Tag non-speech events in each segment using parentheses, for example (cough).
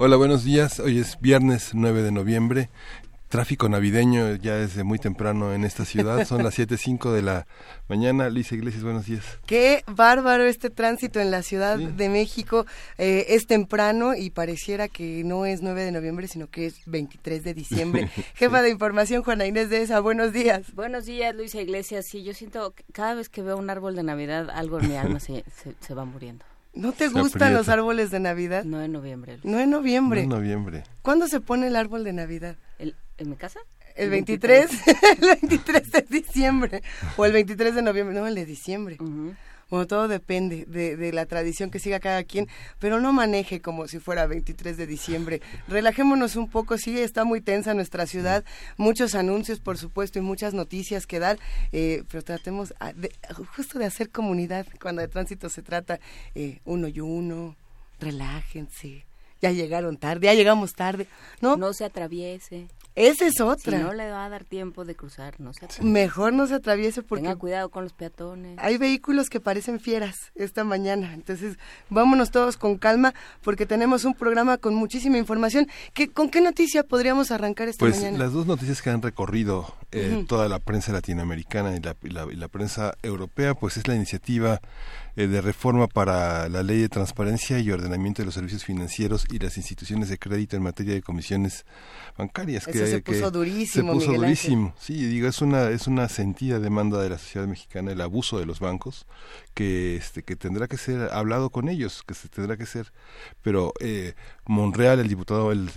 Hola, buenos días. Hoy es viernes 9 de noviembre. Tráfico navideño ya desde muy temprano en esta ciudad. Son las (laughs) 7.05 de la mañana. Lisa Iglesias, buenos días. Qué bárbaro este tránsito en la Ciudad de México. Eh, es temprano y pareciera que no es 9 de noviembre, sino que es 23 de diciembre. (laughs) Jefa de Información, Juana Inés de esa. Buenos días. Buenos días, Luisa Iglesias. Sí, yo siento que cada vez que veo un árbol de Navidad, algo en mi alma se, se va muriendo. ¿No te gustan los árboles de Navidad? No en noviembre. No en noviembre. No en noviembre. ¿Cuándo se pone el árbol de Navidad? ¿En mi casa? El 23, el 23 (laughs) de diciembre o el 23 de noviembre, no, el de diciembre. Bueno, todo depende de, la tradición que siga cada quien, pero no maneje como si fuera 23 de diciembre. Relajémonos un poco, sí, está muy tensa nuestra ciudad, muchos anuncios, por supuesto, y muchas noticias que dar, eh, pero tratemos justo de hacer comunidad cuando de tránsito se trata, eh, uno y uno, relájense. Ya llegaron tarde, ya llegamos tarde. No, no se atraviese. Esa es otra. Si no le va a dar tiempo de cruzar, no se atraviese. Mejor no se atraviese porque... Tenga cuidado con los peatones. Hay vehículos que parecen fieras esta mañana. Entonces, vámonos todos con calma porque tenemos un programa con muchísima información. ¿Qué, ¿Con qué noticia podríamos arrancar esta pues, mañana? Pues las dos noticias que han recorrido eh, toda la prensa latinoamericana y la, y la, prensa europea, pues es la iniciativa de reforma para la ley de transparencia y ordenamiento de los servicios financieros y las instituciones de crédito en materia de comisiones bancarias. que, se puso durísimo. Se puso durísimo. Sí, digo, es una, es una sentida demanda de la sociedad mexicana el abuso de los bancos que, este, que tendrá que ser hablado con ellos, que se tendrá que ser. Pero eh, Monreal, el diputado, el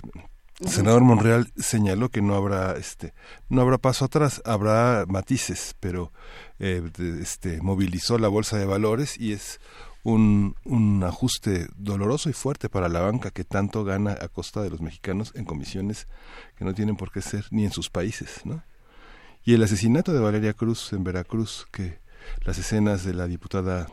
senador Monreal señaló que no habrá este no habrá paso atrás habrá matices pero eh, este movilizó la bolsa de valores y es un, un ajuste doloroso y fuerte para la banca que tanto gana a costa de los mexicanos en comisiones que no tienen por qué ser ni en sus países no y el asesinato de Valeria Cruz en Veracruz que las escenas de la diputada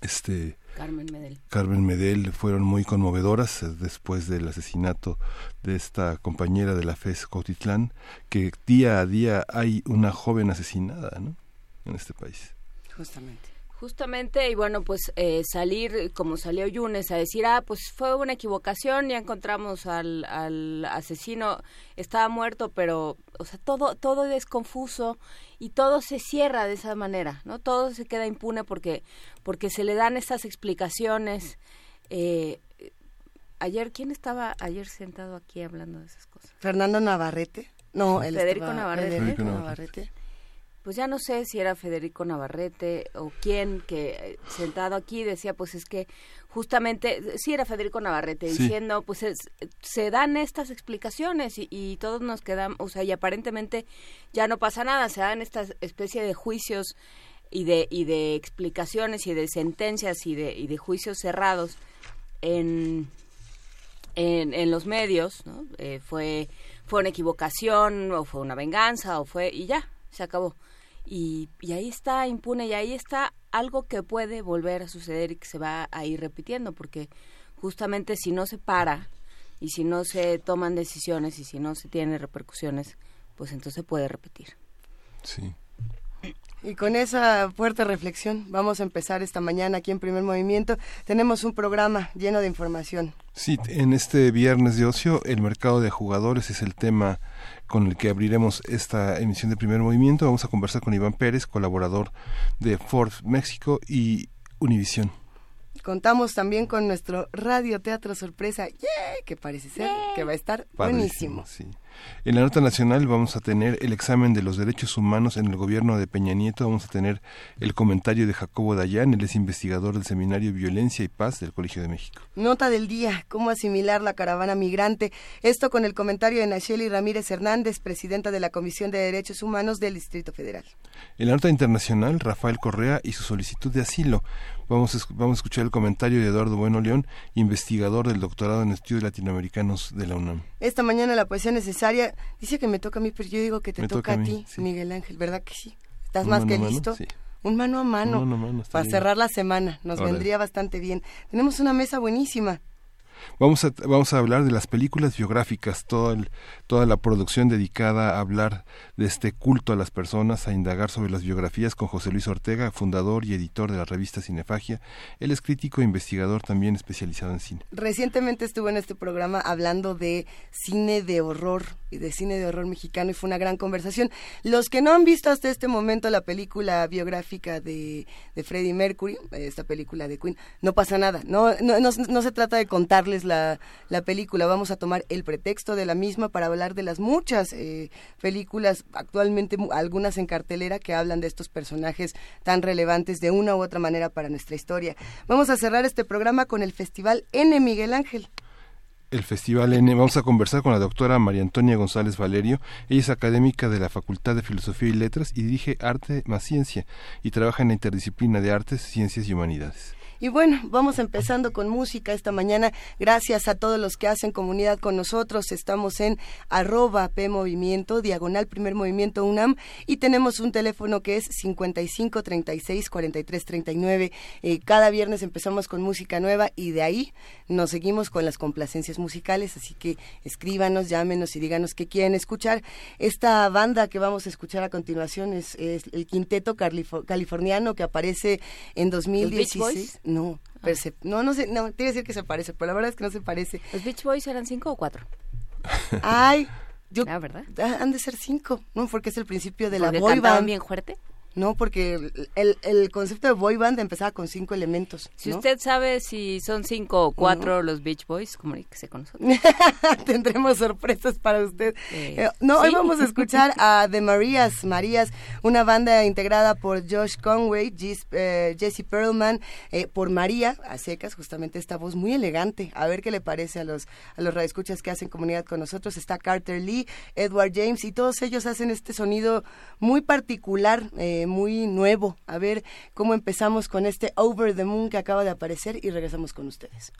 este Carmen Medel. Carmen Medel fueron muy conmovedoras eh, después del asesinato de esta compañera de la FES Cotitlán, que día a día hay una joven asesinada ¿no? en este país. Justamente. Justamente, y bueno, pues eh, salir como salió Yunes a decir, ah, pues fue una equivocación, ya encontramos al, al asesino, estaba muerto, pero, o sea, todo, todo es confuso y todo se cierra de esa manera, ¿no? Todo se queda impune porque, porque se le dan estas explicaciones. Eh, ayer, ¿quién estaba ayer sentado aquí hablando de esas cosas? Fernando Navarrete. No, Federico Navarrete. Federico Navarrete pues ya no sé si era Federico Navarrete o quién que eh, sentado aquí decía pues es que justamente sí era Federico Navarrete diciendo pues se dan estas explicaciones y, todos nos quedamos o sea y aparentemente ya no pasa nada se dan esta especie de juicios y de y de explicaciones y de sentencias y de y de juicios cerrados en en, en los medios ¿no? Eh, fue fue una equivocación o fue una venganza o fue y ya se acabó y, ahí está impune y ahí está algo que puede volver a suceder y que se va a ir repitiendo porque justamente si no se para y si no se toman decisiones y si no se tienen repercusiones pues entonces se puede repetir sí y con esa fuerte reflexión vamos a empezar esta mañana aquí en Primer Movimiento. Tenemos un programa lleno de información. Sí, en este viernes de ocio el mercado de jugadores es el tema con el que abriremos esta emisión de primer movimiento. Vamos a conversar con Iván Pérez, colaborador de Ford México y Univisión. Contamos también con nuestro radio teatro sorpresa, que parece ser que va a estar buenísimo. Sí. En la nota nacional vamos a tener el examen de los derechos humanos en el gobierno de Peña Nieto, vamos a tener el comentario de Jacobo Dayan, él es investigador del seminario Violencia y Paz del Colegio de México. Nota del día, cómo asimilar la caravana migrante. Esto con el comentario de Nacheli Ramírez Hernández, presidenta de la Comisión de Derechos Humanos del Distrito Federal. En la nota internacional, Rafael Correa y su solicitud de asilo. Vamos a, vamos a escuchar el comentario de Eduardo Bueno León, investigador del doctorado en estudios latinoamericanos de la UNAM. Esta mañana la poesía necesaria dice que me toca a mí, pero yo digo que te toca, a, ti, Miguel Ángel, ¿verdad que sí? ¿Estás más que listo? Un mano a mano, para cerrar la semana, nos vendría bastante bien. Tenemos una mesa buenísima. Vamos a, vamos a hablar de las películas biográficas, toda, toda la producción dedicada a hablar de este culto a las personas, a indagar sobre las biografías con José Luis Ortega, fundador y editor de la revista Cinefagia. Él es crítico e investigador también especializado en cine. Recientemente estuvo en este programa hablando de cine de horror y de cine de horror mexicano y fue una gran conversación. Los que no han visto hasta este momento la película biográfica de, Freddie Mercury, esta película de Queen, no pasa nada. No se trata de contarles la, la, película, vamos a tomar el pretexto de la misma para hablar de las muchas eh, películas, actualmente algunas en cartelera, que hablan de estos personajes tan relevantes de una u otra manera para nuestra historia. Vamos a cerrar este programa con el Festival N. Miguel Ángel el Festival N. Vamos a conversar con la doctora María Antonia González Valerio. Ella es académica de la Facultad de Filosofía y Letras y dirige Arte más Ciencia y trabaja en la interdisciplina de Artes, Ciencias y Humanidades. Y bueno, vamos empezando con música esta mañana. Gracias a todos los que hacen comunidad con nosotros. Estamos en arroba P Movimiento, diagonal Primer Movimiento UNAM y tenemos un teléfono que es 55 36 43 39. cada viernes empezamos con música nueva y de ahí nos seguimos con las complacencias musicales. Así que escríbanos, llámenos y díganos qué quieren escuchar. Esta banda que vamos a escuchar a continuación es, el quinteto californiano que aparece en 2016. No, ah. no, no sé, no, te iba a decir que se parece, pero la verdad es que no se parece. ¿Los Beach Boys eran cinco o cuatro? Ay, yo, ah, ¿verdad? Ah, han de ser cinco, ¿no? Porque es el principio de la boy band. bien fuerte? No, porque el, el, concepto de boy band empezaba con cinco elementos. Si usted sabe si son cinco o cuatro los Beach Boys, comuníquese con nosotros. (laughs) Tendremos sorpresas para usted. Eh, eh, no, hoy vamos a escuchar a The Marías, Marías, una banda integrada por Josh Conway, eh, Jesse Perlman, por María, a secas, justamente esta voz muy elegante. A ver qué le parece a los, a los radioescuchas que hacen comunidad con nosotros. Está Carter Lee, Edward James y todos ellos hacen este sonido muy particular. Eh, muy nuevo. A ver cómo empezamos con este Over the Moon que acaba de aparecer y regresamos con ustedes.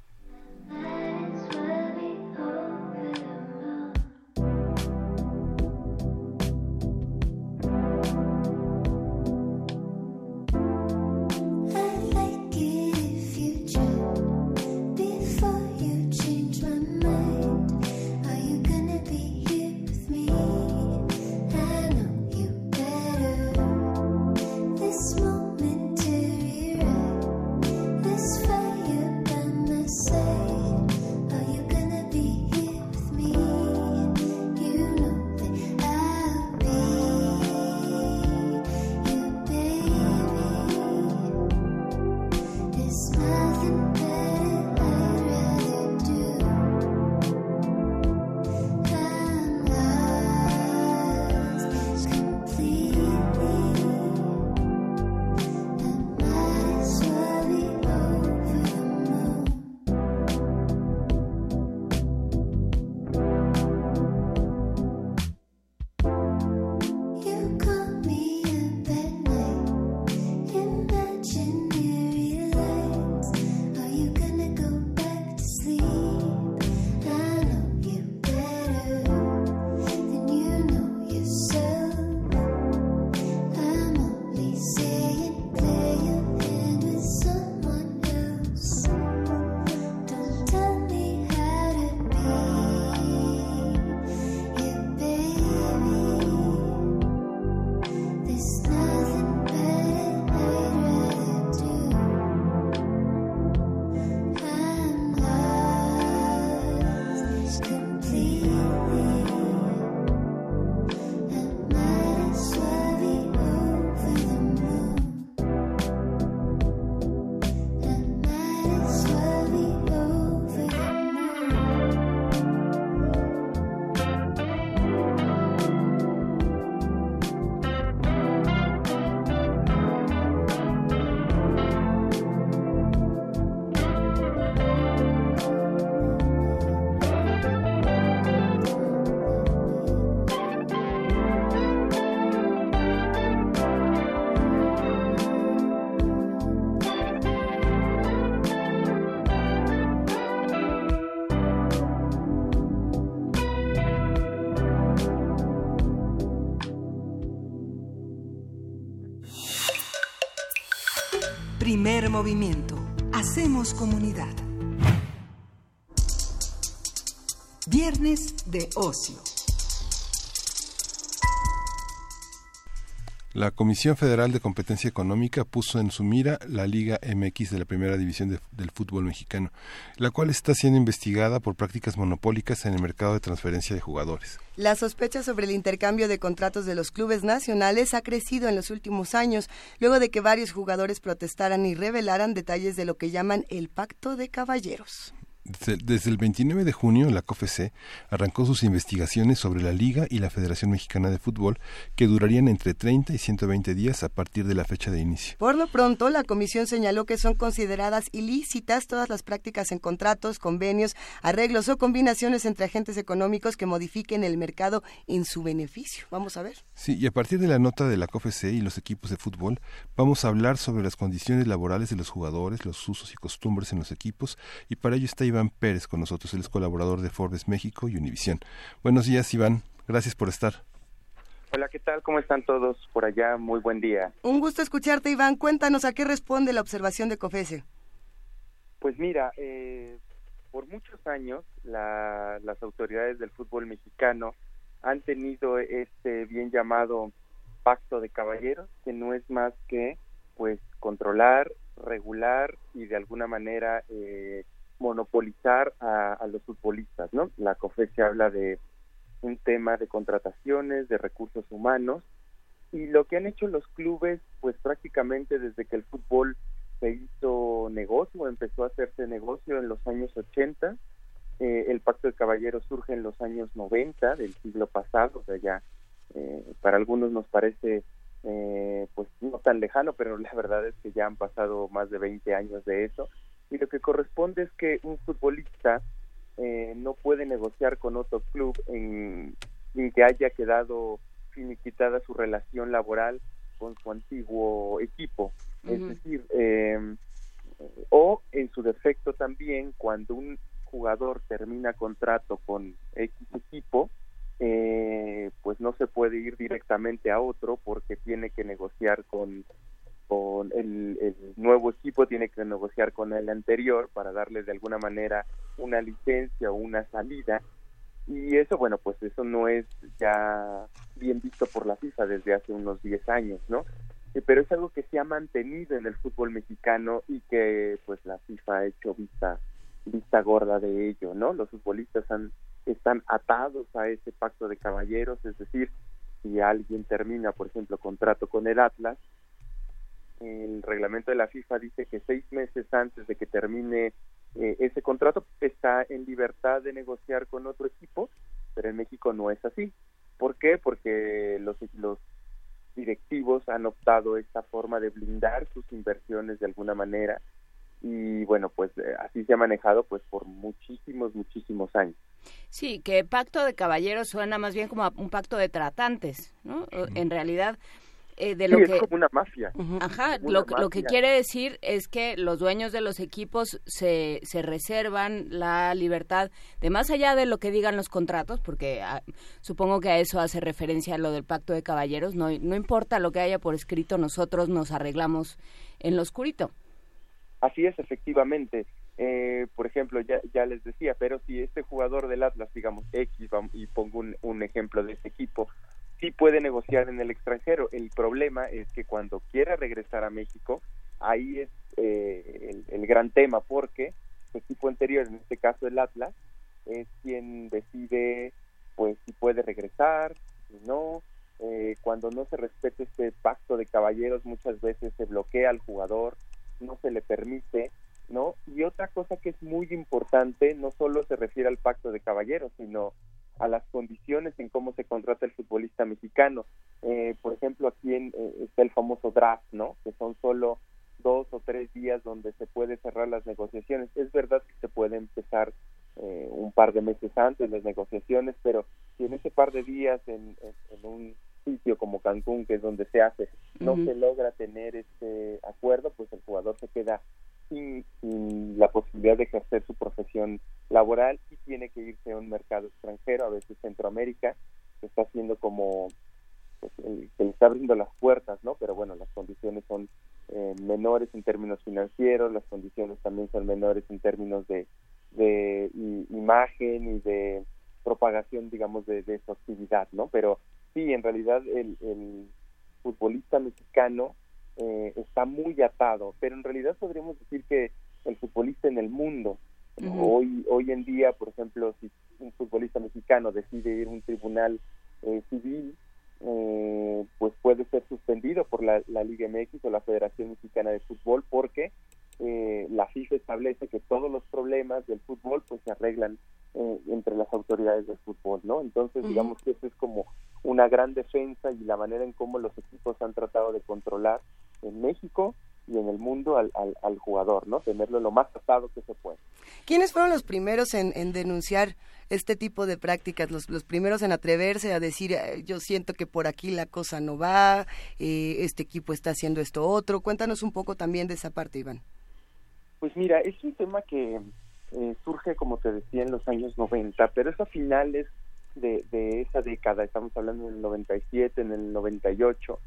Movimiento. Hacemos comunidad. Viernes de ocio. La Comisión Federal de Competencia Económica puso en su mira la Liga MX de la Primera División del Fútbol Mexicano, la cual está siendo investigada por prácticas monopólicas en el mercado de transferencia de jugadores. La sospecha sobre el intercambio de contratos de los clubes nacionales ha crecido en los últimos años, luego de que varios jugadores protestaran y revelaran detalles de lo que llaman el pacto de caballeros. Desde el 29 de junio, la COFEC arrancó sus investigaciones sobre la Liga y la Federación Mexicana de Fútbol, que durarían entre 30 y 120 días a partir de la fecha de inicio. Por lo pronto, la comisión señaló que son consideradas ilícitas todas las prácticas en contratos, convenios, arreglos o combinaciones entre agentes económicos que modifiquen el mercado en su beneficio. Vamos a ver. Sí, y a partir de la nota de la COFEC y los equipos de fútbol, vamos a hablar sobre las condiciones laborales de los jugadores, los usos y costumbres en los equipos, y para ello está Iván Iván Pérez con nosotros, él es colaborador de Forbes México y Univisión. Buenos días, Iván, gracias por estar. Hola, ¿qué tal? ¿Cómo están todos por allá? Muy buen día. Un gusto escucharte, Iván. Cuéntanos a qué responde la observación de COFESE. Pues mira, eh, por muchos años las autoridades del fútbol mexicano han tenido este bien llamado pacto de caballeros, que no es más que pues controlar, regular y de alguna manera eh, monopolizar a, los futbolistas, ¿no? La COFE se habla de un tema de contrataciones, de recursos humanos, y lo que han hecho los clubes, pues prácticamente desde que el fútbol se hizo negocio, empezó a hacerse negocio en los años 80, eh, el Pacto de Caballeros surge en los años 90 del siglo pasado, o sea, ya eh, para algunos nos parece eh, pues no tan lejano, pero la verdad es que ya han pasado más de 20 años de eso, y lo que corresponde es que un futbolista eh, no puede negociar con otro club en, que haya quedado finiquitada su relación laboral con su antiguo equipo. Es decir, em, o en su defecto también, cuando un jugador termina contrato con X equipo, eh, pues no se puede ir directamente a otro porque tiene que negociar con con el, nuevo equipo tiene que negociar con el anterior para darle de alguna manera una licencia o una salida. Y eso bueno pues eso no es ya bien visto por la FIFA desde hace unos 10 años no eh, pero es algo que se ha mantenido en el fútbol mexicano y que pues la FIFA ha hecho vista vista gorda de ello no los futbolistas han están atados a ese pacto de caballeros es decir si alguien termina por ejemplo contrato con el Atlas el reglamento de la FIFA dice que seis meses antes de que termine eh, ese contrato está en libertad de negociar con otro equipo, pero en México no es así. ¿Por qué? Porque los, los directivos han optado esta forma de blindar sus inversiones de alguna manera y bueno, pues eh, así se ha manejado pues por muchísimos, muchísimos años. Sí, que pacto de caballeros suena más bien como un pacto de tratantes, ¿no? En realidad eh, de lo sí, que es como una mafia. Ajá, lo, lo, que quiere decir es que los dueños de los equipos se, se reservan la libertad de más allá de lo que digan los contratos, porque ah, supongo que a eso hace referencia a lo del pacto de caballeros, no, no importa lo que haya por escrito, nosotros nos arreglamos en lo oscurito. Así es, efectivamente. Eh, por ejemplo, ya, ya les decía, pero si este jugador del Atlas, digamos X, y pongo un, un ejemplo de este equipo, sí puede negociar en el extranjero. El problema es que cuando quiera regresar a México, ahí es eh, el, gran tema, porque el equipo anterior, en este caso el Atlas, es quien decide pues si puede regresar, si no. Eh, cuando no se respete este pacto de caballeros, muchas veces se bloquea al jugador, no se le permite, ¿no? Y otra cosa que es muy importante, no solo se refiere al pacto de caballeros, sino a las condiciones en cómo se contrata el futbolista mexicano. Eh, por ejemplo, aquí en, eh, está el famoso draft, ¿no? Que son solo dos o tres días donde se puede cerrar las negociaciones. Es verdad que se puede empezar eh, un par de meses antes las negociaciones, pero si en ese par de días en, un sitio como Cancún, que es donde se hace, no se logra tener este acuerdo, pues el jugador se queda sin, la posibilidad de ejercer su profesión laboral y tiene que irse a un mercado extranjero, a veces Centroamérica, que está haciendo como pues, que le está abriendo las puertas, ¿no? Pero bueno, las condiciones son eh, menores en términos financieros, las condiciones también son menores en términos de, de imagen y de propagación, digamos, de, de, su actividad, ¿no? Pero sí, en realidad el, el futbolista mexicano eh, está muy atado, pero en realidad podríamos decir que el futbolista en el mundo, hoy, hoy en día, por ejemplo, si un futbolista mexicano decide ir a un tribunal eh, civil, eh, pues puede ser suspendido por la, Liga MX o la Federación Mexicana de Fútbol porque eh, la FIFA establece que todos los problemas del fútbol pues se arreglan eh, entre las autoridades del fútbol, ¿no? Entonces digamos que eso es como una gran defensa y la manera en cómo los equipos han tratado de controlar en México y en el mundo al, al, jugador, ¿no? Tenerlo lo más tratado que se puede. ¿Quiénes fueron los primeros en, en denunciar este tipo de prácticas, los, los primeros en atreverse a decir, yo siento que por aquí la cosa no va, eh, este equipo está haciendo esto otro? Cuéntanos un poco también de esa parte, Iván. Pues mira, es un tema que eh, surge, como te decía, en los años 90, pero es a finales de, de esa década, estamos hablando del 97, en el 98,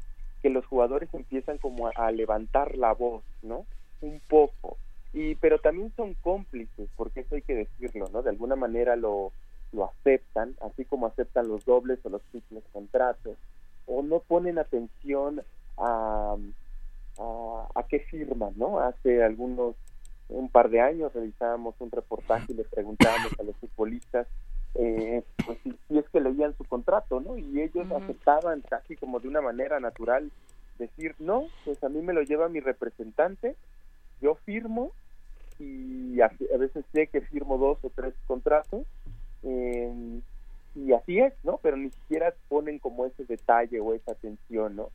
que los jugadores empiezan como a, levantar la voz, ¿no? Un poco. Y, pero también son cómplices, porque eso hay que decirlo, ¿no? De alguna manera lo, lo aceptan, así como aceptan los dobles o los triples contratos, o no ponen atención a, a, a qué firman, ¿no? Hace algunos, un par de años realizábamos un reportaje y le preguntábamos a los futbolistas eh, pues si, es que leían su contrato, ¿no? Y ellos aceptaban casi como de una manera natural decir, no, pues a mí me lo lleva mi representante, yo firmo y a, veces sé que firmo dos o tres contratos eh, y así es, ¿no? Pero ni siquiera ponen como ese detalle o esa atención, ¿no?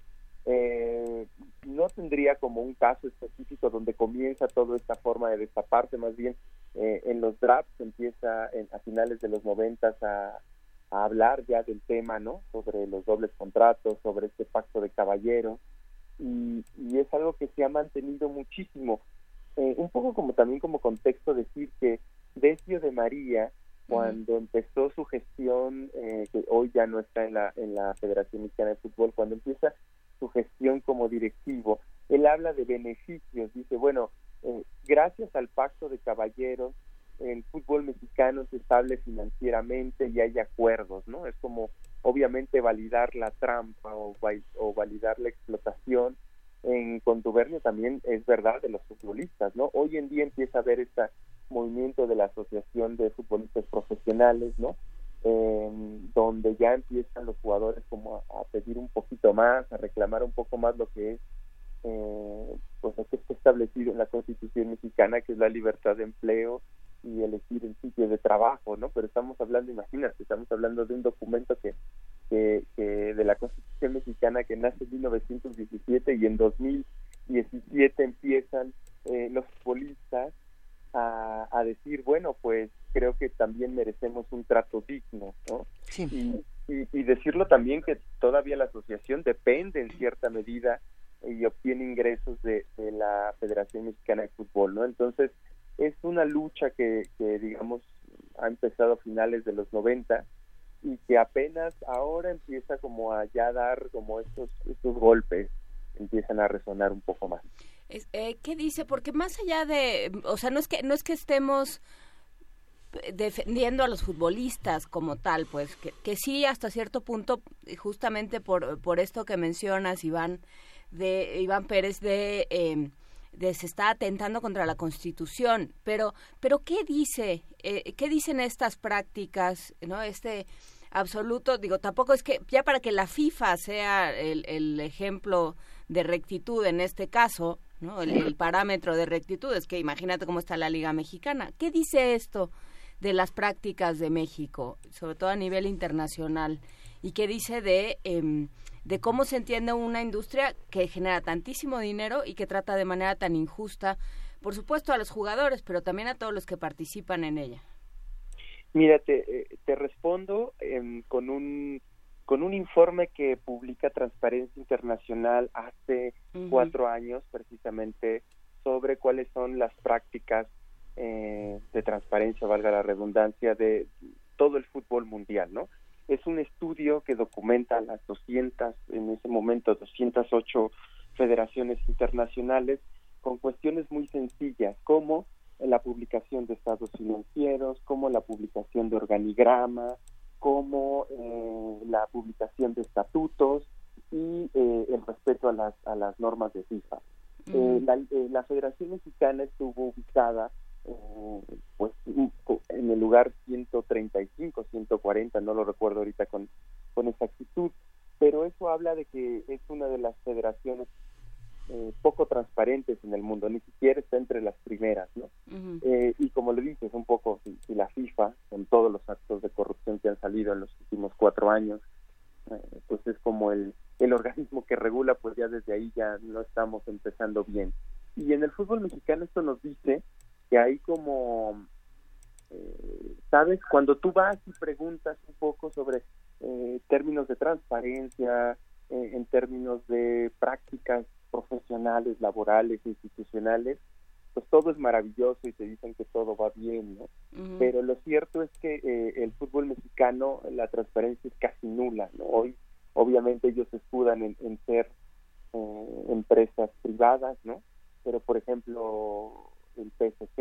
Eh, no tendría como un caso específico donde comienza toda esta forma de destaparse, más bien eh, en los drafts empieza en, a finales de los noventas a, hablar ya del tema, ¿no? Sobre los dobles contratos, sobre este pacto de caballeros y, es algo que se ha mantenido muchísimo. Eh, un poco como también como contexto decir que Decio de María cuando empezó su gestión, eh, que hoy ya no está en la, en la Federación Mexicana de Fútbol, cuando empieza su gestión como directivo, él habla de beneficios, dice, bueno, eh, gracias al pacto de caballeros, el fútbol mexicano se estable financieramente y hay acuerdos, ¿no? Es como obviamente validar la trampa o, validar la explotación en contubernio también es verdad de los futbolistas, ¿no? Hoy en día empieza a haber este movimiento de la Asociación de Futbolistas Profesionales, ¿no? Donde ya empiezan los jugadores como a, pedir un poquito más, a reclamar un poco más lo que es eh, pues lo que está establecido en la Constitución mexicana, que es la libertad de empleo y elegir el sitio de trabajo, ¿no? Pero estamos hablando, imagínate, estamos hablando de un documento que, que, de la Constitución mexicana que nace en 1917 y en 2017 empiezan eh, los futbolistas a decir, bueno, pues creo que también merecemos un trato digno, ¿no? Y, y, decirlo también que todavía la asociación depende en cierta medida y obtiene ingresos de, la Federación Mexicana de Fútbol, ¿no? Entonces, es una lucha que, que, digamos, ha empezado a finales de los 90 y que apenas ahora empieza como a ya dar como estos, estos golpes, empiezan a resonar un poco más. Eh, ¿Qué dice? Porque más allá de, o sea, no es que, no es que estemos defendiendo a los futbolistas como tal, pues que, sí hasta cierto punto, justamente por, por esto que mencionas, Iván, de Iván Pérez, de, em, de se está atentando contra la Constitución, pero, pero ¿qué dice, eh, qué dicen estas prácticas, no, este absoluto, digo, tampoco es que ya para que la FIFA sea el, el ejemplo de rectitud en este caso, ¿no? El, el, parámetro de rectitud es que imagínate cómo está la Liga Mexicana. ¿Qué dice esto de las prácticas de México, sobre todo a nivel internacional, y que dice de, em, de cómo se entiende una industria que genera tantísimo dinero y que trata de manera tan injusta, por supuesto, a los jugadores, pero también a todos los que participan en ella. Mira, te, eh, te respondo em, con un con un informe que publica Transparencia Internacional hace cuatro años precisamente sobre cuáles son las prácticas eh, de transparencia, valga la redundancia, de todo el fútbol mundial, ¿no? Es un estudio que documenta las 200, en ese momento 208 federaciones internacionales con cuestiones muy sencillas como la publicación de estados financieros, como la publicación de organigramas, como eh, la publicación de estatutos y eh, el respeto a las, a las normas de FIFA. Eh, la, la, Federación Mexicana estuvo ubicada pues en el lugar 135, 140, no lo recuerdo ahorita con, con exactitud, pero eso habla de que es una de las federaciones eh, poco transparentes en el mundo, ni siquiera está entre las primeras, ¿no? eh, y como le dices, un poco, si, la FIFA, con todos los actos de corrupción que han salido en los últimos cuatro años, eh, pues es como el, el organismo que regula, pues ya desde ahí ya no estamos empezando bien. Y en el fútbol mexicano esto nos dice que hay como, eh, ¿sabes? Cuando tú vas y preguntas un poco sobre eh, términos de transparencia, eh, en términos de prácticas profesionales, laborales, institucionales, pues todo es maravilloso y te dicen que todo va bien, ¿no? Pero lo cierto es que eh, el fútbol mexicano, la transparencia es casi nula, ¿no? Hoy, obviamente, ellos se escudan en, en ser eh, empresas privadas, ¿no? Pero, por ejemplo, el PSG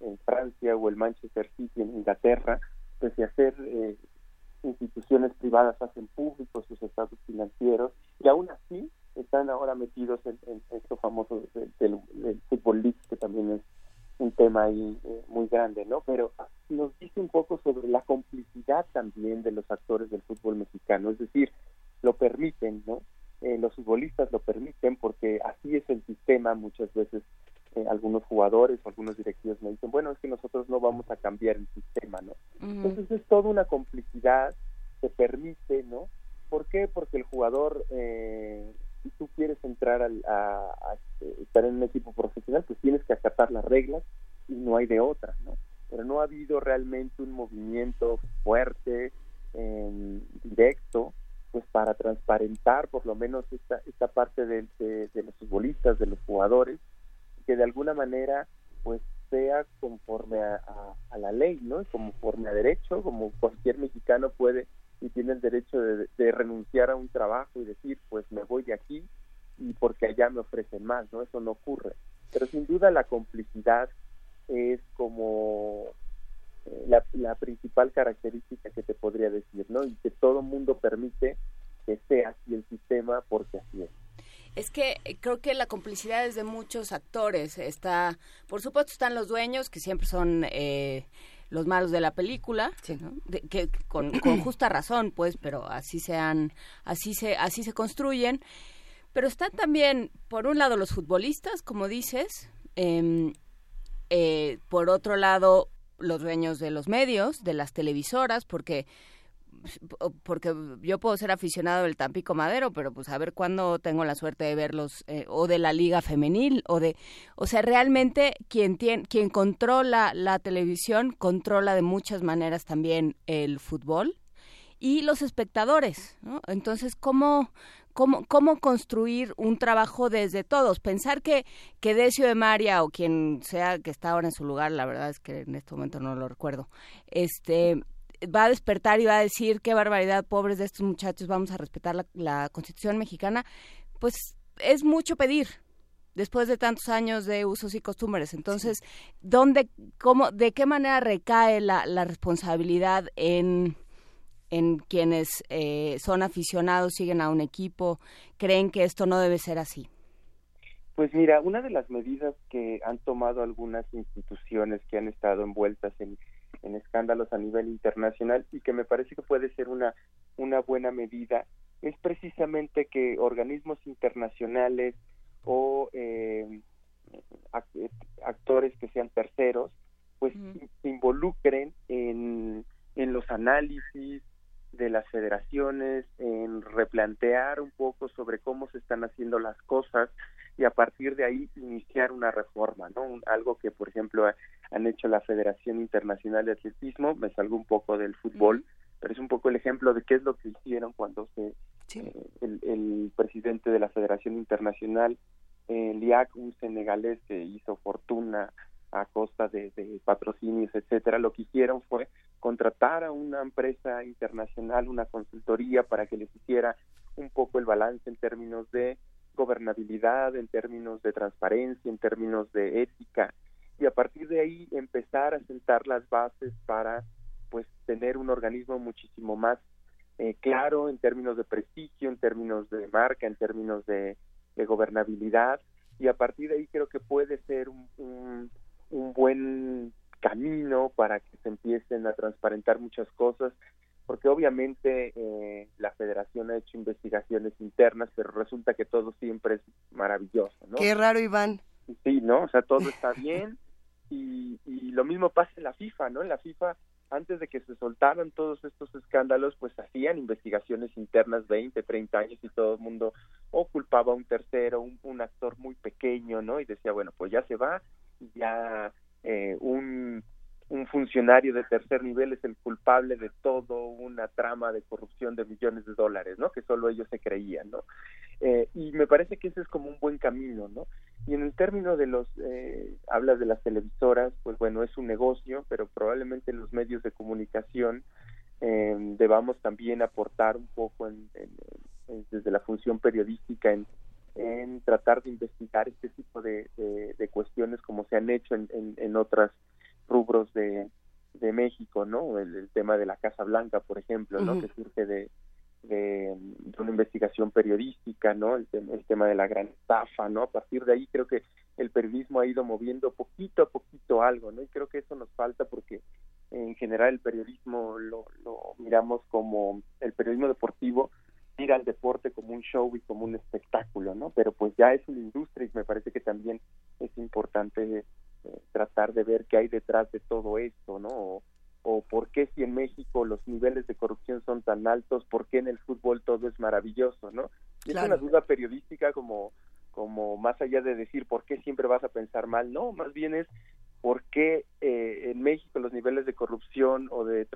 en Francia o el Manchester City en Inglaterra, pues de hacer eh, instituciones privadas hacen públicos sus estados financieros y aún así están ahora metidos en, esto famoso del, fútbol league, que también es un tema ahí eh, muy grande, ¿no? Pero nos dice un poco sobre la complicidad también de los actores del fútbol mexicano, es decir, lo permiten, ¿no? Eh, los futbolistas lo permiten porque así es el sistema muchas veces eh, algunos jugadores o algunos directivos me dicen, bueno, es que nosotros no vamos a cambiar el sistema, ¿no? Entonces es toda una complicidad que permite, ¿no? ¿Por qué? Porque el jugador eh, si tú quieres entrar a, este, estar en un equipo profesional, pues tienes que acatar las reglas y no hay de otra, ¿no? Pero no ha habido realmente un movimiento fuerte, directo, pues para transparentar por lo menos esta, esta parte de, los futbolistas, de los jugadores, que de alguna manera pues sea conforme a, la ley, ¿no? Conforme a derecho, como cualquier mexicano puede y tiene el derecho de, renunciar a un trabajo y decir, pues me voy de aquí y porque allá me ofrecen más, ¿no? Eso no ocurre. Pero sin duda la complicidad es como eh, la, la, principal característica que te podría decir, ¿no? Y que todo mundo permite que sea así el sistema porque así es. Es que eh, creo que la complicidad es de muchos actores. Está, por supuesto, están los dueños, que siempre son eh, los malos de la película, que con, justa razón, pues, pero así se así se, así se construyen. Pero están también, por un lado, los futbolistas, como dices, em, eh, por otro lado, los dueños de los medios, de las televisoras, porque porque yo puedo ser aficionado del Tampico Madero, pero pues a ver cuándo tengo la suerte de verlos eh, o de la Liga Femenil o de o sea, realmente quien tiene quien controla la televisión controla de muchas maneras también el fútbol y los espectadores, ¿no? Entonces, ¿cómo Cómo, cómo, construir un trabajo desde todos. Pensar que, que Decio de María o quien sea que está ahora en su lugar, la verdad es que en este momento no lo recuerdo, este va a despertar y va a decir qué barbaridad, pobres de estos muchachos, vamos a respetar la, Constitución mexicana, pues es mucho pedir después de tantos años de usos y costumbres. Entonces, ¿dónde, cómo, de qué manera recae la, responsabilidad en, en quienes eh, son aficionados, siguen a un equipo, creen que esto no debe ser así? Pues mira, una de las medidas que han tomado algunas instituciones que han estado envueltas en en escándalos a nivel internacional y que me parece que puede ser una, una buena medida es precisamente que organismos internacionales o eh, actores que sean terceros pues se involucren en, en los análisis de las federaciones, en replantear un poco sobre cómo se están haciendo las cosas y a partir de ahí iniciar una reforma, ¿no? algo que, por ejemplo, han hecho la Federación Internacional de Atletismo, me salgo un poco del fútbol, pero es un poco el ejemplo de qué es lo que hicieron cuando se eh, el, presidente de la Federación Internacional, eh, Liac, un senegalés que hizo fortuna a costa de, de patrocinios, etcétera, lo que hicieron fue contratar a una empresa internacional, una consultoría para que les hiciera un poco el balance en términos de gobernabilidad, en términos de transparencia, en términos de ética, y a partir de ahí empezar a sentar las bases para pues tener un organismo muchísimo más eh, claro en términos de prestigio, en términos de marca, en términos de, gobernabilidad. Y a partir de ahí creo que puede ser un, un, buen camino para que se empiecen a transparentar muchas cosas porque obviamente eh, la federación ha hecho investigaciones internas, pero resulta que todo siempre es maravilloso, ¿no? Qué raro, Iván. Sí, ¿no? O sea, todo está (laughs) bien y, y lo mismo pasa en la FIFA, ¿no? En la FIFA antes de que se soltaran todos estos escándalos, pues hacían investigaciones internas 20, 30 años y todo el mundo o culpaba a un tercero, un, actor muy pequeño, ¿no? Y decía, bueno, pues ya se va, ya eh, un, un funcionario de tercer nivel es el culpable de todo una trama de corrupción de millones de dólares, ¿no? Que solo ellos se creían, ¿no? Eh, y me parece que ese es como un buen camino, ¿no? Y en el término de los, eh, hablas de las televisoras, pues bueno, es un negocio, pero probablemente los medios de comunicación eh, debamos también aportar un poco en, desde la función periodística en, en, tratar de investigar este tipo de, de, cuestiones como se han hecho en, en, otros rubros de, de México, ¿no? El, tema de la Casa Blanca, por ejemplo, ¿no? Que surge de, de, una investigación periodística, ¿no? El, tema de la gran estafa, ¿no? A partir de ahí creo que el periodismo ha ido moviendo poquito a poquito algo, ¿no? Y creo que eso nos falta porque en general el periodismo lo, lo miramos como el periodismo deportivo mira al deporte como un show y como un espectáculo, ¿no? Pero pues ya es una industria y me parece que también es importante eh, tratar de ver qué hay detrás de todo esto, ¿no? o por qué si en México los niveles de corrupción son tan altos, por qué en el fútbol todo es maravilloso, ¿no? Es una duda periodística como, como más allá de decir por qué siempre vas a pensar mal, no, más bien es por qué eh, en México los niveles de corrupción o de,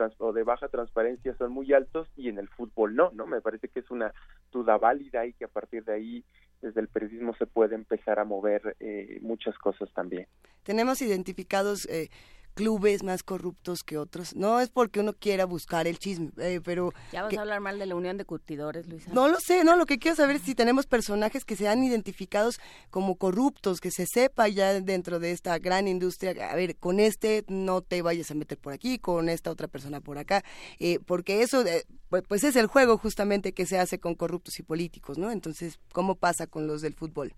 baja transparencia son muy altos y en el fútbol no, ¿no? Me parece que es una duda válida y que a partir de ahí desde el periodismo se puede empezar a mover eh, muchas cosas también. Tenemos identificados eh, clubes más corruptos que otros. No es porque uno quiera buscar el chisme, eh, pero... Ya vas a hablar mal de la Unión de Curtidores, Luisa. No lo sé, no, lo que quiero saber es si tenemos personajes que sean identificados como corruptos, que se sepa ya dentro de esta gran industria, a ver, con este no te vayas a meter por aquí, con esta otra persona por acá, eh, porque eso, eh, pues, pues es el juego justamente que se hace con corruptos y políticos, ¿no? Entonces, ¿cómo pasa con los del fútbol?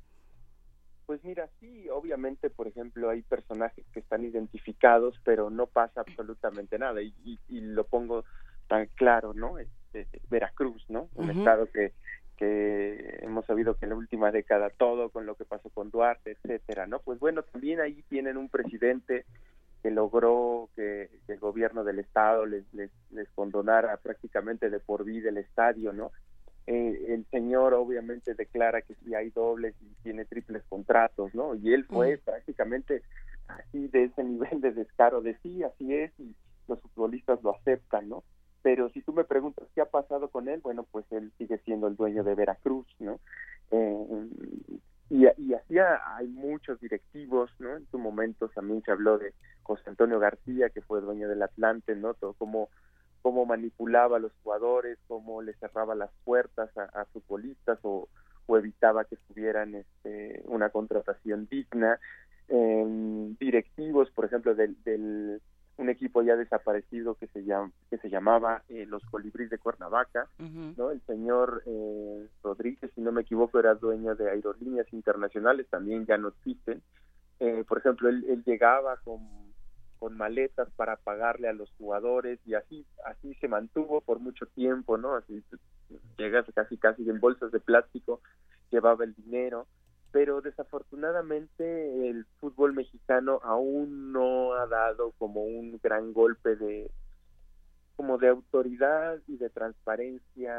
Pues mira, sí, obviamente, por ejemplo, hay personajes que están identificados, pero no pasa absolutamente nada. Y, y, lo pongo tan claro, ¿no? Este, Veracruz, ¿no? Un estado que, que hemos sabido que en la última década todo con lo que pasó con Duarte, etcétera, ¿no? Pues bueno, también ahí tienen un presidente que logró que, el gobierno del estado les, les, les condonara prácticamente de por vida el estadio, ¿no? Eh, el señor obviamente declara que si hay dobles y tiene triples contratos, ¿no? Y él fue prácticamente así de ese nivel de descaro de sí, así es, y los futbolistas lo aceptan, ¿no? Pero si tú me preguntas qué ha pasado con él, bueno, pues él sigue siendo el dueño de Veracruz, ¿no? Eh, y, y así hay muchos directivos, ¿no? En su momento también se habló de José Antonio García, que fue dueño del Atlante, ¿no? Todo como cómo manipulaba a los jugadores, cómo le cerraba las puertas a, futbolistas o, evitaba que tuvieran este, una contratación digna. directivos, por ejemplo, del, del, un equipo ya desaparecido que se llama que se llamaba eh, los Colibríes de Cuernavaca, ¿no? El señor eh, Rodríguez, si no me equivoco, era dueño de aerolíneas internacionales, también ya no existen. Eh, por ejemplo, él, él llegaba con con maletas para pagarle a los jugadores y así así se mantuvo por mucho tiempo no así llegas casi casi en bolsas de plástico llevaba el dinero pero desafortunadamente el fútbol mexicano aún no ha dado como un gran golpe de como de autoridad y de transparencia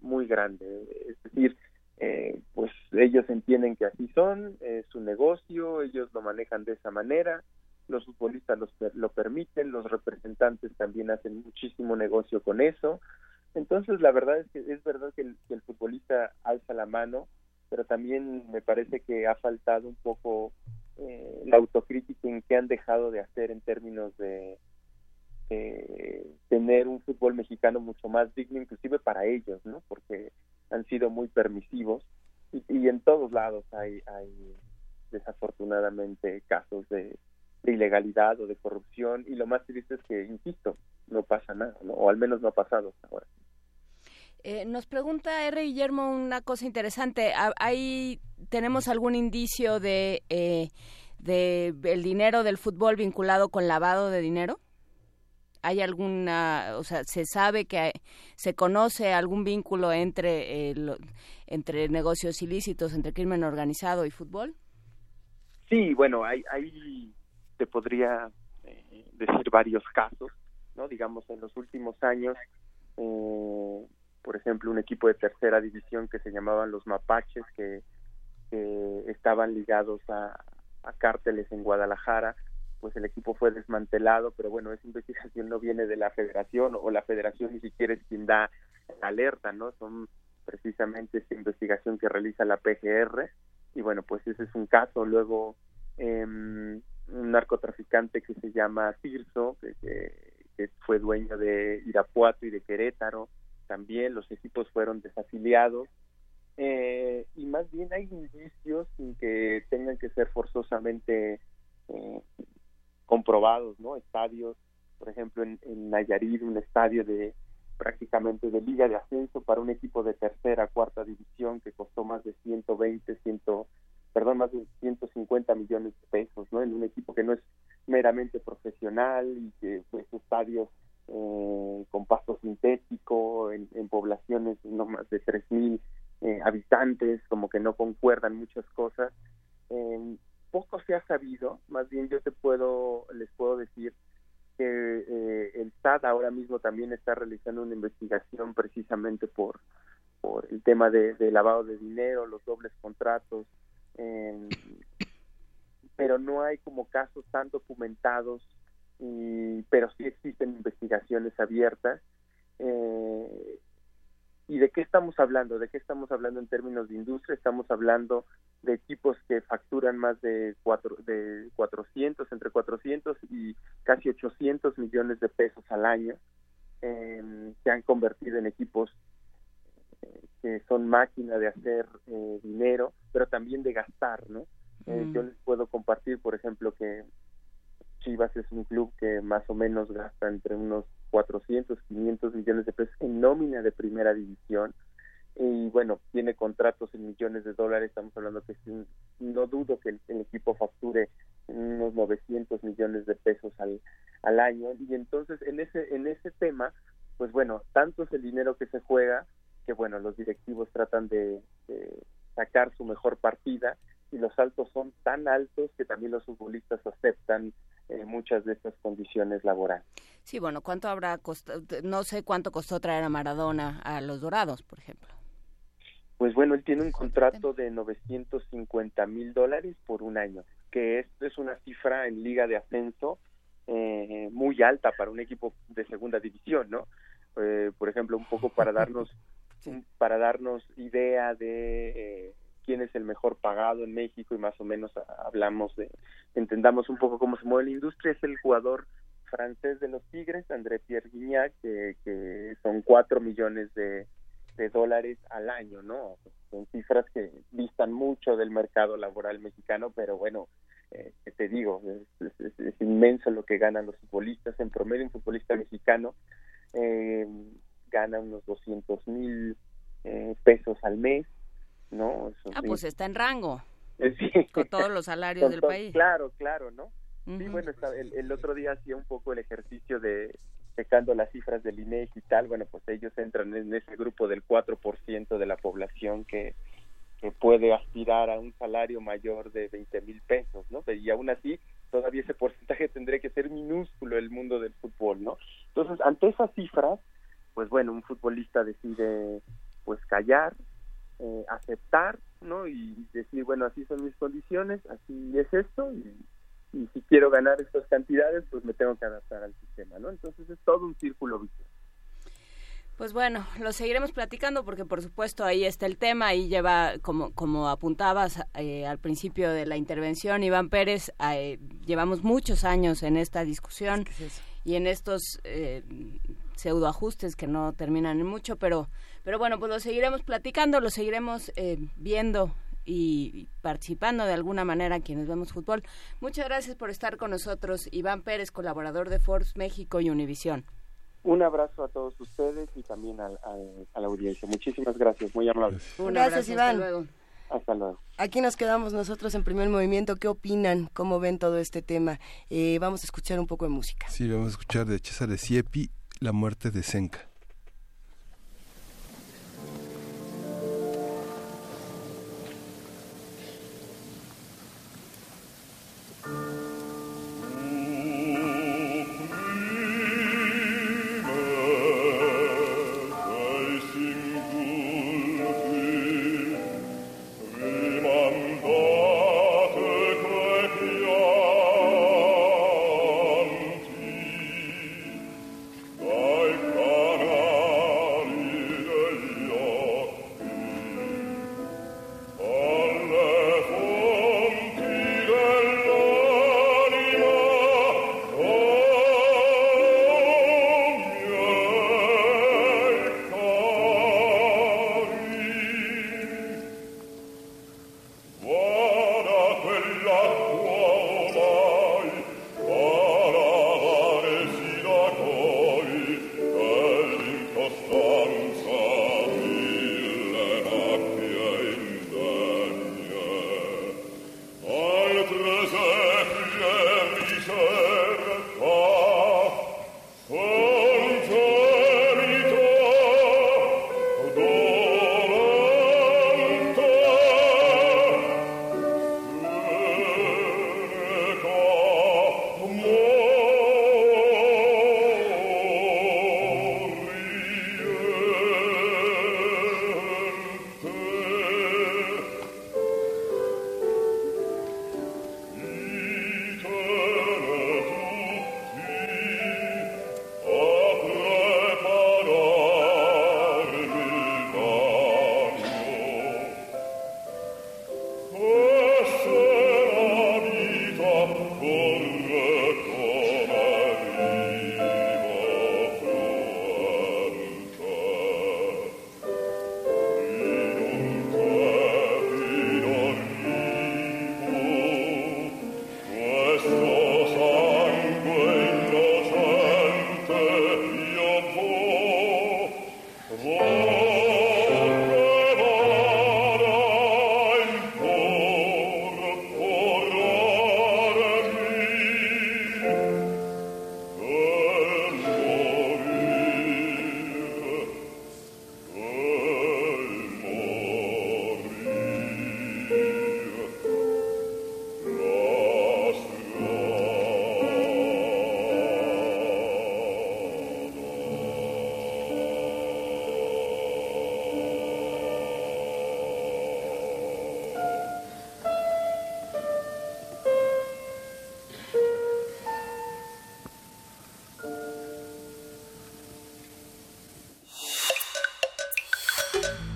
muy grande. Es decir eh, pues ellos entienden que así son es su negocio ellos lo manejan de esa manera los futbolistas lo permiten, los representantes también hacen muchísimo negocio con eso. Entonces, la verdad es que es verdad que el, futbolista alza la mano, pero también me parece que ha faltado un poco eh, la autocrítica en qué han dejado de hacer en términos de tener un fútbol mexicano mucho más digno, inclusive para ellos, ¿no? Porque han sido muy permisivos y, en todos lados hay, hay desafortunadamente casos de, ilegalidad o de corrupción y lo más triste es que, insisto, no pasa nada, o al menos no ha pasado hasta ahora. Eh, nos pregunta R. Guillermo una cosa interesante. ¿Hay, ¿Tenemos algún indicio de, eh, de el dinero del fútbol vinculado con lavado de dinero? ¿Hay alguna, o sea, se sabe que se conoce algún vínculo entre, eh, entre negocios ilícitos, entre crimen organizado y fútbol? Sí, bueno, hay, hay podría eh, decir varios casos, ¿no? Digamos, en los últimos años, eh, por ejemplo, un equipo de tercera división que se llamaban los Mapaches, que, estaban ligados a, a cárteles en Guadalajara, pues el equipo fue desmantelado, pero bueno, esa investigación no viene de la federación o la federación ni siquiera es quien da la alerta, ¿no? Son precisamente esa investigación que realiza la PGR y bueno, pues ese es un caso. Luego, em, un narcotraficante que se llama Tirso, que, fue dueño de Irapuato y de Querétaro, también los equipos fueron desafiliados. Eh, y más bien hay indicios sin que tengan que ser forzosamente eh, comprobados, ¿no? Estadios, por ejemplo, en, en Nayarit, un estadio de prácticamente de liga de ascenso para un equipo de tercera, cuarta división que costó más de 120, 100, perdón, más de 150 millones de pesos, ¿no? En un equipo que no es meramente profesional y que pues estadios eh, con pasto sintético en, poblaciones no más de 3.000 eh, habitantes, como que no concuerdan muchas cosas. Eh, poco se ha sabido, más bien yo te puedo, les puedo decir que eh, el SAT ahora mismo también está realizando una investigación precisamente por, por el tema de, lavado de dinero, los dobles contratos, pero no hay como casos tan documentados, y, pero sí existen investigaciones abiertas. Eh, ¿Y de qué estamos hablando? ¿De qué estamos hablando en términos de industria? Estamos hablando de equipos que facturan más de, cuatro, de 400, entre 400 y casi 800 millones de pesos al año, eh, se han convertido en equipos eh, que son máquina de hacer eh, dinero, pero también de gastar, ¿no? Eh, yo les puedo compartir, por ejemplo, que Chivas es un club que más o menos gasta entre unos 400, 500 millones de pesos en nómina de primera división. Y bueno, tiene contratos en millones de dólares, estamos hablando que no dudo que el, equipo facture unos 900 millones de pesos al, al año. Y entonces en ese en ese tema, pues bueno, tanto es el dinero que se juega que bueno, los directivos tratan de, sacar su mejor partida y los altos son tan altos que también los futbolistas aceptan eh, muchas de estas condiciones laborales. Sí, bueno, ¿cuánto habrá costado? No sé cuánto costó traer a Maradona a los Dorados, por ejemplo. Pues bueno, él tiene un contrato de 950 mil dólares por un año, que esto es una cifra en liga de ascenso eh, muy alta para un equipo de segunda división, ¿no? Eh, por ejemplo, un poco para (laughs) darnos para darnos idea de eh, quién es el mejor pagado en México y más o menos hablamos de entendamos un poco cómo se mueve la industria es el jugador francés de los Tigres, André Pierre Guignac, que, son cuatro millones de, dólares al año, ¿no? Son cifras que distan mucho del mercado laboral mexicano, pero bueno, eh, te digo, es, inmenso lo que ganan los futbolistas. En promedio, un futbolista mexicano eh, gana unos 200 mil eh, pesos al mes, ¿no? ah, pues está en rango. Con todos los salarios del país. Claro, claro, ¿no? Sí, bueno, el, otro día hacía un poco el ejercicio de checando las cifras del INEGI y tal, bueno, pues ellos entran en ese grupo del 4% de la población que, que puede aspirar a un salario mayor de 20 mil pesos, ¿no? Y aún así, todavía ese porcentaje tendría que ser minúsculo el mundo del fútbol, ¿no? Entonces, ante esas cifras, pues bueno, un futbolista decide pues callar, eh, aceptar, ¿no? Y decir, bueno, así son mis condiciones, así es esto, y y si quiero ganar estas cantidades, pues me tengo que adaptar al sistema, ¿no? Entonces es todo un círculo vicioso. Pues bueno, lo seguiremos platicando porque por supuesto ahí está el tema, ahí lleva, como, como apuntabas eh, al principio de la intervención, Iván Pérez, eh, llevamos muchos años en esta discusión y en estos, eh, pseudo ajustes que no terminan en mucho, pero, pero bueno, pues lo seguiremos platicando, lo seguiremos eh, viendo y participando de alguna manera quienes vemos fútbol. Muchas gracias por estar con nosotros, Iván Pérez, colaborador de Forbes México y Univisión. Un abrazo a todos ustedes y también a, la audiencia. Muchísimas gracias, muy amable. gracias, Iván. Hasta luego. Hasta luego. Aquí nos quedamos nosotros en primer movimiento. ¿Qué opinan? ¿Cómo ven todo este tema? Eh, vamos a escuchar un poco de música. Sí, vamos a escuchar de César Siepi, La muerte de Senca.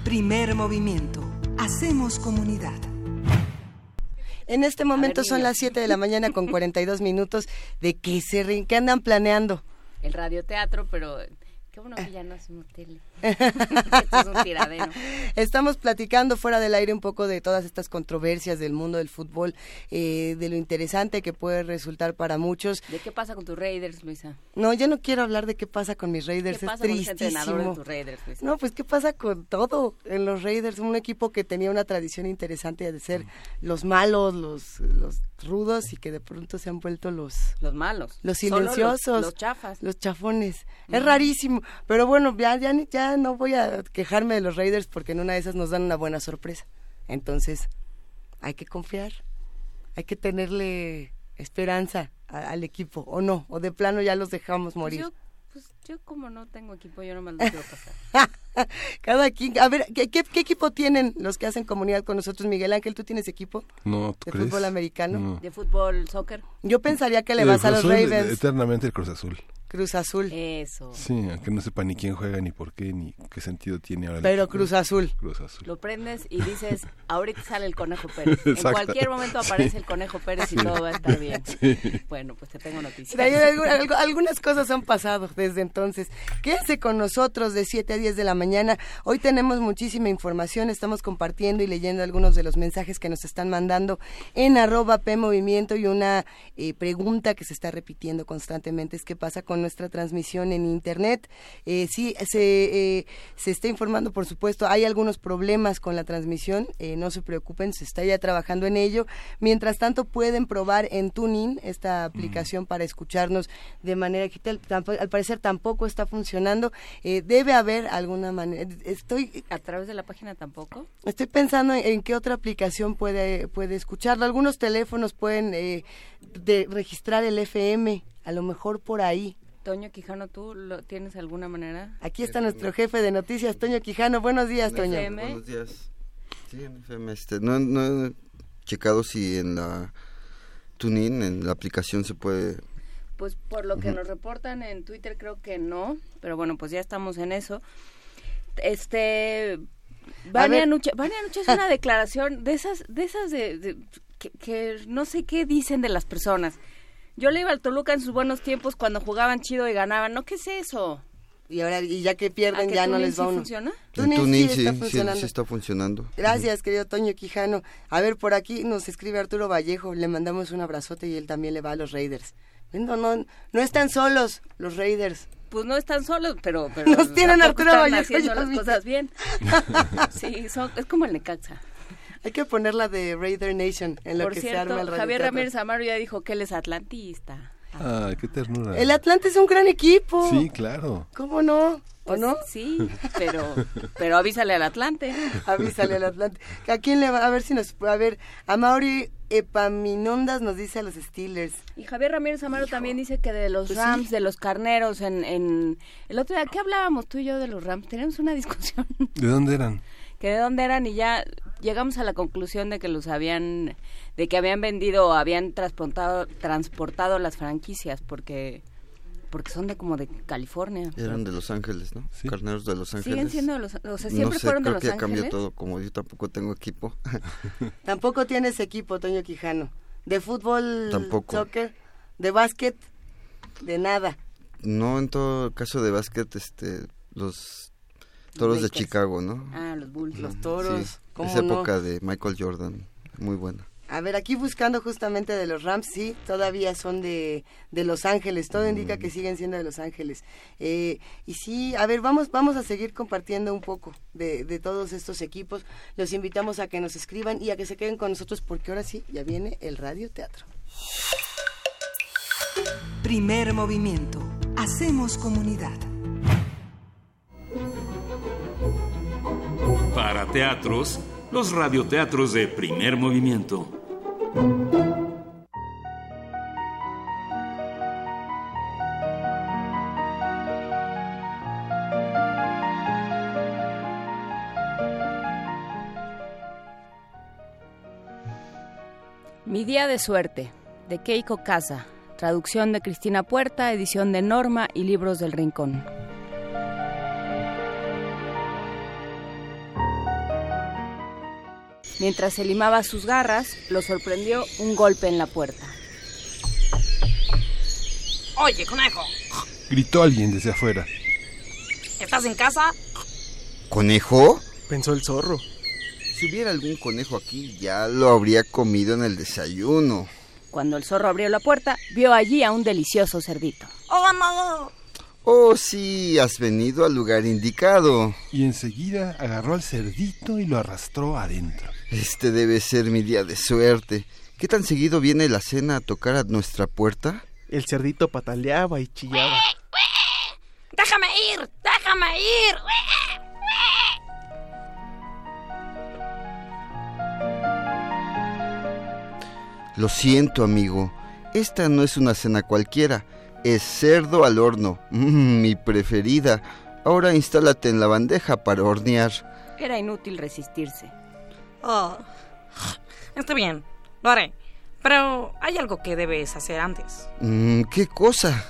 Primer movimiento. Hacemos comunidad. En este momento son las 7 de la mañana con 42 minutos de que se que andan planeando. El radioteatro, pero qué bueno que ya no hacemos tele. (laughs) Esto es un tiradero. Estamos platicando fuera del aire un poco de todas estas controversias del mundo del fútbol, eh, de lo interesante que puede resultar para muchos. ¿De qué pasa con tus Raiders, Luisa? No, yo no quiero hablar de qué pasa con mis Raiders. ¿Qué pasa es tristísimo. Con de tus Raiders, Luisa? No, pues qué pasa con todo en los Raiders, un equipo que tenía una tradición interesante de ser los malos, los, los rudos y que de pronto se han vuelto los los malos, los silenciosos, los, chafas, los chafones. Es rarísimo, pero bueno, ya ya ya no voy a quejarme de los Raiders porque en una de esas nos dan una buena sorpresa. Entonces, hay que confiar, hay que tenerle esperanza al equipo, o no, o de plano ya los dejamos pues morir. yo, pues yo como no tengo equipo, yo no me lo quiero pasar. (laughs) Cada quien, a ver, ¿qué, ¿qué, equipo tienen los que hacen comunidad con nosotros? Miguel Ángel, ¿tú tienes equipo? No, ¿De fútbol americano? ¿De fútbol, soccer? Yo pensaría que le vas a los Ravens. Eternamente el Cruz Azul. Cruz Azul. Eso. Sí, aunque no sepa ni quién juega, ni por qué, ni qué sentido tiene ahora. Pero. Cruz Azul. Cruz Azul. Lo prendes y dices, ahorita sale el Conejo Pérez. (laughs) En Exacto. cualquier momento aparece el Conejo Pérez y todo va a estar bien. (laughs) Bueno, pues te tengo noticias. Algunas cosas han pasado desde entonces. Quédense con nosotros de 7 a 10 de la mañana. Hoy tenemos muchísima información. Estamos compartiendo y leyendo algunos de los mensajes que nos están mandando en arroba P Movimiento y una eh, pregunta que se está repitiendo constantemente es qué pasa con nuestra transmisión en Internet. Eh, sí, se, eh, se está informando, por supuesto, hay algunos problemas con la transmisión. eh, no se preocupen, se está ya trabajando en ello. Mientras tanto, pueden probar en Tuning esta aplicación para escucharnos de manera digital. Tampo- al parecer tampoco está funcionando. Eh, debe haber alguna manera. Estoy ¿A través de la página tampoco? Estoy pensando en, en qué otra aplicación puede, puede escucharlo. Algunos teléfonos pueden eh, de registrar el FM, a lo mejor por ahí. Toño Quijano, ¿tú lo, tienes alguna manera? Aquí está nuestro jefe de noticias, Toño Quijano. Buenos días, Toño. FM. Buenos días. Sí, en FM. Este, no, no he checado si en la TuneIn, en la aplicación se puede... Pues por lo que nos reportan en Twitter creo que no, pero bueno, pues ya estamos en eso. Este Vania Vania Nuche es una (laughs) declaración de esas de esas de, de- que, que no sé qué dicen de las personas. Yo le iba al Toluca en sus buenos tiempos cuando jugaban chido y ganaban. ¿No qué es eso? Y ahora, y ya que ¿A pierden, que ya no les va uno. funciona? Tuning TuneIn sí sí, está funcionando. sí está funcionando. Gracias, querido Toño Quijano. A ver, por aquí nos escribe Arturo Vallejo. Le mandamos un abrazote y él también le va a los Raiders. No, no, no están solos los Raiders. Pues no están solos, pero, (laughs) pero Nos tienen Arturo están Vallejo, haciendo las vi. cosas bien. (laughs) sí, son- es como el Necaxa. Hay que poner la de Raider Nation en lo Por que se arma el Javier. Ramírez Amaro ya dijo que él es atlantista. Ay, qué ternura. El Atlante es un gran equipo. Sí, claro. ¿Cómo no? ¿O Pues no? Sí, pero, pero avísale al Atlante. Avísale al Atlante. ¿A quién le va? A ver si nos... A ver, a Mauri Epaminondas nos dice a los Steelers. Y Javier Ramírez Amaro también dice que de los Pues Rams, sí. de los carneros, en, en... El otro día, ¿qué hablábamos tú y yo de los Rams? Teníamos una discusión, ¿De dónde eran? que de dónde eran y ya llegamos a la conclusión de que los habían... De que habían vendido o habían transportado, transportado las franquicias porque... Porque son de como de California. Eran de Los Ángeles, ¿no? Sí. Carneros de Los Ángeles. Siguen siendo de los... O sea, no siempre sé, fueron de creo Los que Ángeles. cambió todo. Como yo tampoco tengo equipo. (laughs) Tampoco tienes equipo, Toño Quijano. De fútbol, Tampoco. soccer, de básquet, de nada. no en todo caso de básquet, este, los toros de. Chicago, ¿no? Ah, los Bulls. Los toros. Sí, ¿cómo esa no? época de Michael Jordan, muy buena. A ver, aquí buscando justamente de los Rams, sí, todavía son de, de Los Ángeles, todo indica que siguen siendo de Los Ángeles. Eh, y sí, a ver, vamos, vamos a seguir compartiendo un poco de, de todos estos equipos. Los invitamos a que nos escriban y a que se queden con nosotros porque ahora sí, ya viene el radio teatro. Primer movimiento. Hacemos comunidad. Para teatros, los radioteatros de primer movimiento. Mi día de suerte, de Keiko Casa, traducción de Cristina Puerta, edición de Norma y Libros del Rincón. Mientras se limaba sus garras, lo sorprendió un golpe en la puerta. Oye, conejo, Gritó alguien desde afuera. ¿estás en casa? ¿Conejo? Pensó el zorro. Si hubiera algún conejo aquí, ya lo habría comido en el desayuno. Cuando el zorro abrió la puerta, vio allí a un delicioso cerdito. ¡Oh, no! Oh, sí, has venido al lugar indicado. Y enseguida agarró al cerdito y lo arrastró adentro. Este debe ser mi día de suerte. ¿Qué tan seguido viene la cena a tocar a nuestra puerta? El cerdito pataleaba y chillaba. ¡Déjame ir! ¡Déjame ir! Lo siento, amigo. Esta no es una cena cualquiera. Es cerdo al horno. (laughs) Mm, mi preferida. Ahora instálate en la bandeja para hornear. Era inútil resistirse. Oh, está bien, lo haré. Pero hay algo que debes hacer antes. Mm, ¿Qué cosa?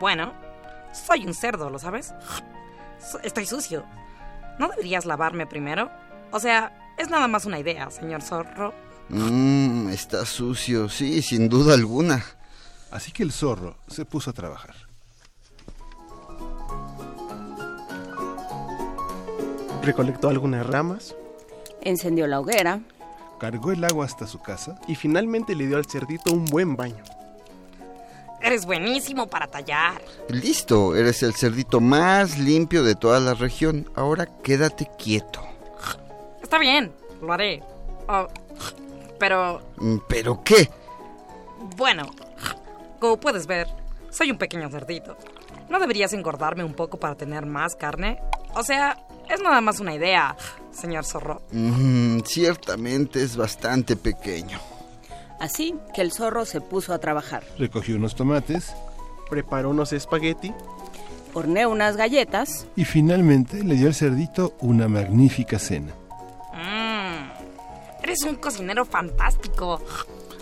Bueno, soy un cerdo, ¿lo sabes? Estoy sucio. ¿No deberías lavarme primero? O sea, es nada más una idea, señor zorro. Mmm, está sucio, sí, sin duda alguna. Así que el zorro se puso a trabajar. Recolectó algunas ramas Encendió la hoguera. Cargó el agua hasta su casa y finalmente le dio al cerdito un buen baño. Eres buenísimo para tallar. Listo, eres el cerdito más limpio de toda la región. Ahora quédate quieto. Está bien, lo haré. Oh, pero, Mm, ¿Pero qué? bueno, como puedes ver, soy un pequeño cerdito. ¿No deberías engordarme un poco para tener más carne? O sea, es nada más una idea, señor zorro. Mm, ciertamente es bastante pequeño. Así que el zorro se puso a trabajar. recogió unos tomates Preparó unos espagueti Horneó unas galletas. y finalmente le dio al cerdito una magnífica cena. Mmm, eres un cocinero fantástico.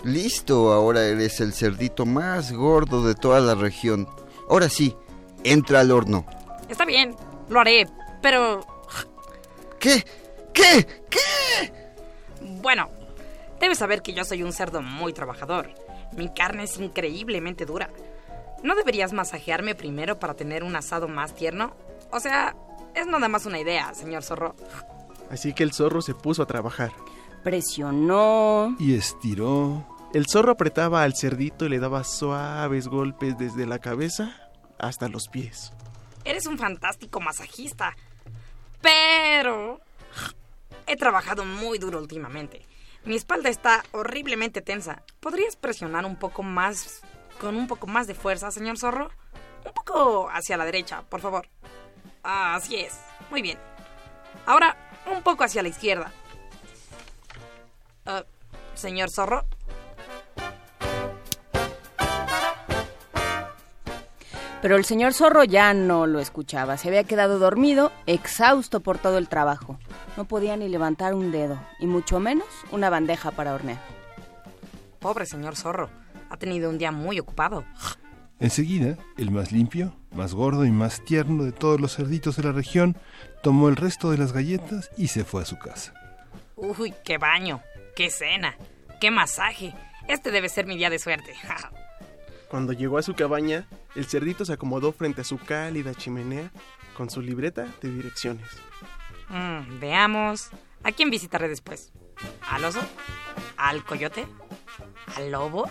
Listo, ahora eres el cerdito más gordo de toda la región. Ahora sí, entra al horno. Está bien, lo haré, pero ¿Qué? ¿Qué? ¿Qué? bueno, debes saber que yo soy un cerdo muy trabajador. Mi carne es increíblemente dura. ¿No deberías masajearme primero para tener un asado más tierno? O sea, es nada más una idea, señor zorro. Así que el zorro se puso a trabajar. Presionó. Y estiró. El zorro apretaba al cerdito y le daba suaves golpes desde la cabeza hasta los pies. Eres un fantástico masajista. Pero... He trabajado muy duro últimamente. Mi espalda está horriblemente tensa. ¿Podrías presionar un poco más... con un poco más de fuerza, señor zorro? Un poco hacia la derecha, por favor. Así es. Muy bien. Ahora, un poco hacia la izquierda. Ah, señor zorro. Pero el señor zorro ya no lo escuchaba. Se había quedado dormido, exhausto por todo el trabajo. No podía ni levantar un dedo, y mucho menos una bandeja para hornear. Pobre señor zorro. Ha tenido un día muy ocupado. Enseguida, el más limpio, más gordo y más tierno de todos los cerditos de la región tomó el resto de las galletas y se fue a su casa. Uy, qué baño, qué cena, qué masaje. Este debe ser mi día de suerte. (laughs) Cuando llegó a su cabaña, el cerdito se acomodó frente a su cálida chimenea con su libreta de direcciones. Mm, veamos. ¿A quién visitaré después? ¿Al oso? ¿Al coyote? ¿Al lobo?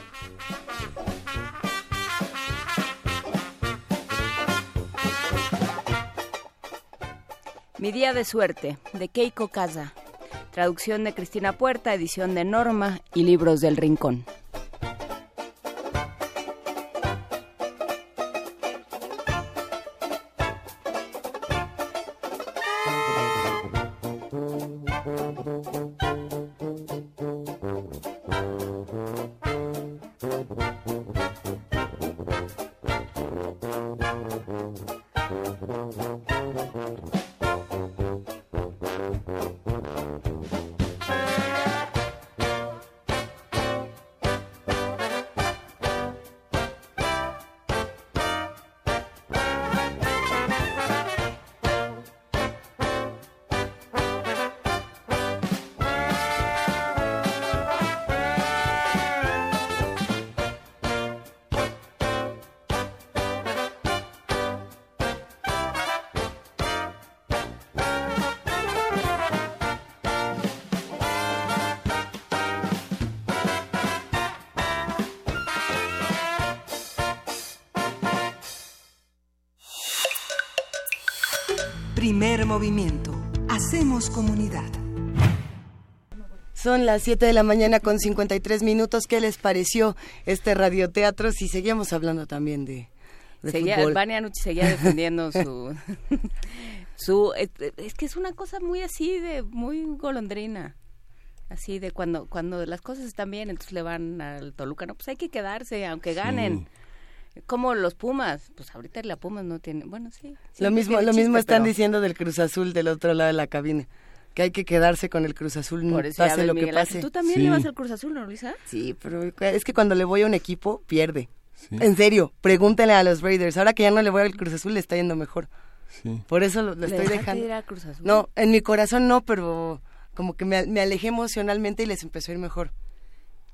Mi día de suerte, de Keiko Casa. Traducción de Cristina Puerta, edición de Norma y libros del Rincón. Son las 7 de la mañana con 53 minutos. ¿Qué les pareció este radioteatro? Si seguíamos hablando también de, de Seguía, fútbol. Vania Nucci seguía defendiendo (laughs) su... su es, es que es una cosa muy así de... muy golondrina. Así de cuando cuando las cosas están bien, entonces le van al Toluca. No, pues hay que quedarse, aunque ganen. Como los Pumas. Pues ahorita la Pumas no tiene... Bueno, sí. Lo mismo, lo mismo chiste, están pero- diciendo del Cruz Azul del otro lado de la cabina. Que hay que quedarse con el Cruz Azul, Por eso pase lo que Miguel pase. ¿Tú también le vas al Cruz Azul, no, Luisa? Sí, pero es que cuando le voy a un equipo, pierde. En serio, pregúntenle a los Raiders. Ahora que ya no le voy al Cruz Azul, le está yendo mejor. Por eso lo, estoy dejando. No, en mi corazón no, pero como que me, me alejé emocionalmente y les empezó a ir mejor.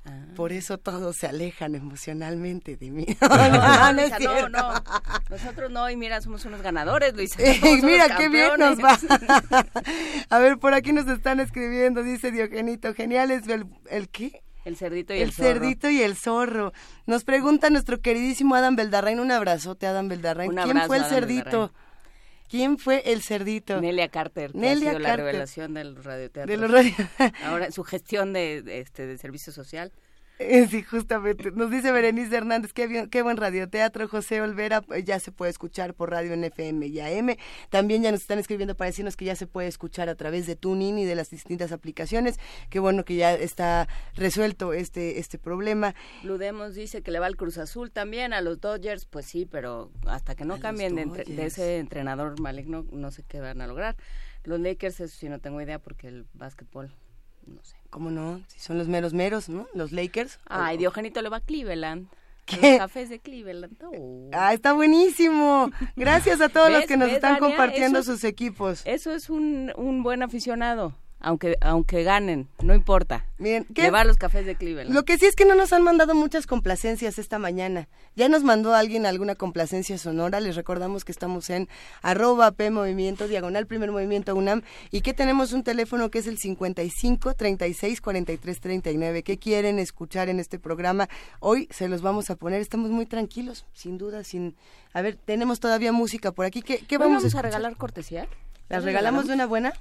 Ah. Por eso todos se alejan emocionalmente de mí. (laughs) No, no, Nosotros no, y mira, somos unos ganadores, Luisa. mira, qué bien nos va. (laughs) a ver, por aquí nos están escribiendo, dice Diogenito, genial es el, el qué? El cerdito y el, el cerdito y el zorro. Nos pregunta nuestro queridísimo Adam Beldarrain, un abrazote Adam Beldarrain. ¿Quién fue el cerdito? ¿Quién fue el cerdito? Nelia Carter, Nelia ha sido la revelación del radioteatro. De los radio... (laughs) Ahora, su gestión de, este, de servicio social. (laughs) Sí, justamente. Nos dice Berenice Hernández, qué, qué buen radioteatro. José Olvera eh, ya se puede escuchar por radio en FM y AM. También ya nos están escribiendo para decirnos que ya se puede escuchar a través de TuneIn y de las distintas aplicaciones. Qué bueno que ya está resuelto este, este problema. Ludemos dice que le va al Cruz Azul también, a los Dodgers. Pues sí, pero hasta que no cambien de, de, ese entrenador maligno, no sé qué van a lograr. Los Lakers, eso sí no tengo idea porque el básquetbol, no sé. ¿Cómo no? Si son los meros meros, ¿no? Los Lakers. Ay, Diogenito le va a Cleveland. ¿Qué? Los cafés de Cleveland. Oh. Ah, está buenísimo. Gracias a todos los que nos están compartiendo sus equipos. Eso es un, un buen aficionado aunque aunque ganen, no importa. Bien, llevar los cafés de Cleveland. Lo que sí es que no nos han mandado muchas complacencias esta mañana. Ya nos mandó alguien alguna complacencia sonora. Les recordamos que estamos en arroba P Movimiento, diagonal Primer Movimiento UNAM, y que tenemos un teléfono que es el 55 36 43 39. ¿Qué quieren escuchar en este programa? Hoy se los vamos a poner. Estamos muy tranquilos, sin duda, sin... A ver, tenemos todavía música por aquí. ¿Qué, qué vamos, a, regalar cortesía? ¿Las regalamos de una buena?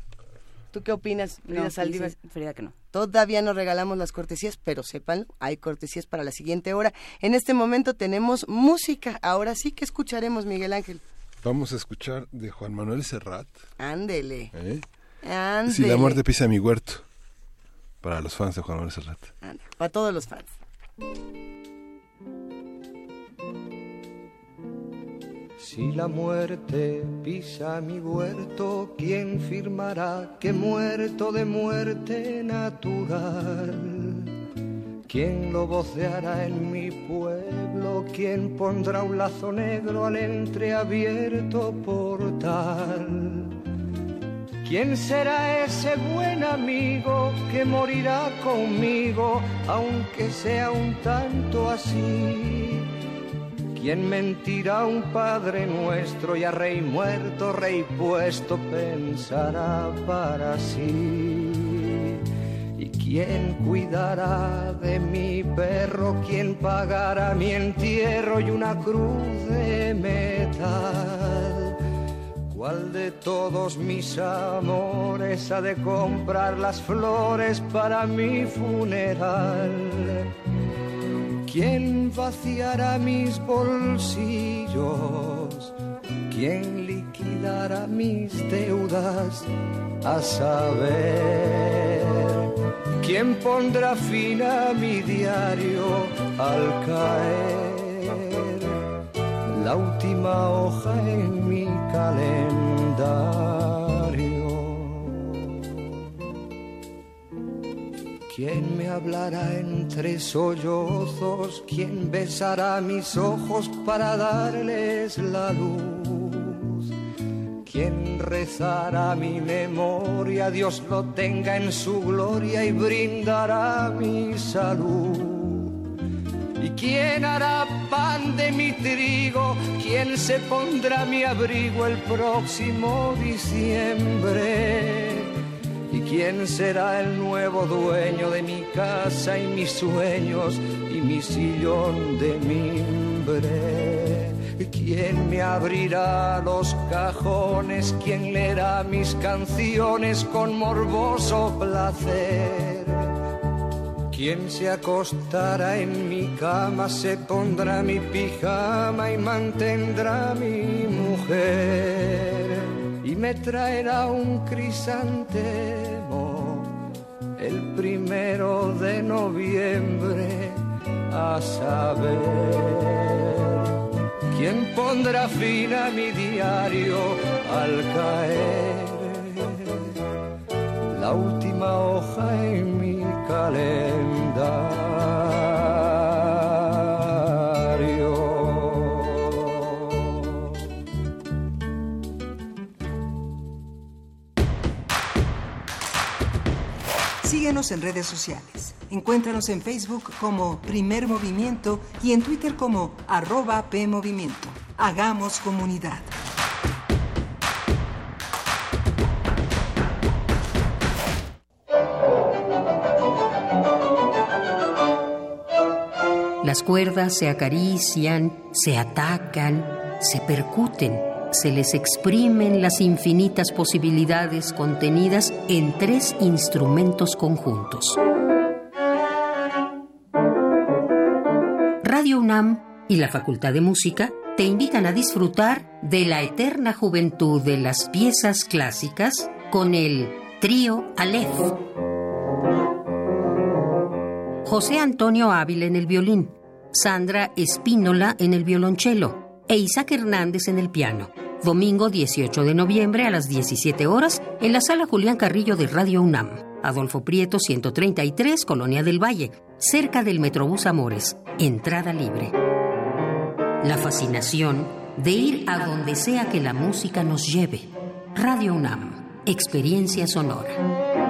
¿Tú qué opinas, Frida no, Saldívar? Frida que no. Todavía no regalamos las cortesías, pero sepan, hay cortesías para la siguiente hora. En este momento tenemos música. Ahora sí que escucharemos, Miguel Ángel. Vamos a escuchar de Juan Manuel Serrat. Ándele. ¿Eh? Si la muerte pisa mi huerto. Para los fans de Juan Manuel Serrat. para todos los fans. Si la muerte pisa mi huerto, ¿quién firmará que muerto de muerte natural? ¿Quién lo voceará en mi pueblo? ¿Quién pondrá un lazo negro al entreabierto portal? ¿Quién será ese buen amigo que morirá conmigo, aunque sea un tanto así? ¿Quién mentirá un Padre nuestro y a Rey muerto, Rey puesto pensará para sí? ¿Y quién cuidará de mi perro? ¿Quién pagará mi entierro y una cruz de metal? ¿Cuál de todos mis amores ha de comprar las flores para mi funeral? ¿Quién vaciará mis bolsillos? ¿Quién liquidará mis deudas? A saber, ¿quién pondrá fin a mi diario al caer? La última hoja en mi calendario. ¿Quién me hablará entre sollozos? ¿Quién besará mis ojos para darles la luz? ¿Quién rezará mi memoria? Dios lo tenga en su gloria y brindará mi salud. ¿Y quién hará pan de mi trigo? ¿Quién se pondrá mi abrigo el próximo diciembre? ¿Y quién será el nuevo dueño de mi casa y mis sueños y mi sillón de mimbre? ¿Quién me abrirá los cajones? ¿Quién leerá mis canciones con morboso placer? ¿Quién se acostará en mi cama, se pondrá mi pijama y mantendrá mi mujer? Me traerá un crisantemo el primero de noviembre a saber quién pondrá fin a mi diario al caer la última hoja en mi calendario En redes sociales. Encuéntranos en Facebook como Primer Movimiento y en Twitter como arroba PMovimiento. Hagamos comunidad. Las cuerdas se acarician, se atacan, se percuten, se les exprimen las infinitas posibilidades contenidas en tres instrumentos conjuntos. Radio UNAM y la Facultad de Música te invitan a disfrutar de la eterna juventud de las piezas clásicas con el trío Aleph. José Antonio Ávila en el violín, Sandra Espínola en el violonchelo e Isaac Hernández en el piano. Domingo 18 de noviembre a las 17 horas en la sala Julián Carrillo de Radio UNAM. Adolfo Prieto 133, Colonia del Valle, cerca del Metrobús Amores. Entrada libre. La fascinación de ir a donde sea que la música nos lleve. Radio UNAM, experiencia sonora.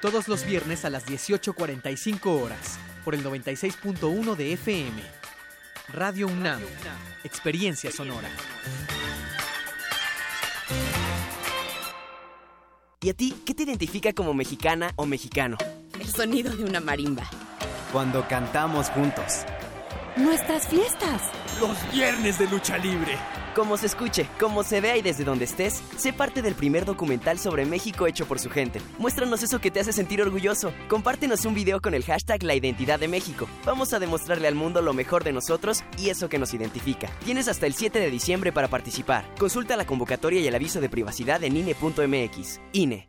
todos los viernes a las 18.45 horas, por el 96.1 de FM. Radio UNAM, Experiencia Sonora. ¿Y a ti qué te identifica como mexicana o mexicano? El sonido de una marimba. Cuando cantamos juntos. Nuestras fiestas. Los viernes de lucha libre como se escuche, como se vea y desde donde estés, sé parte del primer documental sobre México hecho por su gente. Muéstranos eso que te hace sentir orgulloso. Compártenos un video con el hashtag La Identidad de México. Vamos a demostrarle al mundo lo mejor de nosotros y eso que nos identifica. Tienes hasta el 7 de diciembre para participar. Consulta la convocatoria y el aviso de privacidad en INE.mx. INE.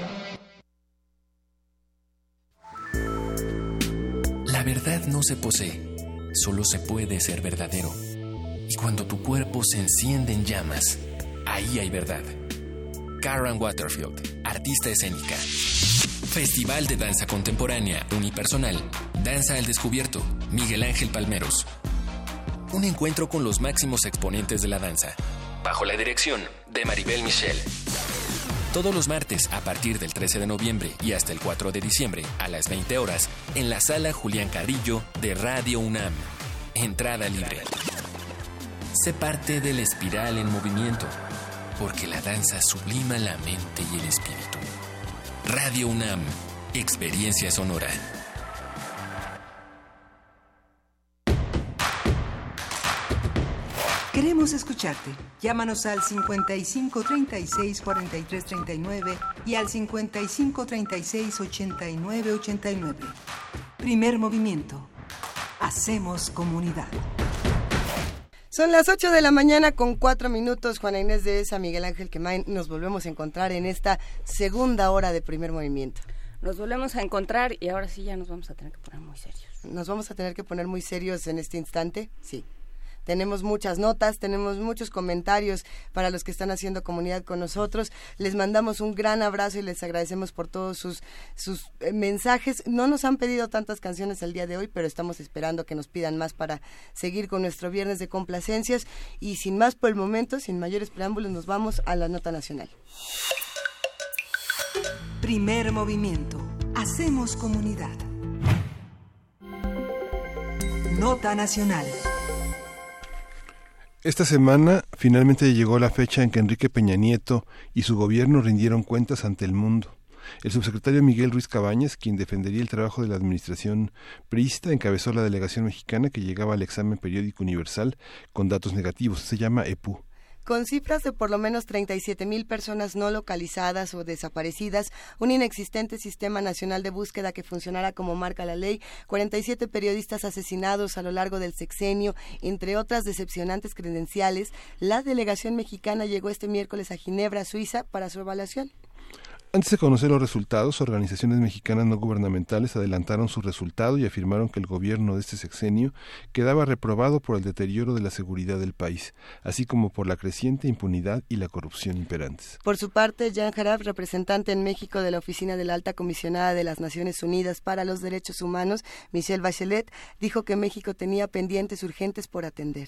No se posee, solo se puede ser verdadero. Y cuando tu cuerpo se enciende en llamas, ahí hay verdad. Karen Waterfield, artista escénica. Festival de Danza Contemporánea Unipersonal. Danza al Descubierto. Miguel Ángel Palmeros. Un encuentro con los máximos exponentes de la danza. Bajo la dirección de Maribel Michel. Todos los martes a partir del 13 de noviembre y hasta el 4 de diciembre a las 20 horas en la sala Julián Carrillo de Radio UNAM. Entrada libre. Sé parte de la espiral en movimiento, porque la danza sublima la mente y el espíritu. Radio UNAM, experiencia sonora. Queremos escucharte. Llámanos al 55 36 43 39 y al 55 36 89 89. Primer movimiento. Hacemos comunidad. Son las 8 de la mañana con 4 minutos. Juana Inés de esa, Miguel Ángel Quemain. Nos volvemos a encontrar en esta segunda hora de primer movimiento. Nos volvemos a encontrar y ahora sí ya nos vamos a tener que poner muy serios. Nos vamos a tener que poner muy serios en este instante, sí. Tenemos muchas notas, tenemos muchos comentarios para los que están haciendo comunidad con nosotros. Les mandamos un gran abrazo y les agradecemos por todos sus, sus eh, mensajes. No nos han pedido tantas canciones el día de hoy, pero estamos esperando que nos pidan más para seguir con nuestro viernes de complacencias. Y sin más por el momento, sin mayores preámbulos, nos vamos a la nota nacional. Primer movimiento. Hacemos comunidad. Nota nacional. Esta semana finalmente llegó la fecha en que Enrique Peña Nieto y su gobierno rindieron cuentas ante el mundo. El subsecretario Miguel Ruiz Cabañas, quien defendería el trabajo de la administración priista, encabezó la delegación mexicana que llegaba al examen periódico universal con datos negativos. Se llama EPU con cifras de por lo menos 37 mil personas no localizadas o desaparecidas, un inexistente sistema nacional de búsqueda que funcionara como marca la ley, 47 periodistas asesinados a lo largo del sexenio, entre otras decepcionantes credenciales, la delegación mexicana llegó este miércoles a Ginebra, Suiza, para su evaluación. Antes de conocer los resultados, organizaciones mexicanas no gubernamentales adelantaron su resultado y afirmaron que el gobierno de este sexenio quedaba reprobado por el deterioro de la seguridad del país, así como por la creciente impunidad y la corrupción imperantes. Por su parte, Jan Jarab, representante en México de la Oficina de la Alta Comisionada de las Naciones Unidas para los Derechos Humanos, Michelle Bachelet, dijo que México tenía pendientes urgentes por atender.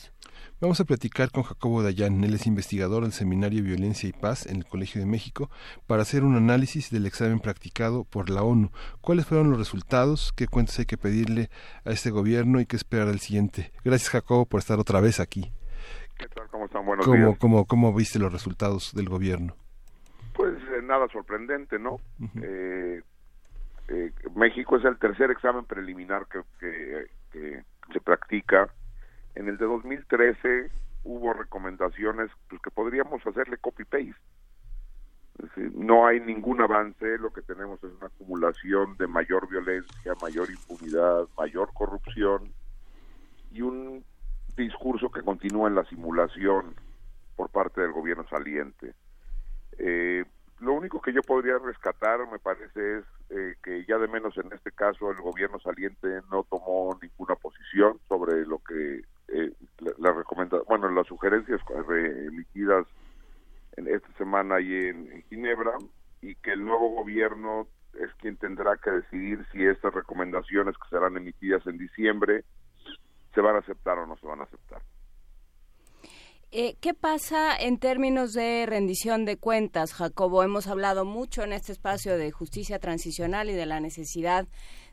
Vamos a platicar con Jacobo Dayan, él es investigador del Seminario Violencia y Paz en el Colegio de México, para hacer un análisis del examen practicado por la ONU. ¿Cuáles fueron los resultados? ¿Qué cuentas hay que pedirle a este gobierno y qué esperar al siguiente? Gracias, Jacobo, por estar otra vez aquí. ¿Qué tal? ¿Cómo están? Buenos ¿Cómo, días. Cómo, ¿Cómo viste los resultados del gobierno? Pues eh, nada sorprendente, ¿no? eh, eh, México es el tercer examen preliminar que, que, que se practica. En el de 2013 hubo recomendaciones pues, que podríamos hacerle copy-paste. No hay ningún avance, lo que tenemos es una acumulación de mayor violencia, mayor impunidad, mayor corrupción y un discurso que continúa en la simulación por parte del gobierno saliente. Eh, lo único que yo podría rescatar, me parece, es eh, que ya de menos en este caso el gobierno saliente no tomó ninguna posición sobre lo que eh, la, la recomenda, bueno, las sugerencias emitidas en esta semana ahí en, Ginebra y que el nuevo gobierno es quien tendrá que decidir si estas recomendaciones que serán emitidas en diciembre se van a aceptar o no se van a aceptar. Eh, ¿Qué pasa en términos de rendición de cuentas, Jacobo? Hemos hablado mucho en este espacio de justicia transicional y de la necesidad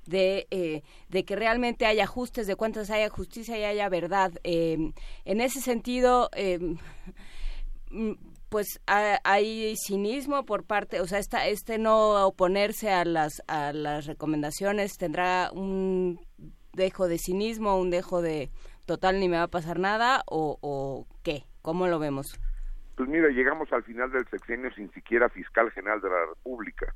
de, eh, de que realmente haya ajustes de cuentas, haya justicia y haya verdad. Eh, en ese sentido, eh, pues hay cinismo por parte, o sea, esta, este no oponerse a las, a las recomendaciones tendrá un dejo de cinismo, un dejo de total ni me va a pasar nada o, o qué? ¿Cómo lo vemos? Pues mira, llegamos al final del sexenio sin siquiera fiscal general de la República,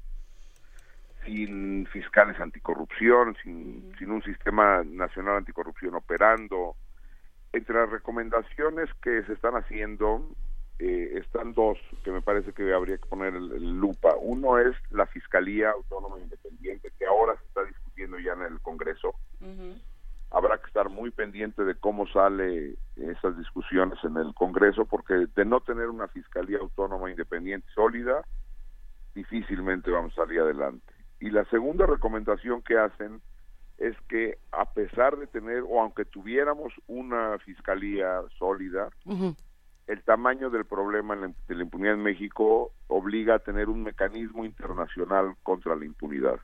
sin fiscales anticorrupción, sin, sin un sistema nacional anticorrupción operando. Entre las recomendaciones que se están haciendo eh, están dos que me parece que habría que poner el, el lupa. Uno es la Fiscalía Autónoma Independiente, que ahora se está discutiendo ya en el Congreso. Uh -huh habrá que estar muy pendiente de cómo sale esas discusiones en el Congreso, porque de no tener una fiscalía autónoma independiente sólida, difícilmente vamos a salir adelante. Y la segunda recomendación que hacen es que a pesar de tener, o aunque tuviéramos una fiscalía sólida, uh -huh. El tamaño del problema de la impunidad en México obliga a tener un mecanismo internacional contra la impunidad.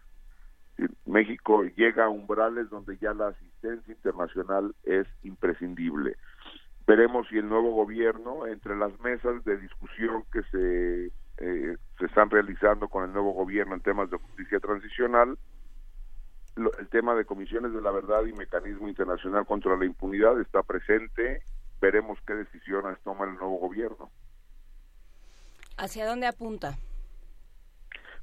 México llega a umbrales donde ya la asistencia internacional es imprescindible. Veremos si el nuevo gobierno, entre las mesas de discusión que se, eh, se están realizando con el nuevo gobierno en temas de justicia transicional, lo, el tema de comisiones de la verdad y mecanismo internacional contra la impunidad está presente. Veremos qué decisiones toma el nuevo gobierno. ¿Hacia dónde apunta?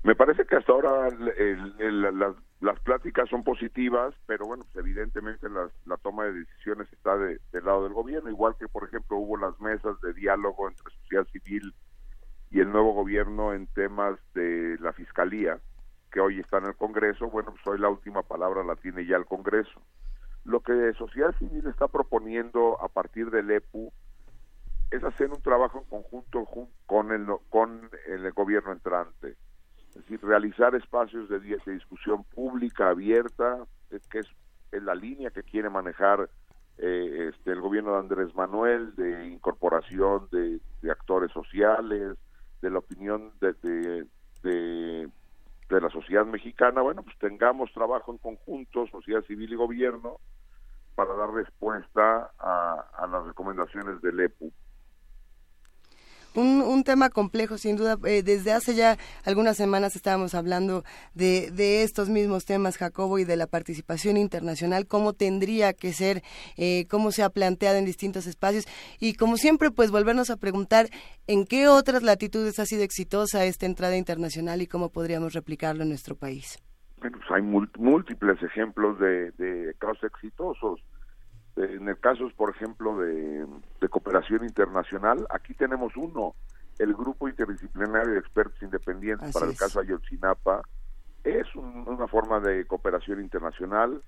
Me parece que hasta ahora el, el, el, las, las, pláticas son positivas, pero bueno, pues evidentemente las, la toma de decisiones está de, del lado del gobierno, igual que por ejemplo hubo las mesas de diálogo entre sociedad civil y el nuevo gobierno en temas de la fiscalía, que hoy está en el Congreso, bueno, pues hoy la última palabra la tiene ya el Congreso. Lo que Sociedad Civil está proponiendo a partir del EPU es hacer un trabajo en conjunto con el, con el gobierno entrante. Es decir, realizar espacios de, discusión pública abierta, que es, la línea que quiere manejar eh, este, el gobierno de Andrés Manuel, de incorporación de, actores sociales, de la opinión de, de, la sociedad mexicana. Bueno, pues tengamos trabajo en conjunto, sociedad civil y gobierno, para dar respuesta a las recomendaciones del EPU un, un tema complejo, sin duda. Eh, desde hace ya algunas semanas estábamos hablando de, de, estos mismos temas, Jacobo, y de la participación internacional, cómo tendría que ser, eh, cómo se ha planteado en distintos espacios. Y como siempre, pues volvernos a preguntar en qué otras latitudes ha sido exitosa esta entrada internacional y cómo podríamos replicarlo en nuestro país. Bueno, pues hay múltiples ejemplos de, de casos exitosos en el caso, por ejemplo, de, cooperación internacional, aquí tenemos uno, el Grupo Interdisciplinario de Expertos Independientes para el caso Ayotzinapa, es una forma de cooperación internacional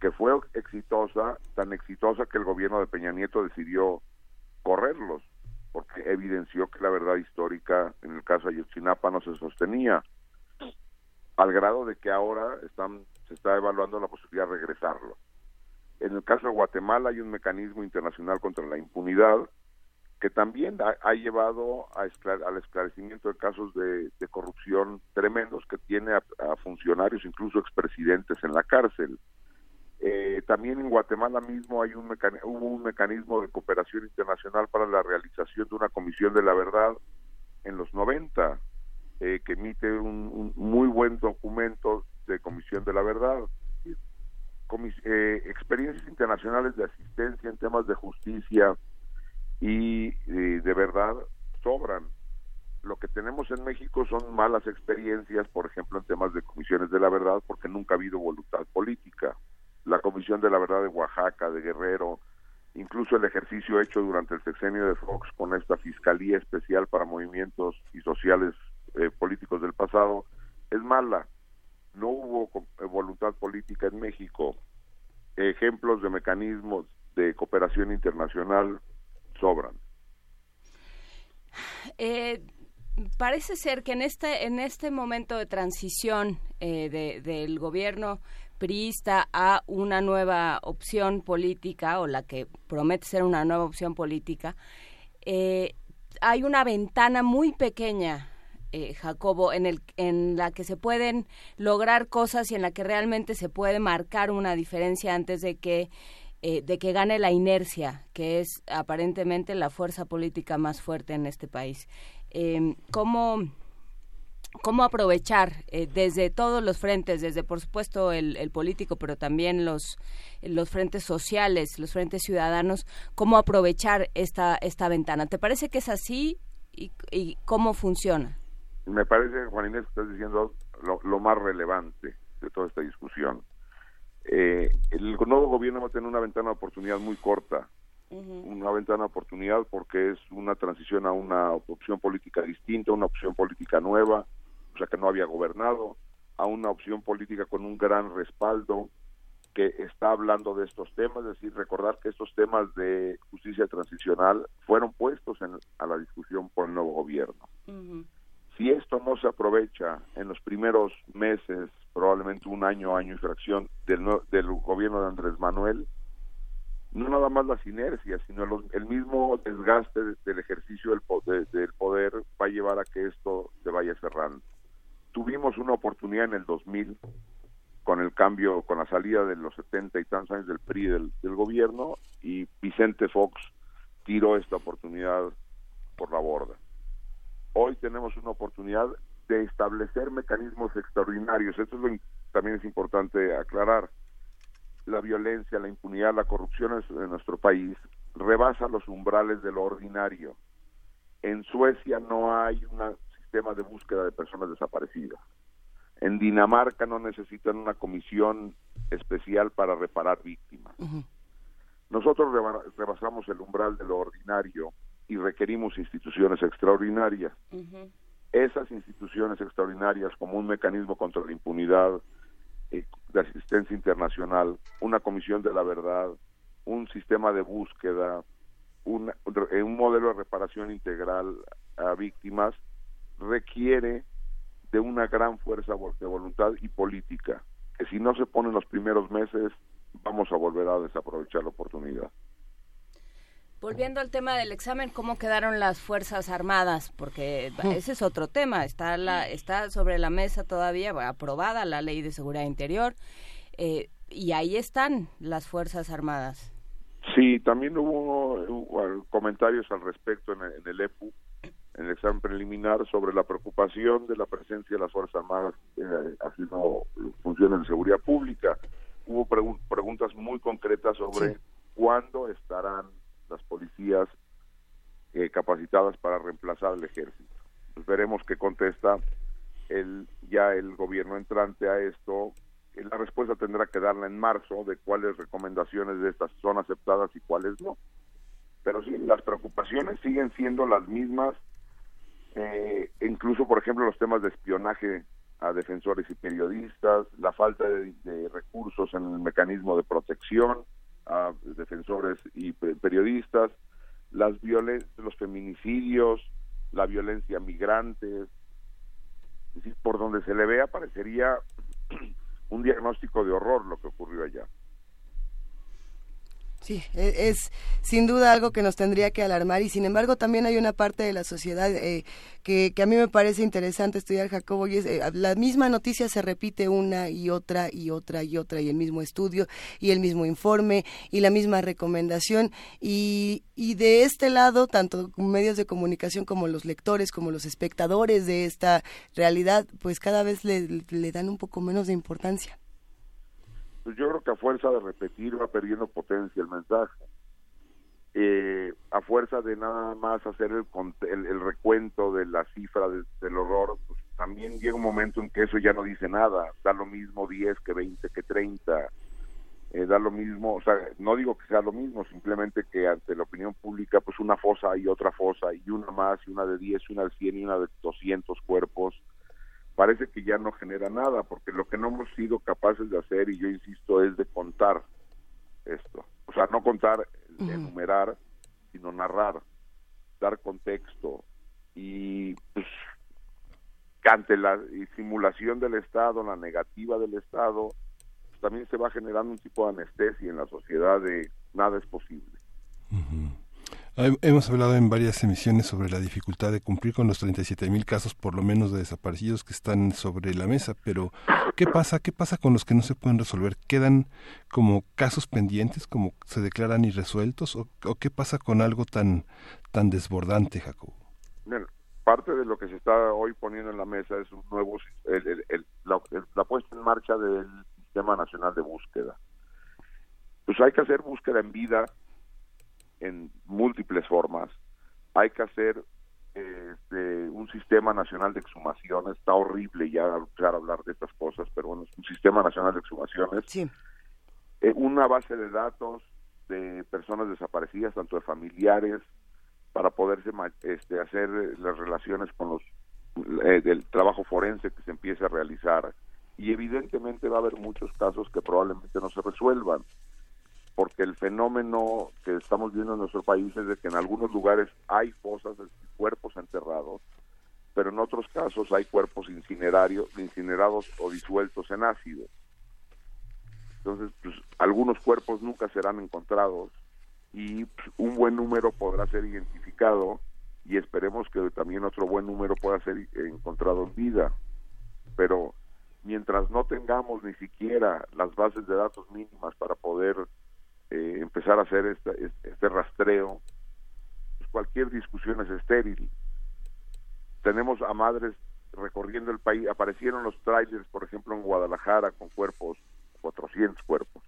que fue exitosa, tan exitosa que el gobierno de Peña Nieto decidió correrlos, porque evidenció que la verdad histórica en el caso Ayotzinapa no se sostenía, al grado de que ahora están, se está evaluando la posibilidad de regresarlo. En el caso de Guatemala hay un mecanismo internacional contra la impunidad que también ha, llevado al esclarecimiento de casos de, corrupción tremendos que tiene a, funcionarios, incluso expresidentes en la cárcel. Eh, también en Guatemala mismo hay un hubo un mecanismo de cooperación internacional para la realización de una comisión de la verdad en los 90, eh, que emite un muy buen documento de comisión de la verdad eh, experiencias internacionales de asistencia en temas de justicia y de verdad sobran. Lo que tenemos en México son malas experiencias, por ejemplo, en temas de comisiones de la verdad, porque nunca ha habido voluntad política. La Comisión de la Verdad de Oaxaca, de Guerrero, incluso el ejercicio hecho durante el sexenio de Fox con esta Fiscalía Especial para Movimientos y Sociales eh, Políticos del pasado, es mala no hubo eh, voluntad política en México. Ejemplos de mecanismos de cooperación internacional sobran. Eh, parece ser que en este en este momento de transición eh, del gobierno priista a una nueva opción política o la que promete ser una nueva opción política hay una ventana muy pequeña eh, Jacobo, en, el, en la que se pueden lograr cosas y en la que realmente se puede marcar una diferencia antes de que eh, de que gane la inercia, que es aparentemente la fuerza política más fuerte en este país. Em, ¿cómo, ¿Cómo aprovechar eh, desde todos los frentes, desde por supuesto el, político, pero también los, los frentes sociales, los frentes ciudadanos, cómo aprovechar esta, esta ventana? ¿Te parece que es así y cómo funciona? Me parece, Juan Inés, que estás diciendo lo, más relevante de toda esta discusión. Eh, el nuevo gobierno va a tener una ventana de oportunidad muy corta, una ventana de oportunidad porque es una transición a una opción política distinta, una opción política nueva, o sea que no había gobernado, a una opción política con un gran respaldo que está hablando de estos temas, es decir, recordar que estos temas de justicia transicional fueron puestos en, a la discusión por el nuevo gobierno. Si esto no se aprovecha en los primeros meses, probablemente un año, año y fracción del, del gobierno de Andrés Manuel, no nada más las inercias, sino el mismo desgaste del ejercicio del poder, del poder va a llevar a que esto se vaya cerrando. Tuvimos una oportunidad en el 2000 con el cambio, con la salida de los 70 y tantos años del PRI del gobierno y Vicente Fox tiró esta oportunidad por la borda hoy tenemos una oportunidad de establecer mecanismos extraordinarios. Esto también es importante aclarar. La violencia, la impunidad, la corrupción en nuestro país rebasa los umbrales de lo ordinario. En Suecia no hay un sistema de búsqueda de personas desaparecidas. En Dinamarca no necesitan una comisión especial para reparar víctimas. Nosotros rebasamos el umbral de lo ordinario y requerimos instituciones extraordinarias. Esas instituciones extraordinarias, como un mecanismo contra la impunidad, eh, de asistencia internacional, una comisión de la verdad, un sistema de búsqueda, un, un modelo de reparación integral a víctimas, requiere de una gran fuerza de voluntad y política, que si no se pone en los primeros meses, vamos a volver a desaprovechar la oportunidad. Volviendo al tema del examen, ¿cómo quedaron las Fuerzas Armadas? Porque ese es otro tema. Está, la, está sobre la mesa todavía, aprobada la Ley de Seguridad Interior, eh, y ahí están las Fuerzas Armadas. Sí, también hubo, comentarios al respecto en, el EPU, en el examen preliminar, sobre la preocupación de la presencia de las Fuerzas Armadas eh, haciendo funciones de seguridad pública. Hubo preguntas muy concretas sobre cuándo estarán las policías eh, capacitadas para reemplazar al ejército. Pues veremos qué contesta el, ya el gobierno entrante a esto. Eh, la respuesta tendrá que darla en marzo de cuáles recomendaciones de estas son aceptadas y cuáles no. Pero sí, las preocupaciones siguen siendo las mismas, eh, incluso, por ejemplo, los temas de espionaje a defensores y periodistas, la falta de recursos en el mecanismo de protección, a defensores y periodistas, las los feminicidios, la violencia migrante, por donde se le vea parecería (clears throat) un diagnóstico de horror lo que ocurrió allá. Sí, e, es, sin duda algo que nos tendría que alarmar y sin embargo también hay una parte de la sociedad eh, que, a mí me parece interesante estudiar, Jacobo, y es eh, la misma noticia se repite una y otra y otra y otra y el mismo estudio y el mismo informe y la misma recomendación y, y de este lado, tanto medios de comunicación como los lectores, como los espectadores de esta realidad, pues cada vez le, le dan un poco menos de importancia pues yo creo que a fuerza de repetir va perdiendo potencia el mensaje. Eh, a fuerza de nada más hacer el, el, recuento de la cifra del horror, pues también llega un momento en que eso ya no dice nada, da lo mismo 10 que 20 que 30, eh, da lo mismo, o sea, no digo que sea lo mismo, simplemente que ante la opinión pública, pues una fosa y otra fosa, y una más, y una de 10, y una de 100, y una de 200 cuerpos, parece que ya no genera nada, porque lo que no hemos sido capaces de hacer, y yo insisto, es de contar esto. O sea, no contar, enumerar, sino narrar, dar contexto. Y pues, ante la simulación del Estado, la negativa del Estado, pues, también se va generando un tipo de anestesia en la sociedad de nada es posible. Hemos hablado en varias emisiones sobre la dificultad de cumplir con los 37 mil casos, por lo menos, de desaparecidos que están sobre la mesa. Pero, ¿qué pasa? ¿Qué pasa con los que no se pueden resolver? ¿Quedan como casos pendientes, como se declaran irresueltos? ¿O, qué pasa con algo tan, tan desbordante, Jacobo? parte de lo que se está hoy poniendo en la mesa es un nuevo, la puesta en marcha del Sistema Nacional de Búsqueda. Pues hay que hacer búsqueda en vida en múltiples formas. Hay que hacer este, un sistema nacional de exhumaciones. Está horrible ya hablar de estas cosas, pero bueno, es un sistema nacional de exhumaciones. Sí. Eh, una base de datos de personas desaparecidas, tanto de familiares, para poderse este, hacer las relaciones con los eh, del trabajo forense que se empiece a realizar. Y evidentemente va a haber muchos casos que probablemente no se resuelvan porque el fenómeno que estamos viendo en nuestro país es de que en algunos lugares hay fosas cuerpos enterrados, pero en otros casos hay cuerpos incinerarios, incinerados o disueltos en ácido. Entonces, pues, algunos cuerpos nunca serán encontrados y pues, un buen número podrá ser identificado y esperemos que también otro buen número pueda ser encontrado en vida. Pero mientras no tengamos ni siquiera las bases de datos mínimas para poder eh, empezar a hacer este, este rastreo, pues cualquier discusión es estéril. Tenemos a madres recorriendo el país, aparecieron los trailers, por ejemplo, en Guadalajara con cuerpos, 400 cuerpos.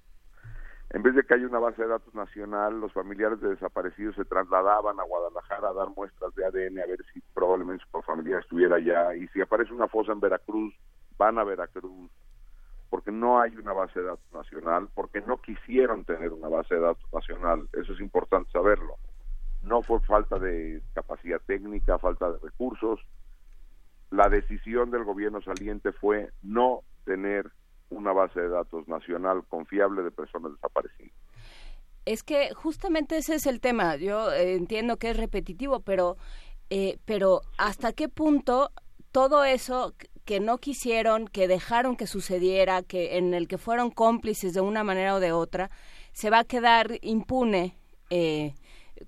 En vez de que haya una base de datos nacional, los familiares de desaparecidos se trasladaban a Guadalajara a dar muestras de ADN a ver si probablemente su familia estuviera allá. Y si aparece una fosa en Veracruz, van a Veracruz porque no hay una base de datos nacional, porque no quisieron tener una base de datos nacional, eso es importante saberlo. No fue falta de capacidad técnica, falta de recursos. La decisión del gobierno saliente fue no tener una base de datos nacional confiable de personas desaparecidas. Es que justamente ese es el tema. Yo eh, entiendo que es repetitivo, pero, eh, pero ¿hasta qué punto todo eso que no quisieron, que dejaron que sucediera, que en el que fueron cómplices de una manera o de otra, se va a quedar impune eh,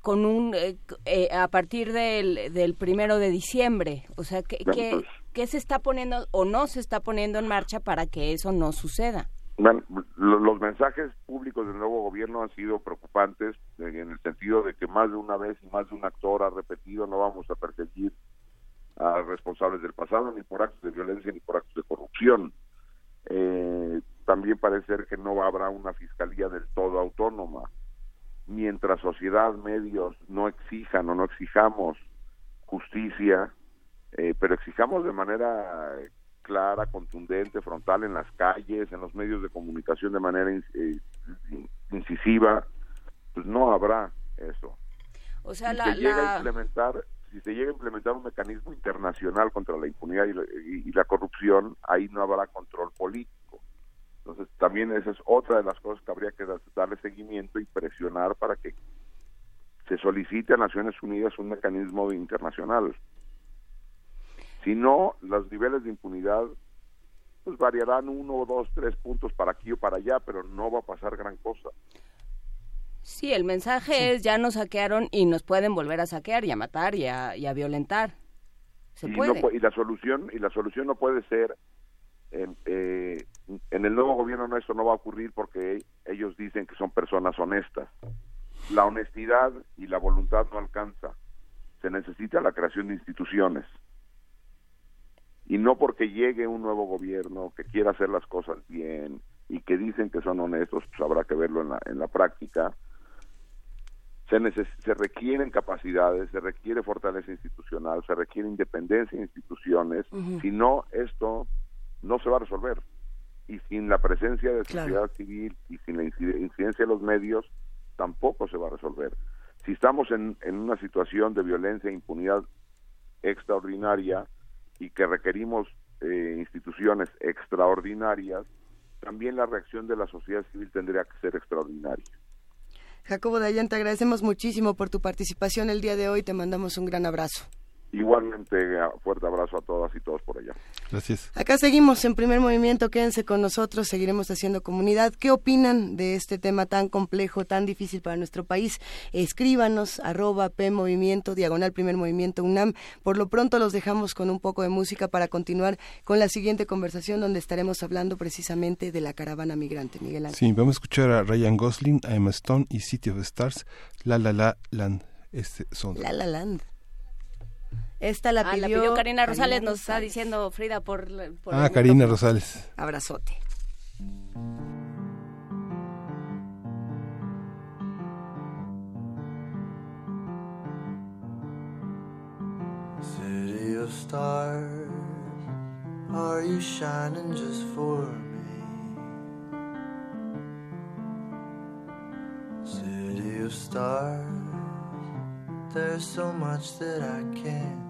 con un eh, eh, a partir del, del primero de diciembre? O sea, ¿qué, qué, pues. qué se está poniendo o no se está poniendo en marcha para que eso no suceda? Bueno, lo- los mensajes públicos del nuevo gobierno han sido preocupantes eh, en el sentido de que más de una vez y más de un actor ha repetido no vamos a perseguir a responsables del pasado ni por actos de violencia ni por actos de corrupción. Eh, también parece ser que no habrá una fiscalía del todo autónoma. Mientras sociedad, medios no exijan o no exijamos justicia, eh, pero exijamos de manera eh, clara, contundente, frontal en las calles, en los medios de comunicación de manera in- eh, in- incisiva, pues no habrá eso. O sea, si la, se llega a la- implementar si se llega a implementar un mecanismo internacional contra la impunidad y la, y- la corrupción ahí no habrá control político entonces también esa es otra de las cosas que habría que da- darle seguimiento y presionar para que se solicite a Naciones Unidas un mecanismo internacional si no los niveles de impunidad pues variarán uno, dos, tres puntos para aquí o para allá, pero no va a pasar gran cosa. Sí, el mensaje es ya nos saquearon y nos pueden volver a saquear y a matar y a, y a violentar. Se y, puede. pu- y la solución y la solución no puede ser en, eh, en el nuevo gobierno no esto no va a ocurrir porque ellos dicen que son personas honestas. La honestidad y la voluntad no alcanza. Se necesita la creación de instituciones. Y no porque llegue un nuevo gobierno que quiera hacer las cosas bien y que dicen que son honestos pues habrá que verlo en la en la práctica se, neces- se requieren capacidades, se requiere fortaleza institucional, se requiere independencia de instituciones, si no, esto no se va a resolver. Y sin la presencia de Claro. sociedad civil y sin la incide- incidencia de los medios, tampoco se va a resolver. Si estamos en, en una situación de violencia e impunidad extraordinaria y que requerimos eh, instituciones extraordinarias, también la reacción de la sociedad civil tendría que ser extraordinaria. Jacobo Dayan, te agradecemos muchísimo por tu participación el día de hoy. Te mandamos un gran abrazo. Igualmente, a- fuerte abrazo a todas y todos por allá. Gracias. Acá seguimos en primer movimiento, quédense con nosotros, seguiremos haciendo comunidad. ¿Qué opinan de este tema tan complejo, tan difícil para nuestro país? Escríbanos, arroba P Movimiento, diagonal primer movimiento UNAM. Por lo pronto los dejamos con un poco de música para continuar con la siguiente conversación donde estaremos hablando precisamente de la caravana migrante. Miguel Ángel. Sí, vamos a escuchar a Ryan Gosling, a Emma Stone y City of Stars, La La La Land. Este son. La La Land. Esta la Ah, pidió, la pidió Karina Rosales, Karina nos está diciendo Frida por... por Ah, Karina. Rosales. Abrazote. City of stars, are you shining just for me? City of stars, there's so much that I can't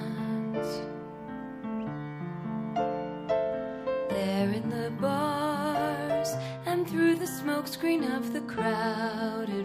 Of the crowded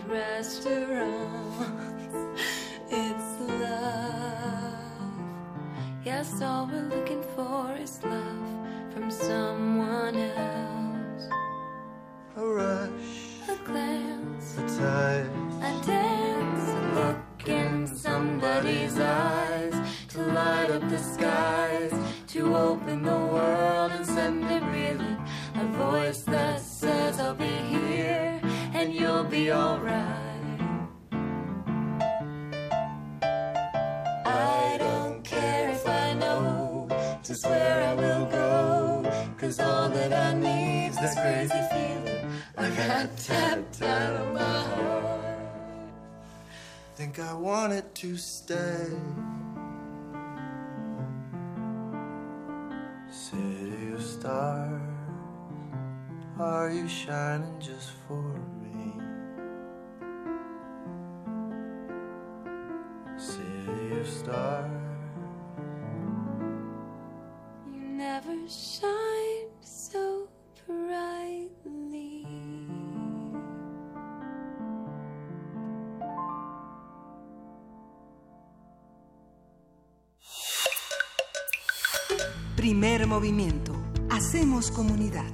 to stay. City of stars, are you shining just for me? Primer movimiento. Hacemos comunidad.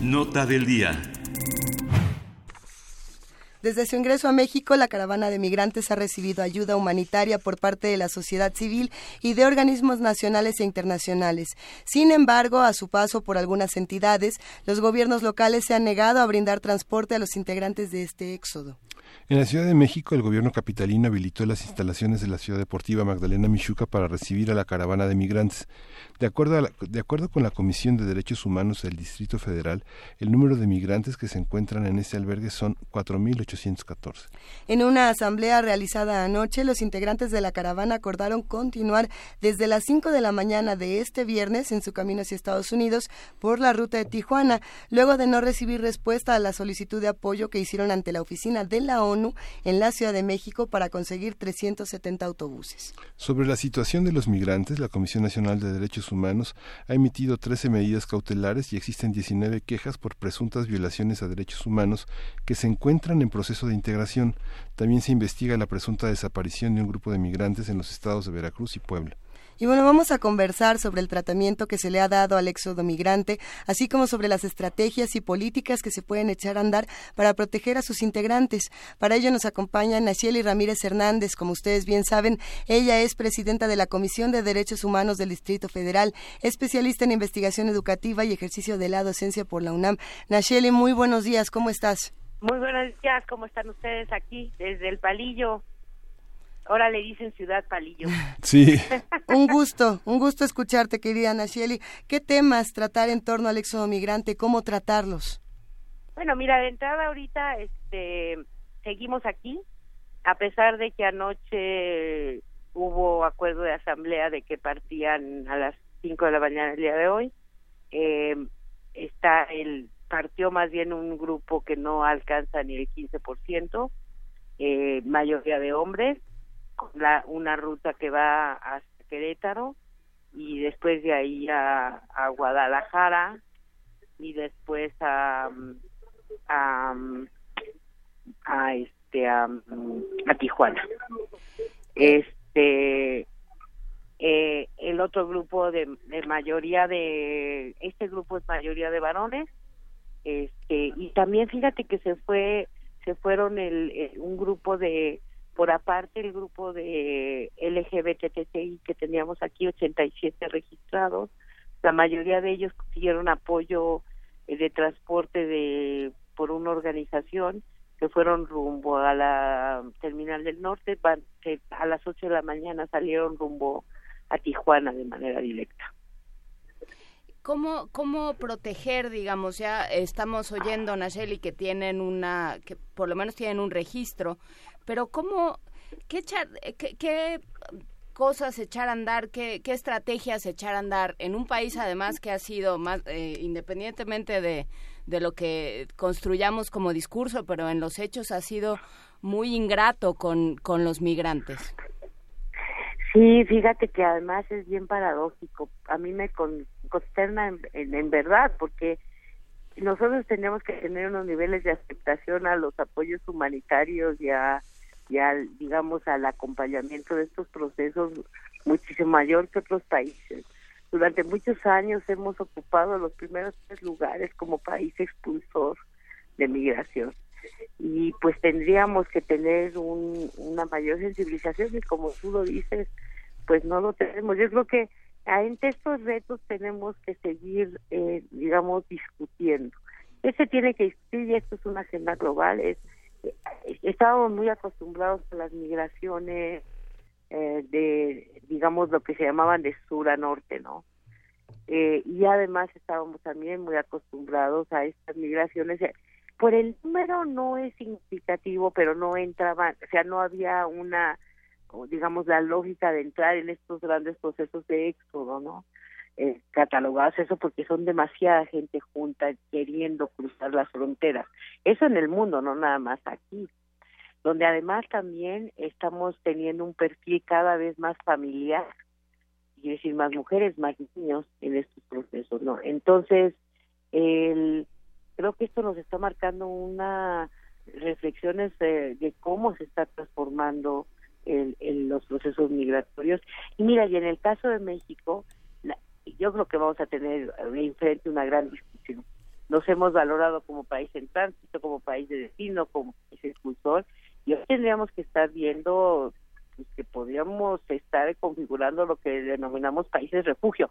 Nota del día. Desde su ingreso a México, la caravana de migrantes ha recibido ayuda humanitaria por parte de la sociedad civil y de organismos nacionales e internacionales. Sin embargo, a su paso por algunas entidades, los gobiernos locales se han negado a brindar transporte a los integrantes de este éxodo. En la Ciudad de México, el gobierno capitalino habilitó las instalaciones de la Ciudad Deportiva Magdalena Michuca para recibir a la caravana de migrantes. De acuerdo, con la Comisión de Derechos Humanos del Distrito Federal, el número de migrantes que se encuentran en este albergue son 4.814. En una asamblea realizada anoche, los integrantes de la caravana acordaron continuar desde las 5 de la mañana de este viernes en su camino hacia Estados Unidos por la ruta de Tijuana, luego de no recibir respuesta a la solicitud de apoyo que hicieron ante la oficina de la ONU en la Ciudad de México para conseguir 370 autobuses. Sobre la situación de los migrantes, la Comisión Nacional de Derechos Humanos ha emitido 13 medidas cautelares y existen 19 quejas por presuntas violaciones a derechos humanos que se encuentran en proceso de integración. También se investiga la presunta desaparición de un grupo de migrantes en los estados de Veracruz y Puebla. Y bueno, vamos a conversar sobre el tratamiento que se le ha dado al éxodo migrante, así como sobre las estrategias y políticas que se pueden echar a andar para proteger a sus integrantes. Para ello nos acompaña Nacieli Ramírez Hernández, como ustedes bien saben, ella es presidenta de la Comisión de Derechos Humanos del Distrito Federal, especialista en investigación educativa y ejercicio de la docencia por la UNAM. Nacieli, muy buenos días, ¿cómo estás? Muy buenos días, ¿cómo están ustedes aquí desde el Palillo? Ahora le dicen Ciudad Palillo. (laughs) Sí. (laughs) un gusto, un gusto escucharte, querida Nacieli. ¿Qué temas tratar en torno al éxodo migrante? ¿Cómo tratarlos? Bueno, mira, de entrada ahorita este, seguimos aquí, a pesar de que anoche hubo acuerdo de asamblea de que partían a las 5 de la mañana el día de hoy. Eh, está el partió más bien un grupo que no alcanza ni el 15%, eh, mayoría de hombres, la, una ruta que va hasta Querétaro y después de ahí a, a Guadalajara y después a a, a este a, a Tijuana. Este eh, el otro grupo de, de mayoría de este grupo es mayoría de varones este y también fíjate que se fue se fueron el, el- un grupo de por aparte el grupo de LGBTTI que teníamos aquí 87 registrados la mayoría de ellos consiguieron apoyo eh, de transporte de por una organización que fueron rumbo a la terminal del norte a las 8 de la mañana salieron rumbo a Tijuana de manera directa. ¿Cómo, ¿Cómo proteger, digamos, ya estamos oyendo, Nacheli, que tienen una, que por lo menos tienen un registro, pero cómo, qué, qué, cosas echar a andar, qué, estrategias echar a andar en un país además que ha sido más, eh, independientemente de, de lo que construyamos como discurso, pero en los hechos ha sido muy ingrato con, con los migrantes. Sí, fíjate que además es bien paradójico. A mí me con- consterna en, en- en verdad porque nosotros tenemos que tener unos niveles de aceptación a los apoyos humanitarios y, a, y al, digamos, al acompañamiento de estos procesos muchísimo mayor que otros países. Durante muchos años hemos ocupado los primeros tres lugares como país expulsor de migración y pues tendríamos que tener un, una mayor sensibilización y como tú lo dices, pues no lo tenemos. Yo creo que ante estos retos tenemos que seguir, eh, digamos, discutiendo. ¿Qué se tiene que discutir? Y esto es una agenda global. Es, estábamos muy acostumbrados a las migraciones eh, de, digamos, lo que se llamaban de sur a norte, ¿no? eh, y además estábamos también muy acostumbrados a estas migraciones. Eh, por el número no es significativo, pero no entraban, o sea, no había una, digamos, la lógica de entrar en estos grandes procesos de éxodo, ¿no? Eh, catalogados eso porque son demasiada gente junta queriendo cruzar las fronteras. Eso en el mundo, no nada más aquí donde además también estamos teniendo un perfil cada vez más familiar, y decir, más mujeres, más niños en estos procesos, ¿no? Entonces, el, creo que esto nos está marcando una reflexiones de, cómo se está transformando el, los procesos migratorios. Y mira, y en el caso de México, yo creo que vamos a tener enfrente una gran discusión. Nos hemos valorado como país en tránsito, como país de destino, como país expulsor, y hoy tendríamos que estar viendo pues, que podríamos estar configurando lo que denominamos países refugio.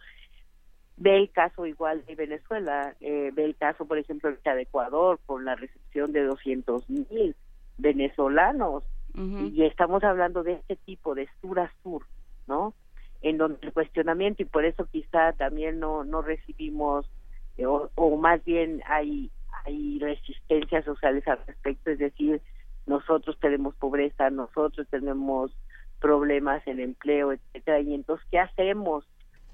Ve el caso igual de Venezuela, eh, ve el caso, por ejemplo, de Ecuador, con la recepción de 200 mil venezolanos, y estamos hablando de este tipo de sur a sur, ¿no? En donde el cuestionamiento, y por eso quizá también no, no recibimos, eh, o, más bien hay, hay resistencias sociales al respecto, es decir, nosotros tenemos pobreza, nosotros tenemos problemas en empleo, etcétera, y entonces qué hacemos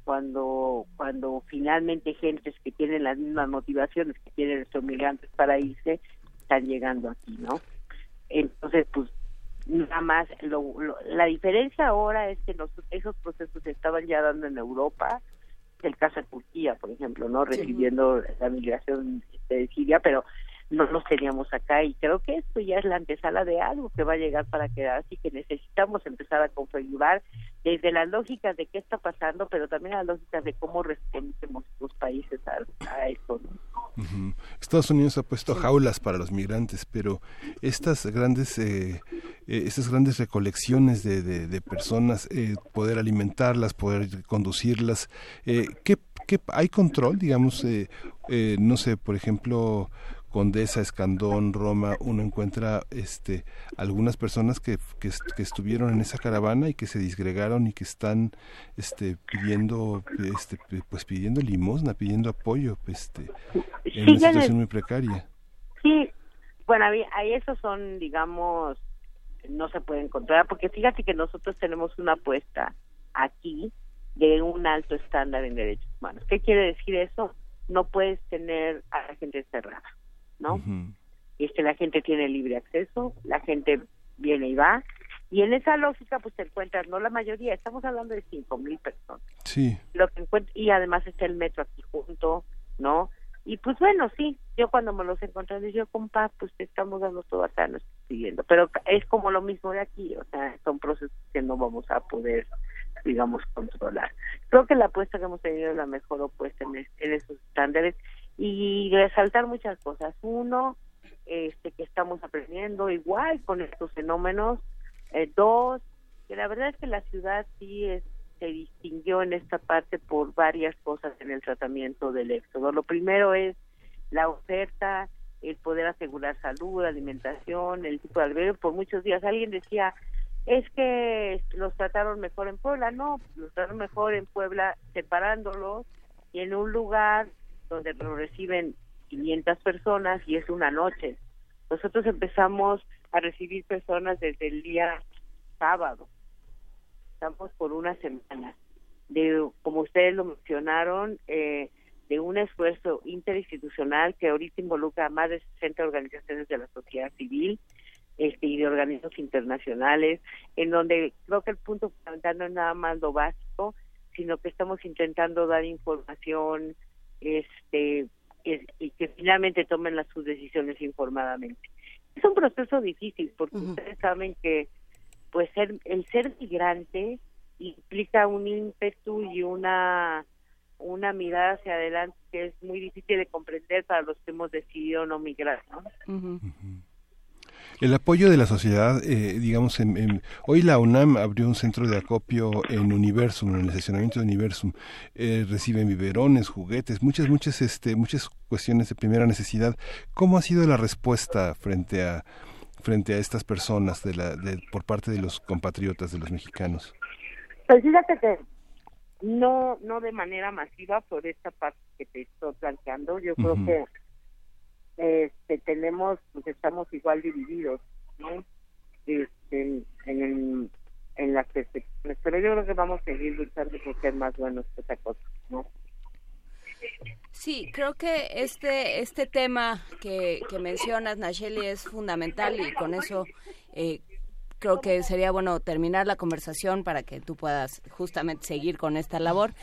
cuando cuando finalmente gentes que tienen las mismas motivaciones que tienen estos migrantes para irse están llegando aquí, ¿no? Entonces, pues nada más lo, la diferencia ahora es que los, esos procesos se estaban ya dando en Europa, el caso de Turquía, por ejemplo, no recibiendo la migración de Siria, pero no los teníamos acá y creo que esto ya es la antesala de algo que va a llegar para quedarse y que necesitamos empezar a configurar desde las lógicas de qué está pasando, pero también las lógicas de cómo respondemos los países a, esto. Estados Unidos ha puesto jaulas para los migrantes, pero estas grandes eh, eh, estas grandes recolecciones de, de, personas, eh, poder alimentarlas, poder conducirlas, ¿qué, ¿qué, hay control, digamos, no sé, por ejemplo, Condesa, Escandón, Roma, uno encuentra este algunas personas que, que, estuvieron en esa caravana y que se disgregaron y que están este pidiendo este pues pidiendo limosna, pidiendo apoyo, este en una situación muy precaria. Sí, bueno, ahí esos son digamos no se puede encontrar porque fíjate que nosotros tenemos una apuesta aquí de un alto estándar en derechos humanos. ¿Qué quiere decir eso? No puedes tener a la gente cerrada ¿no? Y es que la gente tiene libre acceso, la gente viene y va, y en esa lógica pues te encuentras, no la mayoría, estamos hablando de cinco mil personas. Sí. Lo que y además está el metro aquí junto, ¿no? Y pues bueno, sí, yo cuando me los encontré, yo, compa, pues te estamos dando todo acá, no estoy siguiendo. Pero es como lo mismo de aquí, o sea, son procesos que no vamos a poder, digamos, controlar. Creo que la apuesta que hemos tenido es la mejor opuesta en, en esos estándares y resaltar muchas cosas. Uno, este, que estamos aprendiendo igual con estos fenómenos. Eh, dos, que la verdad es que la ciudad sí se distinguió en esta parte por varias cosas en el tratamiento del éxodo. Lo primero es la oferta, el poder asegurar salud, alimentación, el tipo de albergue. Por muchos días alguien decía, es que los trataron mejor en Puebla. No, los trataron mejor en Puebla separándolos y en un lugar donde lo reciben 500 personas y es una noche. Nosotros empezamos a recibir personas desde el día sábado. Estamos por una semana. De, como ustedes lo mencionaron, eh, de un esfuerzo interinstitucional que ahorita involucra a más de 60 organizaciones de la sociedad civil este, y de organismos internacionales, en donde creo que el punto fundamental no es nada más lo básico, sino que estamos intentando dar información, este y que finalmente tomen las sus decisiones informadamente. Es un proceso difícil porque ustedes saben que pues ser el ser migrante implica un ímpetu y una una mirada hacia adelante que es muy difícil de comprender para los que hemos decidido no migrar, ¿no? El apoyo de la sociedad, eh, digamos, en, hoy la UNAM abrió un centro de acopio en Universum, en el estacionamiento de Universum. Eh, reciben biberones, juguetes, muchas, muchas, este, muchas cuestiones de primera necesidad. ¿Cómo ha sido la respuesta frente a frente a estas personas de la, de, por parte de los compatriotas de los mexicanos? Pues fíjate que no no de manera masiva por esta parte que te estoy planteando yo creo que este tenemos pues estamos igual divididos no este, en el, en las percepciones pero yo creo que vamos a seguir luchando por ser más buenos que cosa no Sí, creo que este este tema que, que mencionas, Nacheli, es fundamental y con eso eh, creo que sería bueno terminar la conversación para que tú puedas justamente seguir con esta labor.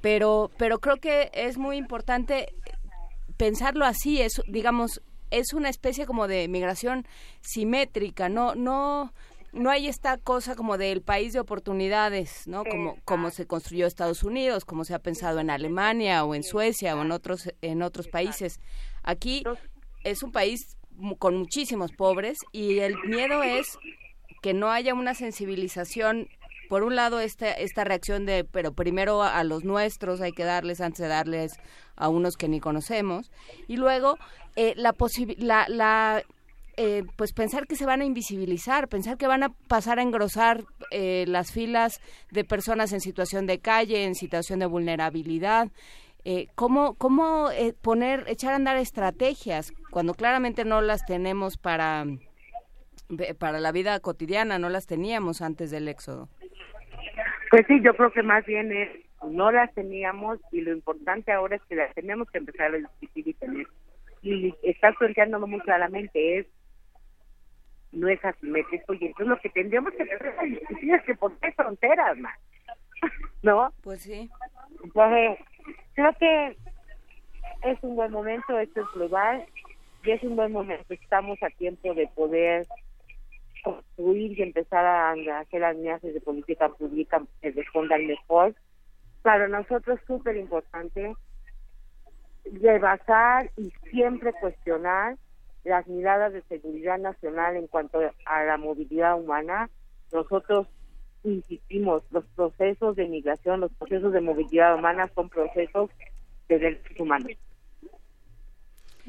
Pero, pero creo que es muy importante pensarlo así, es, digamos, es una especie como de migración simétrica, no, no, no hay esta cosa como del país de oportunidades, ¿no? Como, como se construyó Estados Unidos, como se ha pensado en Alemania o en Suecia o en otros, en otros países. Aquí es un país con muchísimos pobres y el miedo es que no haya una sensibilización por un lado esta esta reacción de pero primero a, los nuestros hay que darles antes de darles a unos que ni conocemos y luego eh, la la, la eh, pues pensar que se van a invisibilizar, pensar que van a pasar a engrosar eh, las filas de personas en situación de calle, en situación de vulnerabilidad. Eh, ¿Cómo, cómo poner, echar a andar estrategias cuando claramente no las tenemos para, para la vida cotidiana, no las teníamos antes del éxodo. Pues sí, yo creo que más bien es, no las teníamos y lo importante ahora es que las tenemos que empezar a discutir y tener. Y estar planteándolo muy claramente es, no es asimétrico y entonces lo que tendríamos que hacer es discutir es que por qué fronteras más, (laughs) ¿no? Pues sí. Entonces, creo que es un buen momento, esto es global y es un buen momento, estamos a tiempo de poder construir y empezar a hacer alianzas de política pública que respondan mejor. Para nosotros es súper importante rebasar y siempre cuestionar las miradas de seguridad nacional en cuanto a la movilidad humana. Nosotros insistimos, los procesos de migración, los procesos de movilidad humana son procesos de derechos humanos.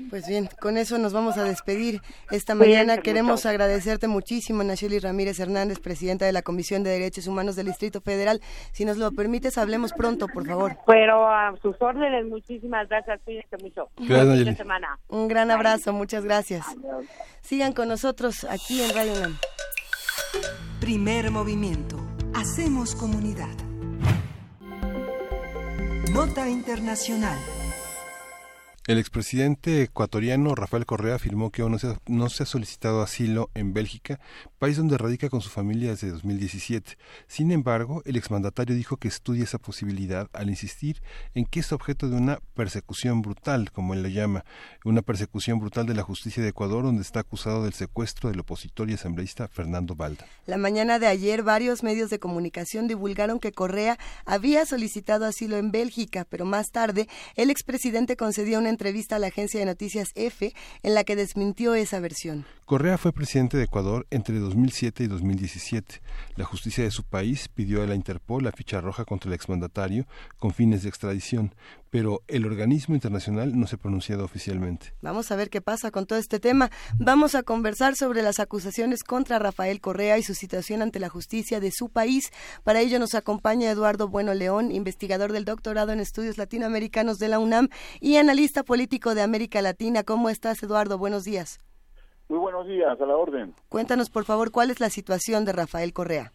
Pues bien, con eso nos vamos a despedir. Esta mañana queremos agradecerte muchísimo, Nacheli Ramírez Hernández, presidenta de la Comisión de Derechos Humanos del Distrito Federal. Si nos lo permites, hablemos pronto, por favor. Pero a sus órdenes, muchísimas gracias. Cuídense mucho. Gracias, semana. Un gran abrazo, muchas gracias. Sigan con nosotros aquí en Radio UNAM. Primer movimiento. Hacemos comunidad. Nota Internacional. El expresidente ecuatoriano Rafael Correa afirmó que aún no se, ha, solicitado asilo en Bélgica, país donde radica con su familia desde 2017. Sin embargo, el exmandatario dijo que estudia esa posibilidad al insistir en que es objeto de una persecución brutal, como él lo llama, una persecución brutal de la justicia de Ecuador, donde está acusado del secuestro del opositor y asambleísta Fernando Balda. La mañana de ayer, varios medios de comunicación divulgaron que Correa había solicitado asilo en Bélgica, pero más tarde el expresidente concedió una entrevista a la agencia de noticias EFE en la que desmintió esa versión. Correa fue presidente de Ecuador entre 2007 y 2017. La justicia de su país pidió a la Interpol la ficha roja contra el exmandatario con fines de extradición, pero el organismo internacional no se ha pronunciado oficialmente. Vamos a ver qué pasa con todo este tema. Vamos a conversar sobre las acusaciones contra Rafael Correa y su situación ante la justicia de su país. Para ello nos acompaña Eduardo Bueno León, investigador del doctorado en estudios latinoamericanos de la UNAM y analista político de América Latina. ¿Cómo estás, Eduardo? Buenos días. Muy buenos días, a la orden. Cuéntanos, por favor, cuál es la situación de Rafael Correa.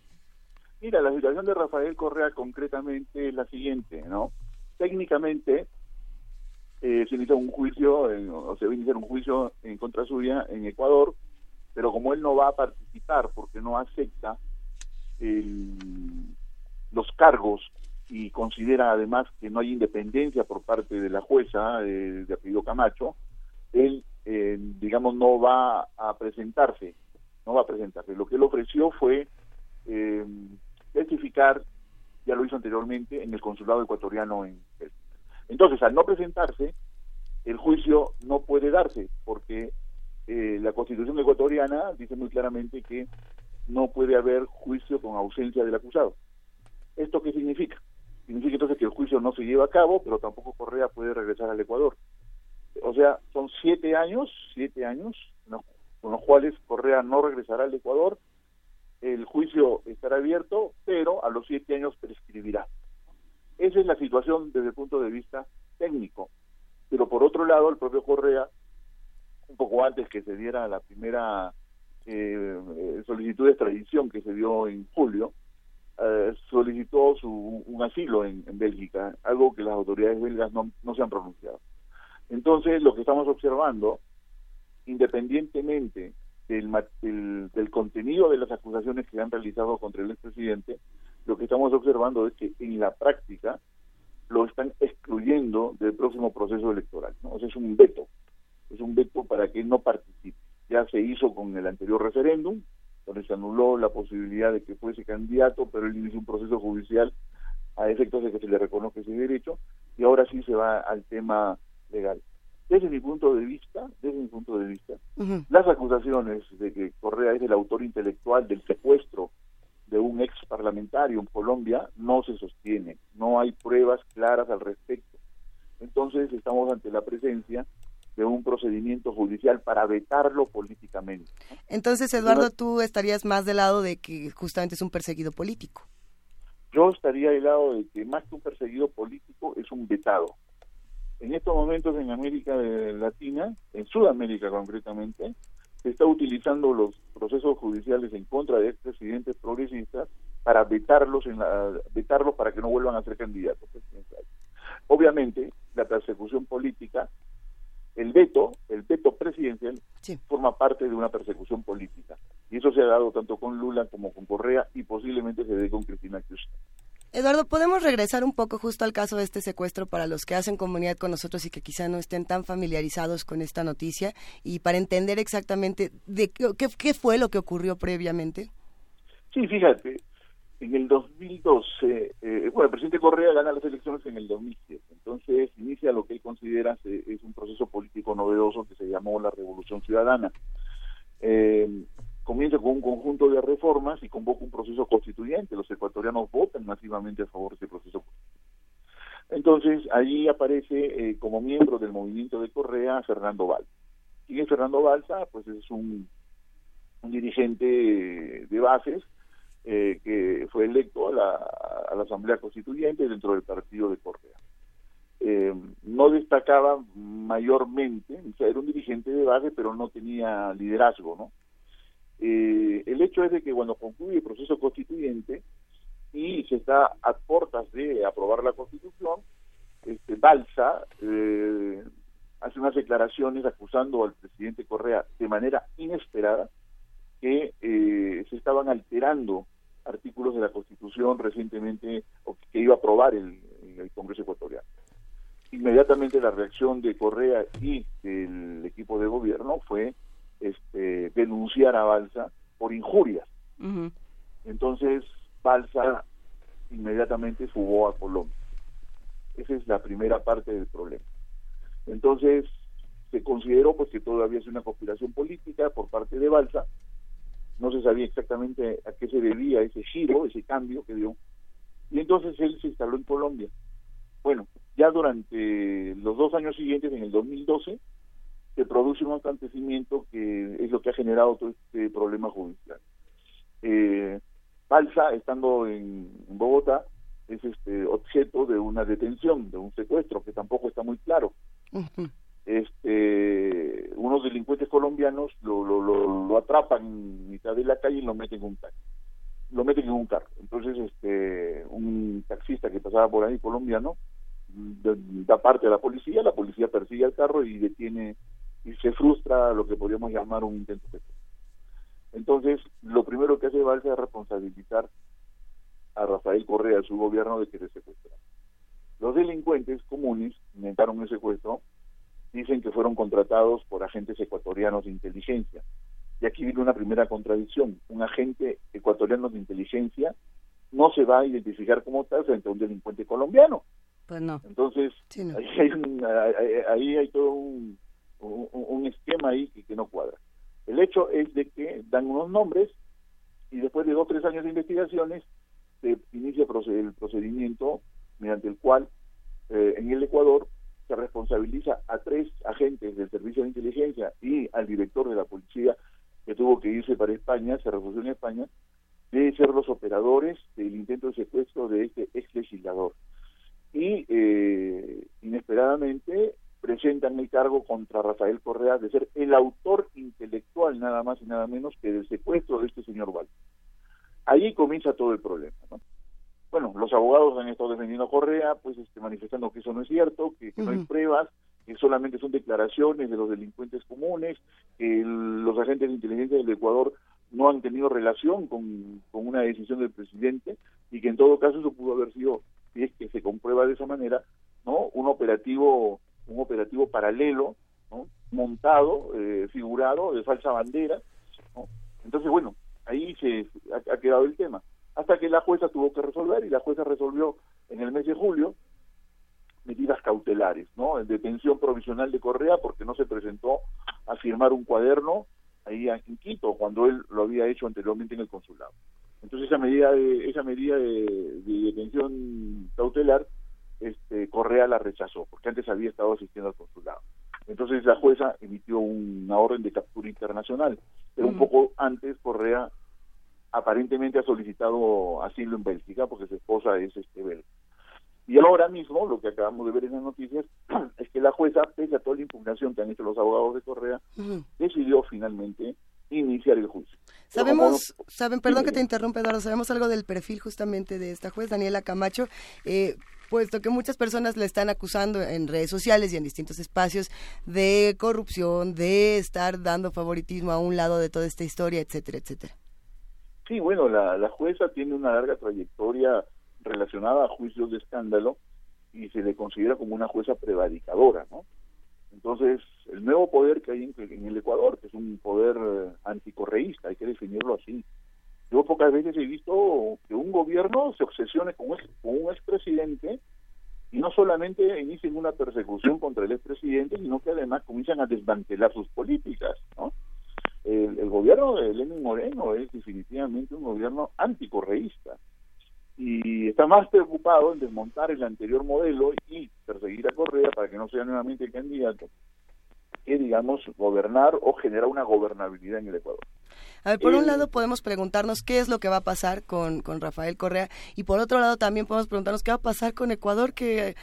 Mira, la situación de Rafael Correa concretamente es la siguiente, ¿no? Técnicamente eh, se inicia un juicio, en, o se va a iniciar un juicio en contra suya en Ecuador, pero como él no va a participar porque no acepta el, los cargos y considera además que no hay independencia por parte de la jueza eh, de apellido Camacho, él, eh, digamos, no va a presentarse, no va a presentarse. Lo que él ofreció fue eh, testificar, ya lo hizo anteriormente, en el consulado ecuatoriano en Entonces, al no presentarse, el juicio no puede darse, porque eh, la constitución ecuatoriana dice muy claramente que no puede haber juicio con ausencia del acusado. ¿Esto qué significa? Significa entonces que el juicio no se lleva a cabo, pero tampoco Correa puede regresar al Ecuador. O sea, son siete años, siete años, con los cuales Correa no regresará al Ecuador. El juicio estará abierto, pero a los siete años prescribirá. Esa es la situación desde el punto de vista técnico. Pero por otro lado, el propio Correa, un poco antes que se diera la primera eh, eh, solicitud de extradición que se dio en julio, eh, solicitó su, un asilo en, Bélgica, algo que las autoridades belgas no, no se han pronunciado. Entonces, lo que estamos observando, independientemente del, del, del contenido de las acusaciones que han realizado contra el expresidente, lo que estamos observando es que en la práctica lo están excluyendo del próximo proceso electoral. ¿no? O sea, es un veto, es un veto para que no participe. Ya se hizo con el anterior referéndum, donde se anuló la posibilidad de que fuese candidato, pero él inició un proceso judicial a efectos de que se le reconozca ese derecho, y ahora sí se va al tema legal. Desde mi punto de vista, desde mi punto de vista, las acusaciones de que Correa es el autor intelectual del secuestro de un ex parlamentario en Colombia no se sostiene, no hay pruebas claras al respecto. Entonces estamos ante la presencia de un procedimiento judicial para vetarlo políticamente. Entonces, Eduardo, tú estarías más del lado de que justamente es un perseguido político. Yo estaría del lado de que más que un perseguido político es un vetado. En estos momentos en América Latina, en Sudamérica concretamente, se está utilizando los procesos judiciales en contra de expresidentes progresistas para vetarlos, en la, vetarlos para que no vuelvan a ser candidatos presidenciales. Obviamente, la persecución política, el veto, el veto presidencial, forma parte de una persecución política. Y eso se ha dado tanto con Lula como con Correa y posiblemente se dé con Cristina Kirchner. Eduardo, ¿podemos regresar un poco justo al caso de este secuestro para los que hacen comunidad con nosotros y que quizá no estén tan familiarizados con esta noticia y para entender exactamente de qué, fue lo que ocurrió previamente? Sí, fíjate, en el 2012, eh, bueno, el presidente Correa gana las elecciones en el 2007, entonces inicia lo que él considera es un proceso político novedoso que se llamó la Revolución Ciudadana. Eh, comienza con un conjunto de reformas y convoca un proceso constituyente. Los ecuatorianos votan masivamente a favor de ese proceso. Entonces, allí aparece eh, como miembro del movimiento de Correa Fernando Balsa. ¿Quién Fernando Balsa? Pues es un, un dirigente de bases eh, que fue electo a la, a la Asamblea Constituyente dentro del partido de Correa. Eh, no destacaba mayormente, o sea, era un dirigente de base, pero no tenía liderazgo, ¿no? Eh, el hecho es de que cuando concluye el proceso constituyente y se está a puertas de aprobar la constitución, este, Balsa eh, hace unas declaraciones acusando al presidente Correa de manera inesperada que eh, se estaban alterando artículos de la Constitución recientemente o que iba a aprobar el, el Congreso ecuatoriano. Inmediatamente la reacción de Correa y del equipo de gobierno fue este, denunciar a Balsa por injurias. Entonces Balsa inmediatamente fugó a Colombia. Esa es la primera parte del problema. Entonces se consideró pues que todavía es una conspiración política por parte de Balsa. No se sabía exactamente a qué se debía ese giro, ese cambio que dio. Y entonces él se instaló en Colombia. Bueno, ya durante los dos años siguientes, en el 2012, se produce un acontecimiento que es lo que ha generado todo este problema judicial. Eh, Balsa, estando en, en Bogotá, es este objeto de una detención, de un secuestro, que tampoco está muy claro. Este, unos delincuentes colombianos lo, lo, lo, lo atrapan en mitad de la calle y lo meten en un taxi lo meten en un carro. Entonces, este, un taxista que pasaba por ahí, colombiano, da parte a la policía, la policía persigue al carro y detiene y se frustra lo que podríamos llamar un intento de. Entonces, lo primero que hace Balsa es responsabilizar a Rafael Correa, a su gobierno, de que se secuestra. Los delincuentes comunes inventaron el secuestro, dicen que fueron contratados por agentes ecuatorianos de inteligencia. Y aquí viene una primera contradicción. Un agente ecuatoriano de inteligencia no se va a identificar como tal frente a un delincuente colombiano. Pues no. Entonces, ahí, hay un- ahí- ahí hay todo un, un, esquema ahí que, que no cuadra. El hecho es de que dan unos nombres y después de dos o tres años de investigaciones se inicia el procedimiento mediante el cual eh, en el Ecuador se responsabiliza a tres agentes del Servicio de Inteligencia y al director de la policía que tuvo que irse para España, se refugió en España, de ser los operadores del intento de secuestro de este ex legislador. y eh, inesperadamente presentan el cargo contra Rafael Correa de ser el autor intelectual nada más y nada menos que del secuestro de este señor Val. Ahí comienza todo el problema. ¿no? Bueno, los abogados han estado defendiendo a Correa, pues este, manifestando que eso no es cierto, que, que no hay pruebas, que solamente son declaraciones de los delincuentes comunes, que el- los agentes de inteligencia del Ecuador no han tenido relación con, con una decisión del presidente y que en todo caso eso pudo haber sido, si es que se comprueba de esa manera, no un operativo un operativo paralelo montado eh, figurado de falsa bandera entonces bueno ahí se ha, ha quedado el tema hasta que la jueza tuvo que resolver y la jueza resolvió en el mes de julio medidas cautelares, ¿no? En detención provisional de Correa porque no se presentó a firmar un cuaderno ahí en Quito cuando él lo había hecho anteriormente en el consulado. Entonces esa medida de esa medida de, de detención cautelar este Correa la rechazó porque antes había estado asistiendo al consulado. Entonces la jueza emitió una orden de captura internacional, pero un poco antes Correa aparentemente ha solicitado asilo en Bélgica porque su esposa es este belga. Y ahora mismo, lo que acabamos de ver en las noticias, (clears throat) es que la jueza, pese a toda la impugnación que han hecho los abogados de Correa, decidió finalmente iniciar el juicio. Sabemos, saben, perdón que te interrumpa, Eduardo, sabemos algo del perfil justamente de esta juez, Daniela Camacho, eh, puesto que muchas personas le están acusando en redes sociales y en distintos espacios de corrupción, de estar dando favoritismo a un lado de toda esta historia, etcétera, etcétera. Sí, bueno, la, la jueza tiene una larga trayectoria relacionada a juicios de escándalo y se le considera como una jueza prevaricadora, ¿no? Entonces, el nuevo poder que hay en, en el Ecuador, que es un poder eh, anticorreísta, hay que definirlo así. Yo pocas veces he visto que un gobierno se obsesione con, ex- con un expresidente y no solamente inicien una persecución contra el expresidente, sino que además comienzan a desmantelar sus políticas, ¿no? El, el gobierno de Lenin Moreno es definitivamente un gobierno anticorreísta y está más preocupado en desmontar el anterior modelo y perseguir a Correa para que no sea nuevamente candidato que, digamos, gobernar o generar una gobernabilidad en el Ecuador. A ver, por un Eh, lado podemos preguntarnos qué es lo que va a pasar con, con Rafael Correa y por otro lado también podemos preguntarnos qué va a pasar con Ecuador, que eh,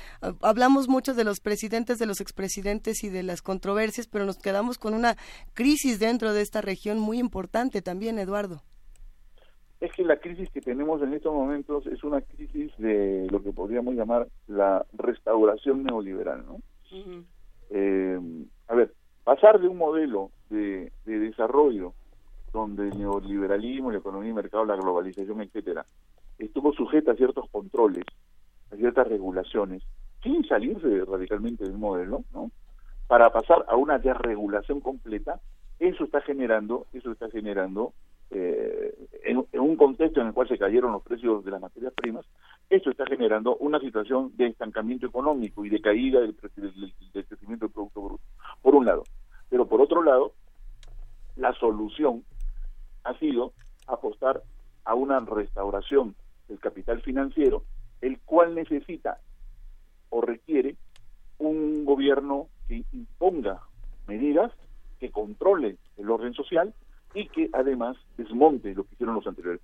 hablamos mucho de los presidentes, de los expresidentes y de las controversias, pero nos quedamos con una crisis dentro de esta región muy importante también, Eduardo. Es que la crisis que tenemos en estos momentos es una crisis de lo que podríamos llamar la restauración neoliberal, ¿no? Eh, a ver, pasar de un modelo de, de desarrollo donde el neoliberalismo, la economía de mercado, la globalización, etcétera, estuvo sujeta a ciertos controles, a ciertas regulaciones, sin salirse radicalmente del modelo, ¿no? Para pasar a una desregulación completa, eso está generando, eso está generando eh, en, un contexto en el cual se cayeron los precios de las materias primas, eso está generando una situación de estancamiento económico y de caída del- del- del crecimiento del Producto Bruto, por un lado. Pero por otro lado, la solución ha sido apostar a una restauración del capital financiero, el cual necesita o requiere un gobierno que imponga medidas que controle el orden social y que además desmonte lo que hicieron los anteriores.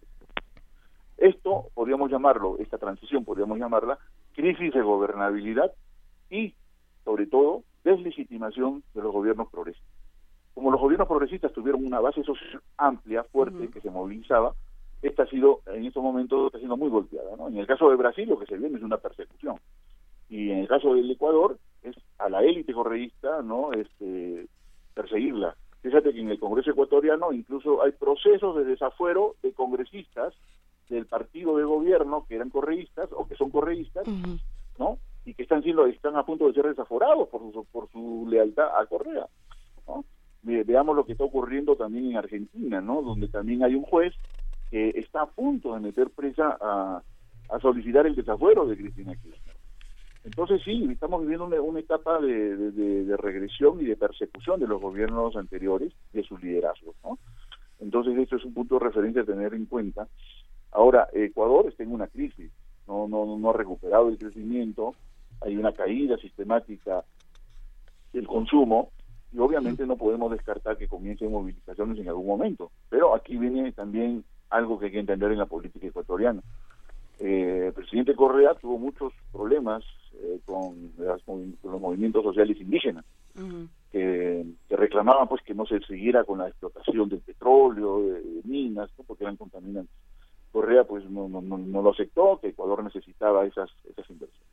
Esto podríamos llamarlo, esta transición podríamos llamarla crisis de gobernabilidad y, sobre todo, deslegitimación de los gobiernos progresistas. Como los gobiernos progresistas tuvieron una base social amplia, fuerte, que se movilizaba, esta ha sido, en estos momentos, está siendo muy golpeada. ¿no? En el caso de Brasil, lo que se viene es una persecución. Y en el caso del Ecuador, es a la élite correísta, ¿no? Este, perseguirla. Fíjate que en el Congreso ecuatoriano incluso hay procesos de desafuero de congresistas del partido de gobierno que eran correístas o que son correístas, ¿no? Y que están siendo están a punto de ser desaforados por su, por su lealtad a Correa, ¿no? Ve- veamos lo que está ocurriendo también en Argentina, ¿no? Donde también hay un juez que está a punto de meter presa a, a solicitar el desafuero de Cristina Kirchner. Entonces sí, estamos viviendo una, etapa de, regresión y de persecución de los gobiernos anteriores, de sus liderazgos, ¿no? Entonces esto es un punto de referencia a tener en cuenta. Ahora, Ecuador está en una crisis, no, no, no ha recuperado el crecimiento, hay una caída sistemática del consumo y obviamente no podemos descartar que comiencen movilizaciones en algún momento. Pero aquí viene también algo que hay que entender en la política ecuatoriana. Eh, el presidente Correa tuvo muchos problemas eh, con, las movi- con los movimientos sociales indígenas que, que reclamaban pues que no se siguiera con la explotación del petróleo, de, de minas, ¿no? porque eran contaminantes. Correa pues no, no, lo aceptó, que Ecuador necesitaba esas, esas inversiones.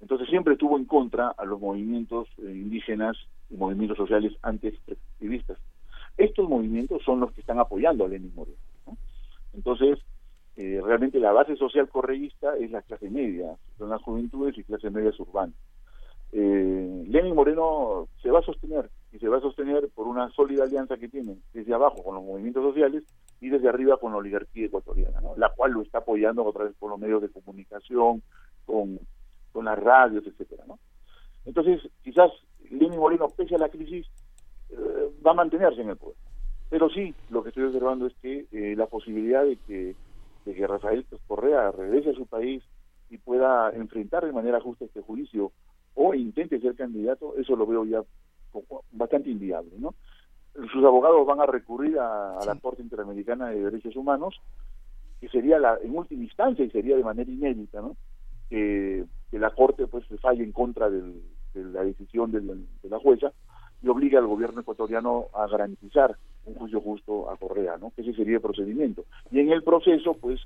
Entonces siempre tuvo en contra a los movimientos eh, indígenas y movimientos sociales anti-extractivistas. Estos movimientos son los que están apoyando a Lenin Moreno. ¿no? Entonces, eh, realmente la base social correísta es la clase media, son las juventudes y clases medias urbanas. Eh, Lenin Moreno se va a sostener y se va a sostener por una sólida alianza que tiene desde abajo con los movimientos sociales y desde arriba con la oligarquía ecuatoriana, ¿no? la cual lo está apoyando otra vez por los medios de comunicación, con, con las radios, etcétera. Entonces, quizás Lenin Moreno, pese a la crisis, eh, va a mantenerse en el poder. Pero sí, lo que estoy observando es que eh, la posibilidad de que, de que Rafael Correa regrese a su país y pueda enfrentar de manera justa este juicio o intente ser candidato, eso lo veo ya bastante inviable, ¿no? Sus abogados van a recurrir a, a la Corte Interamericana de Derechos Humanos, que sería la, en última instancia y sería de manera inédita, ¿no? Que, que la Corte pues falle en contra del- de la decisión de la, de la jueza y obligue al gobierno ecuatoriano a garantizar un juicio justo a Correa, ¿no? Ese sería el procedimiento. Y en el proceso, pues,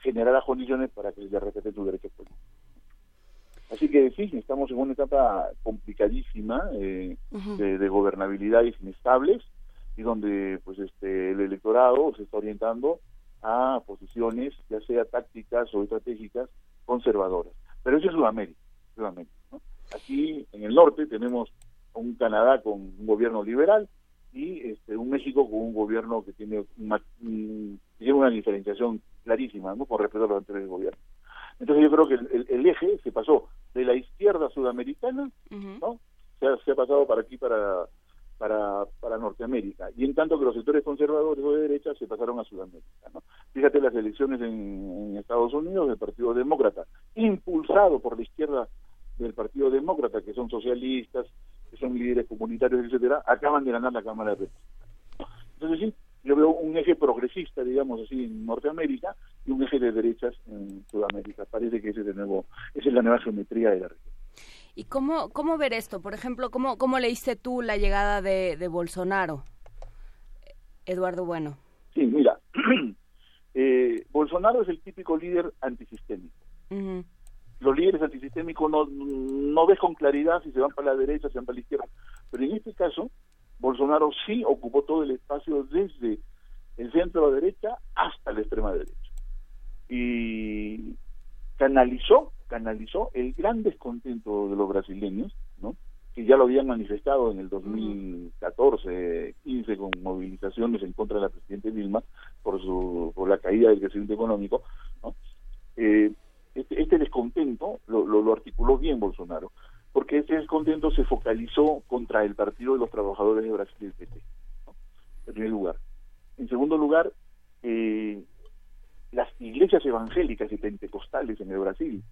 generar las condiciones para que se le respeten sus derechos políticos. Así que sí, estamos en una etapa complicadísima eh, de, de gobernabilidades inestables y donde pues este el electorado se está orientando a posiciones ya sea tácticas o estratégicas conservadoras. Pero eso es Sudamérica, Sudamérica, ¿no? Aquí en el norte tenemos un Canadá con un gobierno liberal y este, un México con un gobierno que tiene una, un- tiene una diferenciación clarísima ¿no? con respecto a los anteriores gobiernos. Entonces yo creo que el, el- el eje se pasó de la izquierda sudamericana, ¿no? Se ha, se ha pasado para aquí, para, para, para Norteamérica. Y en tanto que los sectores conservadores o de derecha se pasaron a Sudamérica, ¿no? Fíjate las elecciones en, en Estados Unidos del Partido Demócrata, impulsado por la izquierda del Partido Demócrata, que son socialistas, que son líderes comunitarios, etcétera, acaban de ganar la Cámara de Representantes. Entonces sí, yo veo un eje progresista, digamos así, en Norteamérica y un eje de derechas en Sudamérica. Parece que ese es de nuevo, esa es la nueva geometría de la región. ¿Y cómo, cómo ver esto? Por ejemplo, ¿cómo, cómo leíste tú la llegada de, de Bolsonaro? Eduardo Bueno. Sí, mira, (clears throat) eh, Bolsonaro es el típico líder antisistémico. Ujú. Los líderes antisistémicos no, no ves con claridad si se van para la derecha, si van para la izquierda. Pero en este caso, Bolsonaro sí ocupó todo el espacio desde el centro derecha hasta la extrema derecha. Y canalizó, canalizó el gran descontento de los brasileños, ¿no? que ya lo habían manifestado en el 2014, 15 con movilizaciones en contra de la presidenta Dilma por su por la caída del crecimiento económico, ¿no? Eh, este, este descontento lo, articuló bien Bolsonaro, porque este descontento se focalizó contra el Partido de los Trabajadores de Brasil, el PT, en primer lugar. En segundo lugar, eh, las iglesias evangélicas y pentecostales en el Brasil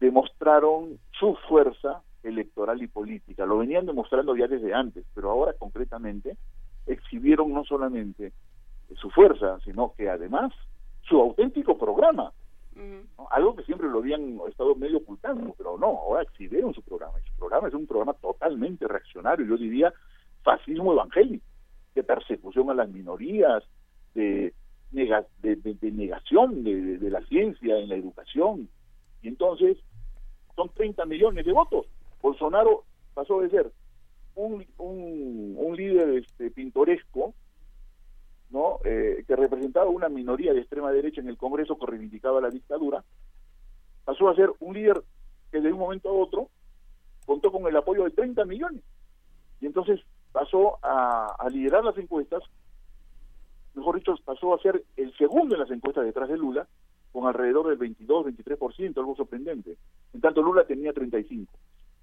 demostraron su fuerza electoral y política. Lo venían demostrando ya desde antes, pero ahora concretamente exhibieron no solamente su fuerza, sino que además su auténtico programa. Algo que siempre lo habían estado medio ocultando, pero no, ahora exhibieron su programa. Y su programa es un programa totalmente reaccionario, yo diría fascismo evangélico, de persecución a las minorías, de, nega- de, de- negación de la ciencia en la educación. Y entonces son 30 millones de votos. Bolsonaro pasó de ser un, un, un líder este, pintoresco, ¿no? Eh, que representaba una minoría de extrema derecha en el Congreso que reivindicaba la dictadura, pasó a ser un líder que de un momento a otro contó con el apoyo de 30 millones. Y entonces pasó a, a liderar las encuestas, mejor dicho, pasó a ser el segundo en las encuestas detrás de Lula, con alrededor del 22, 23%, algo sorprendente. En tanto Lula tenía 35.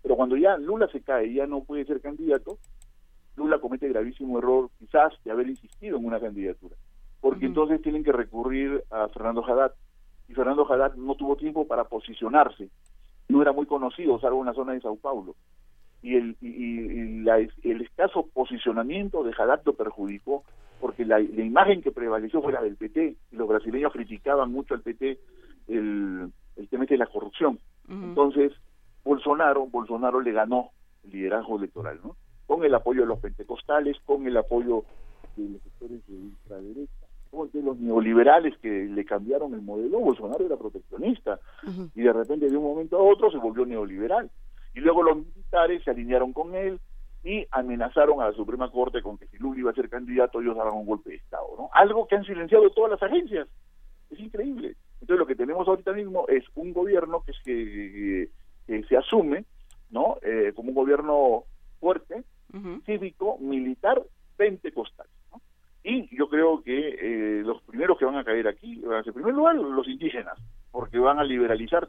Pero cuando ya Lula se cae ya no puede ser candidato, Lula comete gravísimo error quizás de haber insistido en una candidatura. Porque entonces tienen que recurrir a Fernando Haddad. Y Fernando Haddad no tuvo tiempo para posicionarse. No era muy conocido, salvo en la zona de Sao Paulo. Y el, y, la- el escaso posicionamiento de Haddad lo perjudicó porque la, la imagen que prevaleció fue la del PT y los brasileños criticaban mucho al PT el, el tema de la corrupción. Entonces, Bolsonaro, Bolsonaro le ganó el liderazgo electoral, ¿no? Con el apoyo de los pentecostales, con el apoyo de los sectores de ultraderecha, de los neoliberales que le cambiaron el modelo, Bolsonaro era proteccionista y de repente de un momento a otro se volvió neoliberal. Y luego los militares se alinearon con él y amenazaron a la Suprema Corte con que si Lula iba a ser candidato ellos daban un golpe de Estado, ¿no? Algo que han silenciado todas las agencias. Es increíble. Entonces lo que tenemos ahorita mismo es un gobierno que, que, que se asume, ¿no? Eh, como un gobierno fuerte, cívico, militar, pentecostal. Y yo creo que eh, los primeros que van a caer aquí, van a ser, en primer lugar, los indígenas, porque van a liberalizar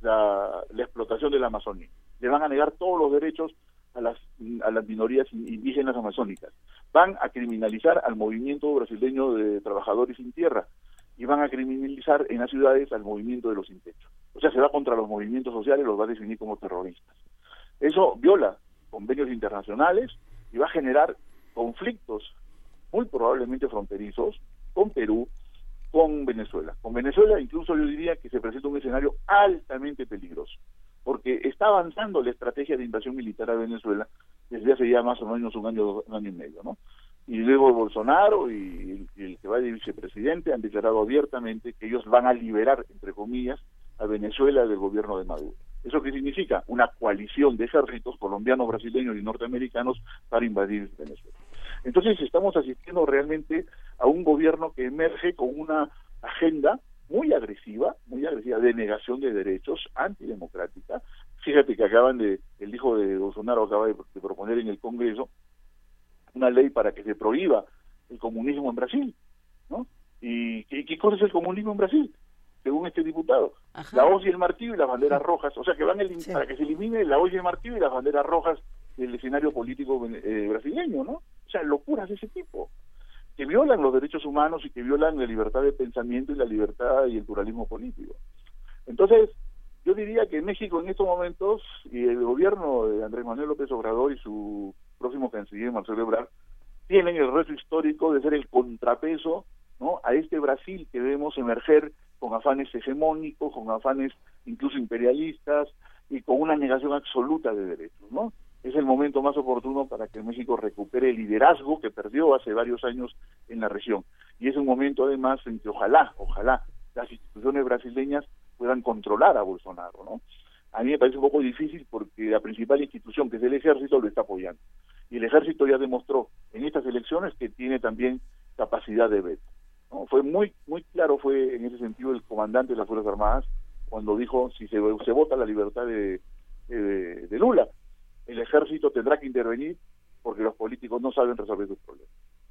la, la explotación de la Amazonía. Le van a negar todos los derechos a las, a las minorías indígenas amazónicas. Van a criminalizar al movimiento brasileño de trabajadores sin tierra y van a criminalizar en las ciudades al movimiento de los sin techo. O sea, se va contra los movimientos sociales, los va a definir como terroristas. Eso viola convenios internacionales y va a generar conflictos muy probablemente fronterizos con Perú, con Venezuela. Con Venezuela incluso yo diría que se presenta un escenario altamente peligroso, porque está avanzando la estrategia de invasión militar a Venezuela desde hace ya más o menos un año, un año y medio, ¿no? Y luego Bolsonaro y, y el que va de vicepresidente han declarado abiertamente que ellos van a liberar, entre comillas, a Venezuela del gobierno de Maduro. ¿Eso qué significa? Una coalición de ejércitos colombianos, brasileños y norteamericanos para invadir Venezuela. Entonces estamos asistiendo realmente a un gobierno que emerge con una agenda muy agresiva, muy agresiva de negación de derechos, antidemocrática. Fíjate que acaban de, el hijo de Bolsonaro acaba de, proponer en el Congreso una ley para que se prohíba el comunismo en Brasil, ¿no? ¿Y qué, qué cosa es el comunismo en Brasil? Según este diputado. La hoz y el martillo y las banderas rojas. O sea, que van a elim- para que se elimine la hoz y el martillo y las banderas rojas del escenario político eh, brasileño, ¿no? O sea, locuras de ese tipo, que violan los derechos humanos y que violan la libertad de pensamiento y la libertad y el pluralismo político. Entonces, yo diría que México en estos momentos, y el gobierno de Andrés Manuel López Obrador y su próximo canciller, Marcelo Ebrard, tienen el reto histórico de ser el contrapeso ¿no? a este Brasil que vemos emerger con afanes hegemónicos, con afanes incluso imperialistas y con una negación absoluta de derechos, ¿no? Es el momento más oportuno para que México recupere el liderazgo que perdió hace varios años en la región. Y es un momento además en que ojalá, ojalá las instituciones brasileñas puedan controlar a Bolsonaro, ¿no? A mí me parece un poco difícil porque la principal institución, que es el ejército, lo está apoyando. Y el ejército ya demostró en estas elecciones que tiene también capacidad de veto. Fue muy muy claro, fue en ese sentido el comandante de las Fuerzas Armadas cuando dijo si se, se vota la libertad de, de, Lula, el ejército tendrá que intervenir porque los políticos no saben resolver sus problemas.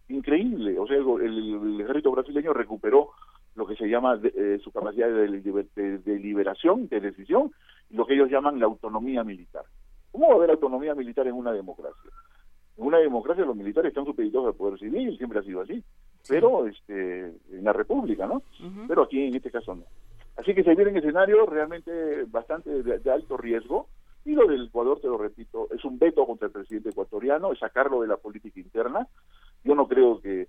Increíble, o sea, el, ejército brasileño recuperó lo que se llama de- eh, su capacidad de, de- de decisión, lo que ellos llaman la autonomía militar. ¿Cómo va a haber autonomía militar en una democracia? En una democracia los militares están supeditados al poder civil, siempre ha sido así, pero este, en la república, ¿no? Pero aquí en este caso no. Así que se viene un escenario realmente bastante de, de alto riesgo, y lo del Ecuador, te lo repito, es un veto contra el presidente ecuatoriano, es sacarlo de la política interna. Yo no creo que,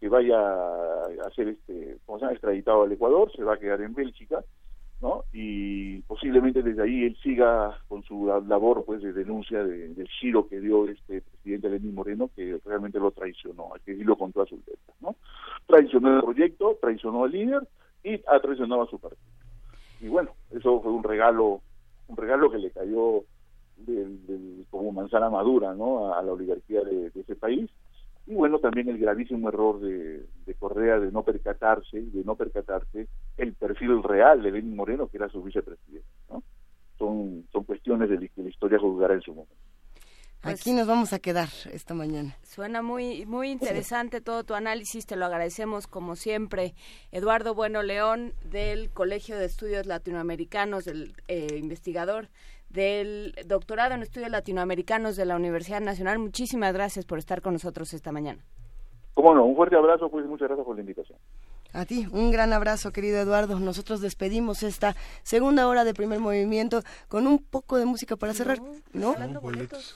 que vaya a ser este, como se llama, extraditado al Ecuador, se va a quedar en Bélgica, ¿no? Y posiblemente desde ahí él siga con su labor pues de denuncia de- del giro que dio este presidente Lenín Moreno, que realmente lo traicionó, hay que decirlo con todas sus ¿no? Traicionó el proyecto, traicionó al líder y ha traicionado a su partido. Y bueno, eso fue un regalo, un regalo que le cayó del- como manzana madura, ¿no? A, la oligarquía de ese país. Y bueno, también el gravísimo error de, de Correa de no percatarse, de no percatarse el perfil real de Lenín Moreno, que era su vicepresidente, ¿no? Son, son cuestiones de, que la historia juzgará en su momento. Aquí nos vamos a quedar esta mañana. Suena muy muy interesante todo tu análisis, te lo agradecemos como siempre. Eduardo Bueno León del Colegio de Estudios Latinoamericanos, del eh, investigador del doctorado en estudios latinoamericanos de la Universidad Nacional. Muchísimas gracias por estar con nosotros esta mañana. Cómo no, un fuerte abrazo, pues muchas gracias por la invitación. A ti, un gran abrazo, querido Eduardo. Nosotros despedimos esta segunda hora de primer movimiento con un poco de música para cerrar, ¿no?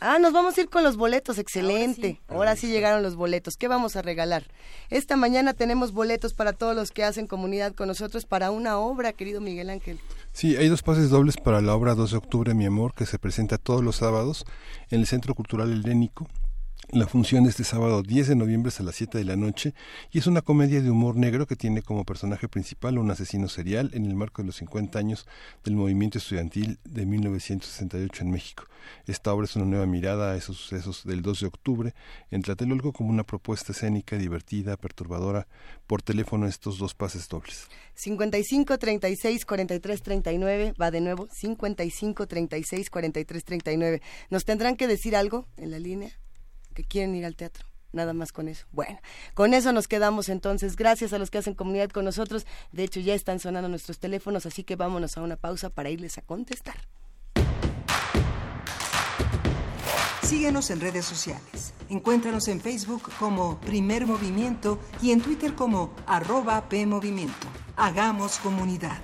Ah, nos vamos a ir con los boletos, excelente. Ahora sí. llegaron los boletos. ¿Qué vamos a regalar? Esta mañana tenemos boletos para todos los que hacen comunidad con nosotros para una obra, querido Miguel Ángel. Sí, hay dos pases dobles para la obra 2 de octubre, Mi Amor, que se presenta todos los sábados en el Centro Cultural Helénico la función de este sábado 10 de noviembre es a las 7 de la noche y es una comedia de humor negro que tiene como personaje principal un asesino serial en el marco de los 50 años del movimiento estudiantil de 1968 en México. Esta obra es una nueva mirada a esos sucesos del 2 de octubre en Tlatelolco como una propuesta escénica divertida, perturbadora. Por teléfono estos dos pases dobles. 55 36 43 39 va de nuevo 55 36 43 39. ¿Nos tendrán que decir algo en la línea? Que quieren ir al teatro. Nada más con eso. Bueno, con eso nos quedamos entonces. Gracias a los que hacen comunidad con nosotros. De hecho, ya están sonando nuestros teléfonos, así que vámonos a una pausa para irles a contestar. Síguenos en redes sociales. Encuéntranos en Facebook como Primer Movimiento y en Twitter como arroba PMovimiento. Hagamos comunidad.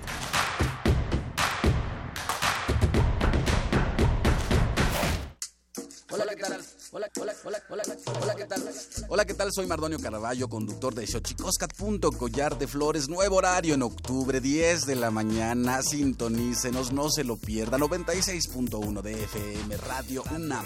Hola, ¿qué tal? Hola, hola, hola, hola, hola, ¿qué tal? Hola, ¿qué tal? Soy Mardonio Carballo, conductor de Xochicoscat. Collar de Flores, nuevo horario en octubre, 10 de la mañana. Sintonícenos, no se lo pierda. 96.1 de FM, Radio UNAM.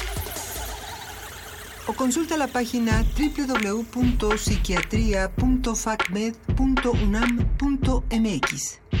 o consulta la página www.psiquiatria.facmed.unam.mx.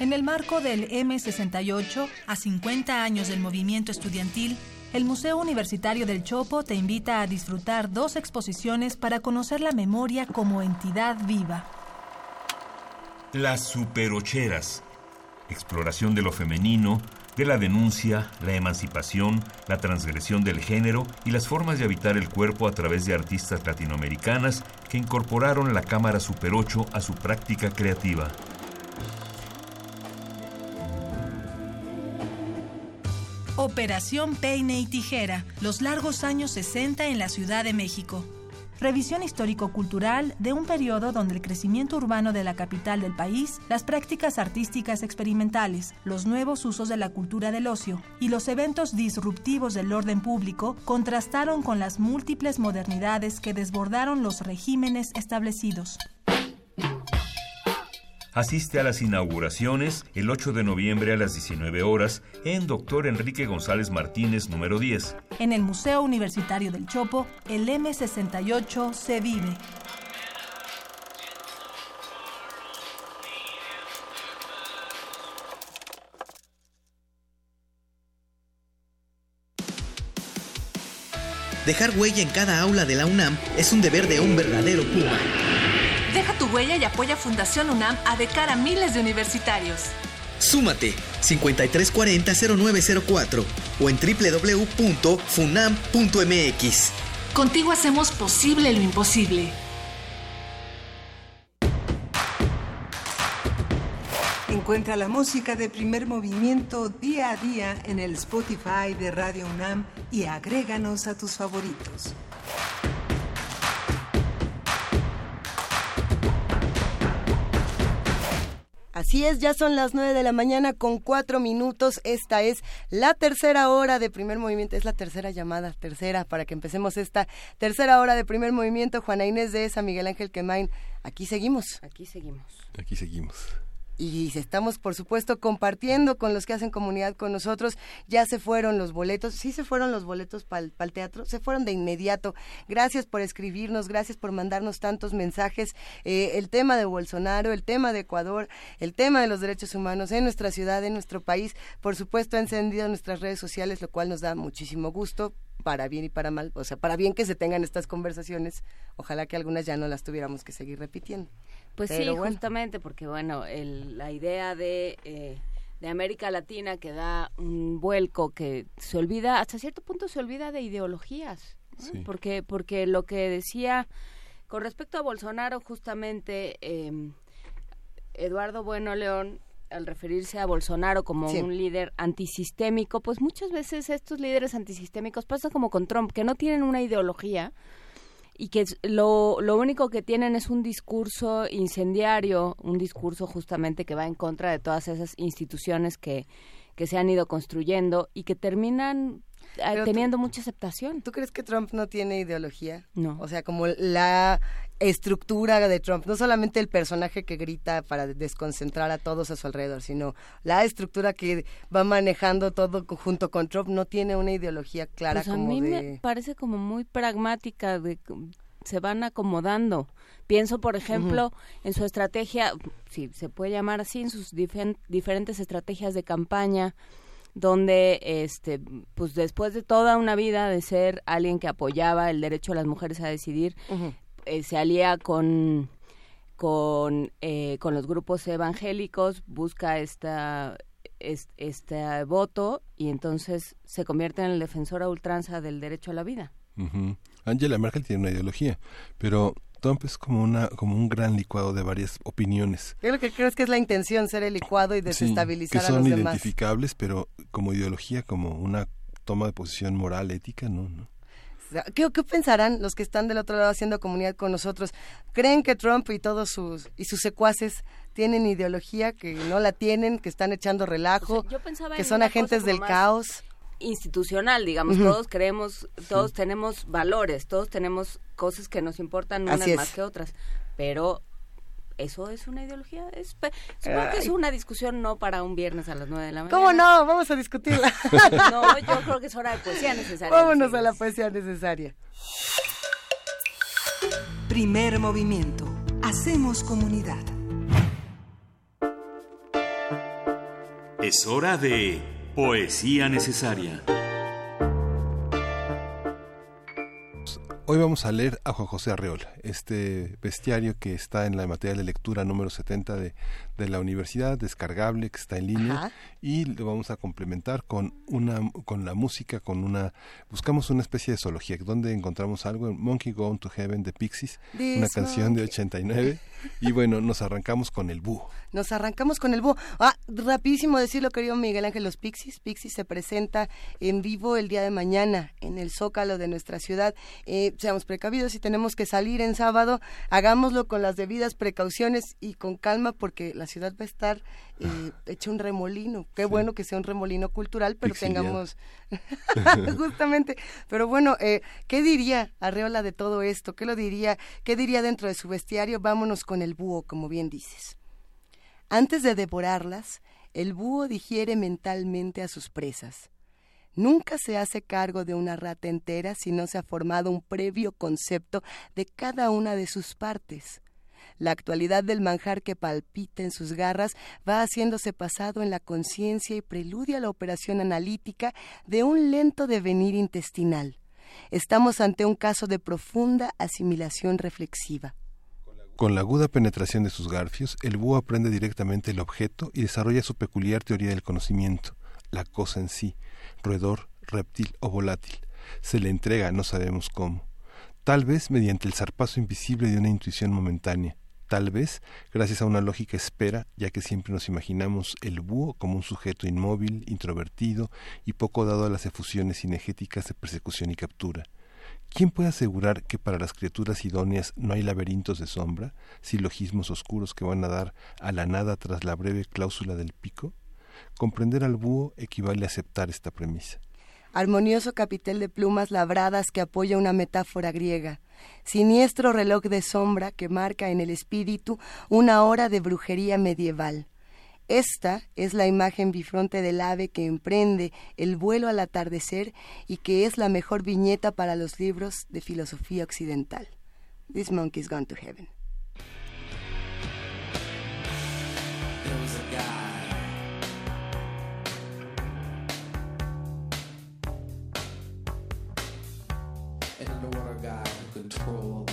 En el marco del M68, a 50 años del movimiento estudiantil, el Museo Universitario del Chopo te invita a disfrutar dos exposiciones para conocer la memoria como entidad viva. Las superocheras. Exploración de lo femenino, de la denuncia, la emancipación, la transgresión del género y las formas de habitar el cuerpo a través de artistas latinoamericanas que incorporaron la cámara Super 8 a su práctica creativa. Operación Peine y Tijera, los largos años 60 en la Ciudad de México revisión histórico-cultural de un periodo donde el crecimiento urbano de la capital del país, las prácticas artísticas experimentales, los nuevos usos de la cultura del ocio y los eventos disruptivos del orden público contrastaron con las múltiples modernidades que desbordaron los regímenes establecidos. Asiste a las inauguraciones el 8 de noviembre a las 19 horas en Dr. Enrique González Martínez, número 10. En el Museo Universitario del Chopo, el M68 se vive. Dejar huella en cada aula de la UNAM es un deber de un verdadero Puma. Huella y apoya Fundación UNAM a de cara a miles de universitarios. Súmate 5340-0904 o en www.funam.mx. Contigo hacemos posible lo imposible. Encuentra la música de primer movimiento día a día en el Spotify de Radio UNAM y agréganos a tus favoritos. Así es, ya son las nueve de la mañana con cuatro minutos. Esta es la tercera hora de primer movimiento. Es la tercera llamada, tercera, para que empecemos esta tercera hora de primer movimiento. Juana Inés de esa, Miguel Ángel Quemain. Aquí seguimos. Aquí seguimos. Aquí seguimos y estamos por supuesto compartiendo con los que hacen comunidad con nosotros. Ya se fueron los boletos, sí se fueron los boletos para el teatro, se fueron de inmediato. Gracias por escribirnos, gracias por mandarnos tantos mensajes. Eh, el tema de Bolsonaro, el tema de Ecuador, el tema de los derechos humanos en nuestra ciudad, en nuestro país, por supuesto ha encendido nuestras redes sociales, lo cual nos da muchísimo gusto para bien y para mal, o sea, para bien que se tengan estas conversaciones, ojalá que algunas ya no las tuviéramos que seguir repitiendo. Pues sí, justamente porque, bueno, la idea de, eh, de América Latina que da un vuelco que se olvida, hasta cierto punto se olvida de ideologías, porque, porque lo que decía con respecto a Bolsonaro, justamente eh, Eduardo Bueno León al referirse a Bolsonaro como un líder antisistémico, pues muchas veces estos líderes antisistémicos pasa como con Trump, que no tienen una ideología, y que lo, lo único que tienen es un discurso incendiario, un discurso justamente que va en contra de todas esas instituciones que, que se han ido construyendo y que terminan eh, teniendo mucha aceptación. ¿Tú crees que Trump no tiene ideología? No. O sea, como la estructura de Trump, no solamente el personaje que grita para desconcentrar a todos a su alrededor, sino la estructura que va manejando todo junto con Trump no tiene una ideología clara pues a mí me parece como muy pragmática de se van acomodando. Pienso, por ejemplo, en su estrategia, si se puede llamar así, en sus diferentes estrategias de campaña, donde este pues después de toda una vida de ser alguien que apoyaba el derecho a las mujeres a decidir eh, se alía con con eh, con los grupos evangélicos busca esta este, voto y entonces se convierte en el defensor a ultranza del derecho a la vida. Angela Merkel tiene una ideología, pero Trump es como una como un gran licuado de varias opiniones. Yo lo que creo es que es la intención ser el licuado y desestabilizar a los demás. son identificables, pero como ideología, como una toma de posición moral, ética, no, no. ¿Qué, ¿Qué, pensarán los que están del otro lado haciendo comunidad con nosotros? ¿Creen que Trump y todos sus y sus secuaces tienen ideología, que no la tienen, que están echando relajo, que son agentes del caos? institucional, digamos, todos creemos, todos tenemos valores, todos tenemos cosas que nos importan unas más que otras, pero ¿Eso es una ideología? Es, supongo que es una discusión no para un viernes a las nueve de la mañana. ¿Cómo no? Vamos a discutirla. (laughs) no, yo creo que es hora de poesía necesaria. Vámonos a la poesía necesaria. Primer movimiento. Hacemos comunidad. Es hora de Poesía necesaria. Hoy vamos a leer a Juan José Arreola, este bestiario que está en la material de lectura número 70 de, de la universidad, descargable, que está en línea, y lo vamos a complementar con una con la música, con una buscamos una especie de zoología, donde encontramos algo en Monkey Gone to Heaven de Pixies, una canción de 89, y bueno, nos arrancamos con el búho. Nos arrancamos con el búho. Ah, rapidísimo decirlo, querido Miguel Ángel, los Pixies. Pixies se presenta en vivo el día de mañana en el Zócalo de nuestra ciudad. Eh, seamos precavidos, si tenemos que salir en sábado, hagámoslo con las debidas precauciones y con calma porque la ciudad va a estar eh, hecha un remolino. Qué bueno que sea un remolino cultural, pero tengamos (laughs) (laughs) justamente. Pero bueno, eh, ¿qué diría Arreola de todo esto? ¿Qué lo diría? ¿Qué diría dentro de su bestiario? Vámonos con el búho, como bien dices. Antes de devorarlas, el búho digiere mentalmente a sus presas Nunca se hace cargo de una rata entera si no se ha formado un previo concepto de cada una de sus partes. La actualidad del manjar que palpita en sus garras va haciéndose pasado en la conciencia y preludia la operación analítica de un lento devenir intestinal. Estamos ante un caso de profunda asimilación reflexiva. Con la aguda penetración de sus garfios, el búho aprende directamente el objeto y desarrolla su peculiar teoría del conocimiento, la cosa en sí, roedor, reptil o volátil. Se le entrega, no sabemos cómo. Tal vez mediante el zarpazo invisible de una intuición momentánea. Tal vez gracias a una lógica espera, ya que siempre nos imaginamos el búho como un sujeto inmóvil, introvertido y poco dado a las efusiones cinegéticas de persecución y captura. ¿Quién puede asegurar que para las criaturas idóneas no hay laberintos de sombra, silogismos oscuros que van a dar a la nada tras la breve cláusula del pico? Comprender al búho equivale a aceptar esta premisa. Armonioso capitel de plumas labradas que apoya una metáfora griega. Siniestro reloj de sombra que marca en el espíritu una hora de brujería medieval. Esta es la imagen bifronte del ave que emprende el vuelo al atardecer y que es la mejor viñeta para los libros de filosofía occidental. This monkey's gone to heaven. control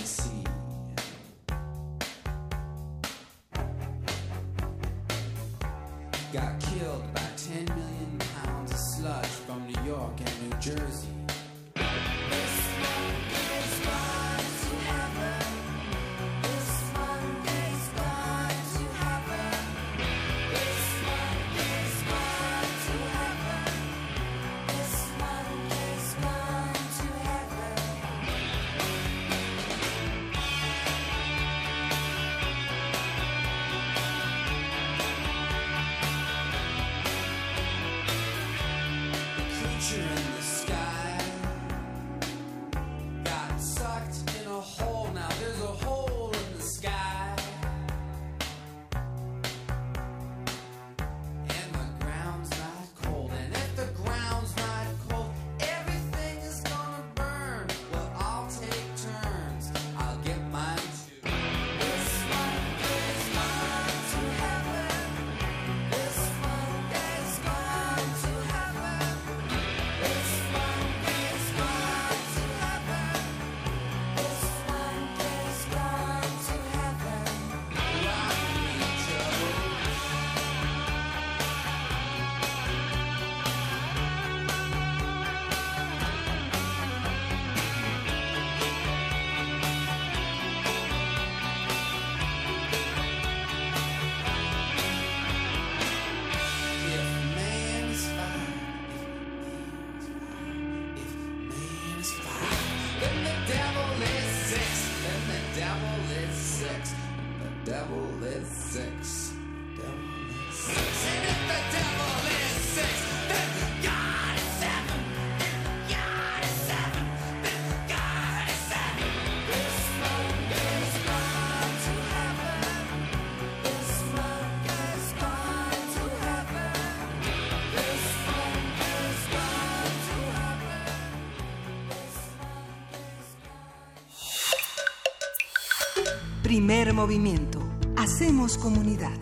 Primer movimiento. Hacemos comunidad.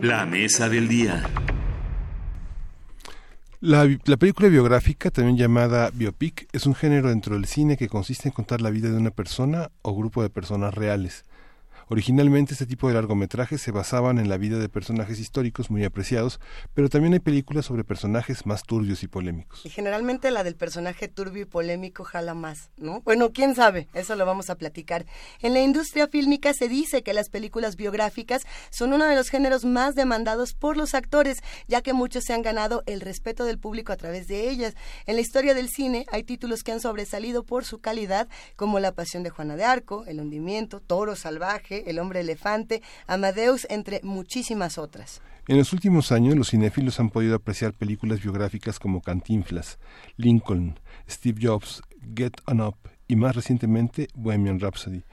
La mesa del día. La, la película biográfica, también llamada biopic, es un género dentro del cine que consiste en contar la vida de una persona o grupo de personas reales. Originalmente este tipo de largometrajes se basaban en la vida de personajes históricos muy apreciados, pero también hay películas sobre personajes más turbios y polémicos. Y generalmente la del personaje turbio y polémico jala más, ¿no? Bueno, quién sabe, eso lo vamos a platicar. En la industria fílmica se dice que las películas biográficas son uno de los géneros más demandados por los actores, ya que muchos se han ganado el respeto del público a través de ellas. En la historia del cine hay títulos que han sobresalido por su calidad, como La Pasión de Juana de Arco, El Hundimiento, Toro Salvaje, El Hombre Elefante, Amadeus, entre muchísimas otras. En los últimos años, los cinéfilos han podido apreciar películas biográficas como Cantinflas, Lincoln, Steve Jobs, Get On Up y más recientemente Bohemian Rhapsody.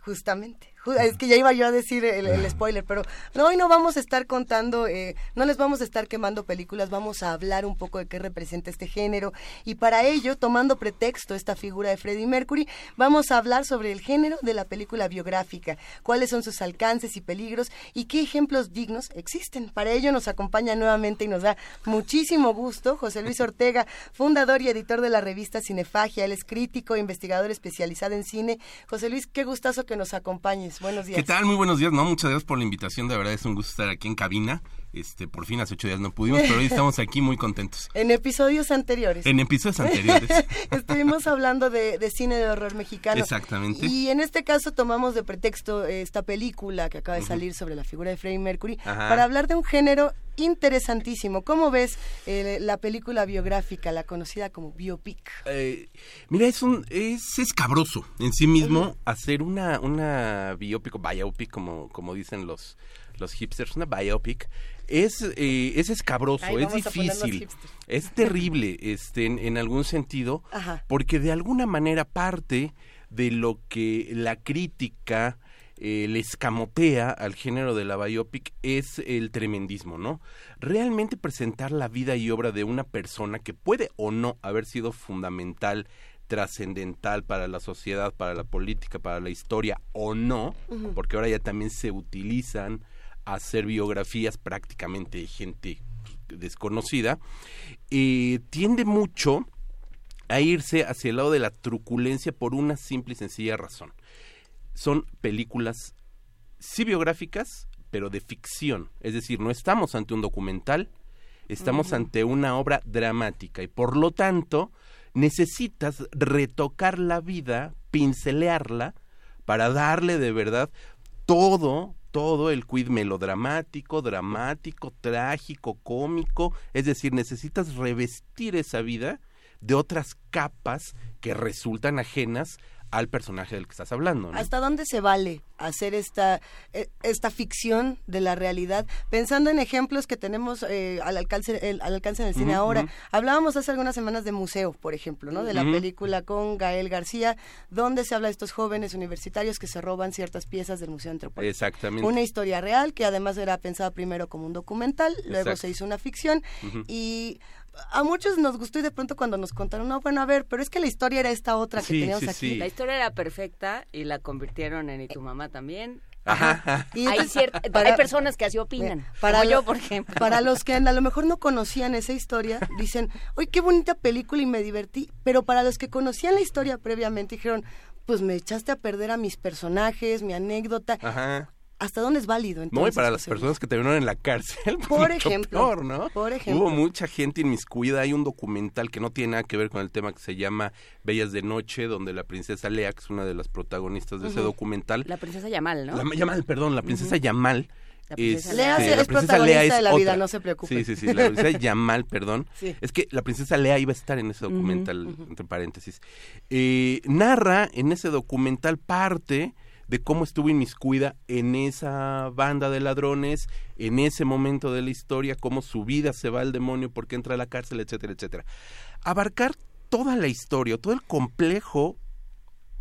Justamente. Es que ya iba yo a decir el, el spoiler, pero no, hoy no vamos a estar contando, eh, no les vamos a estar quemando películas, vamos a hablar un poco de qué representa este género. Y para ello, tomando pretexto esta figura de Freddie Mercury, vamos a hablar sobre el género de la película biográfica, cuáles son sus alcances y peligros y qué ejemplos dignos existen. Para ello nos acompaña nuevamente y nos da muchísimo gusto José Luis Ortega, fundador y editor de la revista Cinefagia. Él es crítico e investigador especializado en cine. José Luis, qué gustazo que nos acompañes. Buenos días. ¿Qué tal? Muy buenos días. No, muchas gracias por la invitación. De verdad es un gusto estar aquí en cabina. Este, por fin hace ocho días no pudimos, pero hoy estamos aquí muy contentos. (laughs) En episodios anteriores. En episodios anteriores. (laughs) Estuvimos hablando de, de cine de horror mexicano. Exactamente. Y en este caso tomamos de pretexto esta película que acaba de salir sobre la figura de Freddie Mercury Ajá. para hablar de un género interesantísimo. ¿Cómo ves eh, la película biográfica, la conocida como biopic? Eh, mira, es un es escabroso en sí mismo hacer una una biopic o biopic como como dicen los los hipsters, una biopic es eh, es escabroso, es difícil, es terrible, (laughs) este en, en algún sentido, Ajá. porque de alguna manera parte de lo que la crítica eh, le escamotea al género de la biopic es el tremendismo, ¿no? Realmente presentar la vida y obra de una persona que puede o no haber sido fundamental, trascendental para la sociedad, para la política, para la historia o no, porque ahora ya también se utilizan hacer biografías prácticamente de gente desconocida, eh, tiende mucho a irse hacia el lado de la truculencia por una simple y sencilla razón. Son películas sí biográficas, pero de ficción. Es decir, no estamos ante un documental, estamos ante una obra dramática y por lo tanto necesitas retocar la vida, pincelearla, para darle de verdad todo, todo el quid melodramático, dramático, trágico, cómico. Es decir, necesitas revestir esa vida de otras capas que resultan ajenas al personaje del que estás hablando. ¿no? ¿Hasta dónde se vale hacer esta, eh, esta ficción de la realidad? Pensando en ejemplos que tenemos eh, al, alcance, el- al alcance del cine Ujú, ahora. Hablábamos hace algunas semanas de Museo, por ejemplo, ¿no? De la película con Gael García, donde se habla de estos jóvenes universitarios que se roban ciertas piezas del Museo Antropológico. Exactamente. Una historia real que además era pensada primero como un documental, luego Exacto. se hizo una ficción y a muchos nos gustó y de pronto cuando nos contaron, no, bueno, a ver, pero es que la historia era esta otra que Sí, teníamos sí, aquí. sí. La historia era perfecta y la convirtieron en Y tu mamá también. Ajá. Y hay, para- hay personas que así opinan. para como lo- yo, por ejemplo. Para los que a lo mejor no conocían esa historia, dicen, ¡ay, qué bonita película y me divertí! Pero para los que conocían la historia previamente, dijeron, pues me echaste a perder a mis personajes, mi anécdota. Ajá. ¿Hasta dónde es válido? No, y Entonces, para las personas que terminaron en la cárcel, (laughs) pues, Por mucho ejemplo, peor, ¿no? por ejemplo. Hubo mucha gente inmiscuida. Hay un documental que no tiene nada que ver con el tema que se llama Bellas de Noche, donde la princesa Lea, que es una de las protagonistas de ese documental. La princesa Yamal, ¿no? La Yamal, perdón, la princesa Yamal. La princesa este, Lea. Lea es la princesa protagonista Lea de la vida, otra. no se preocupe. Sí, sí, sí, la princesa (laughs) Yamal, perdón. Sí. Es que la princesa Lea iba a estar en ese documental, entre paréntesis. Eh, narra en ese documental parte de cómo estuvo inmiscuida en esa banda de ladrones, en ese momento de la historia, cómo su vida se va al demonio porque entra a la cárcel, etcétera, etcétera. Abarcar toda la historia, todo el complejo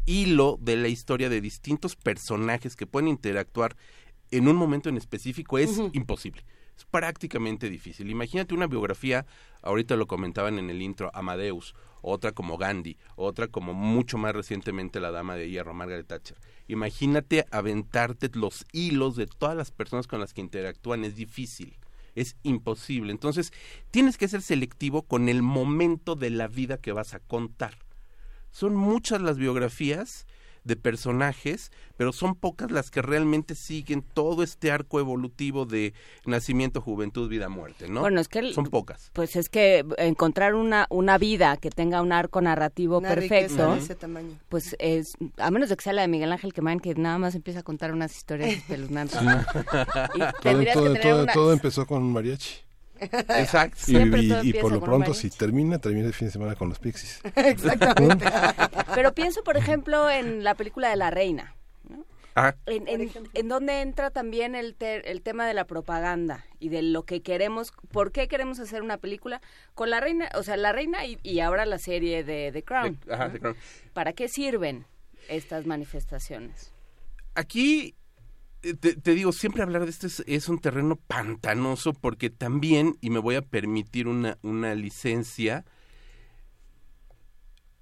hilo de la historia de distintos personajes que pueden interactuar en un momento en específico es imposible. Es prácticamente difícil. Imagínate una biografía, ahorita lo comentaban en el intro, Amadeus, otra como Gandhi, otra como mucho más recientemente la dama de hierro, Margaret Thatcher. Imagínate aventarte los hilos de todas las personas con las que interactúan, es difícil, es imposible. Entonces, tienes que ser selectivo con el momento de la vida que vas a contar son muchas las biografías de personajes, pero son pocas las que realmente siguen todo este arco evolutivo de nacimiento, juventud, vida, muerte, ¿no? Bueno, es que el- son pocas. Pues es que encontrar una, una vida que tenga un arco narrativo perfecto, de ese tamaño. pues es, a menos de que sea la de Miguel Ángel Quemain, que nada más empieza a contar unas historias (laughs) espeluznantes. Sí. Y Todo, todo- que tener todo- una- todo empezó con mariachi. (laughs) Exacto. Y, por lo pronto, si termina, termina el fin de semana con los pixies. (laughs) Exactamente. Pero pienso, por ejemplo, en la película de La Reina. Ah, En, en, en donde entra también el, te- el tema de la propaganda y de lo que queremos, por qué queremos hacer una película con la reina, o sea, la reina y, y ahora la serie de The Crown. de- ajá, ¿no? The Crown. ¿Para qué sirven estas manifestaciones? Aquí te, te digo, siempre hablar de esto es, es un terreno pantanoso porque también, y me voy a permitir una, una licencia,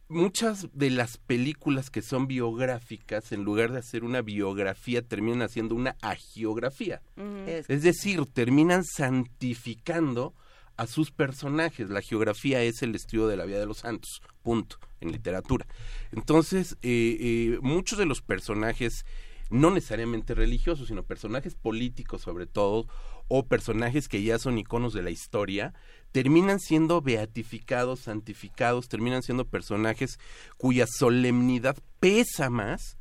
muchas de las películas que son biográficas, en lugar de hacer una biografía, terminan haciendo una agiografía. Es- Es decir, terminan santificando a sus personajes. La geografía es el estudio de la vida de los santos, punto, en literatura. Entonces, eh, eh, muchos de los personajes, no necesariamente religiosos, sino personajes políticos sobre todo, o personajes que ya son iconos de la historia, terminan siendo beatificados, santificados, terminan siendo personajes cuya solemnidad pesa más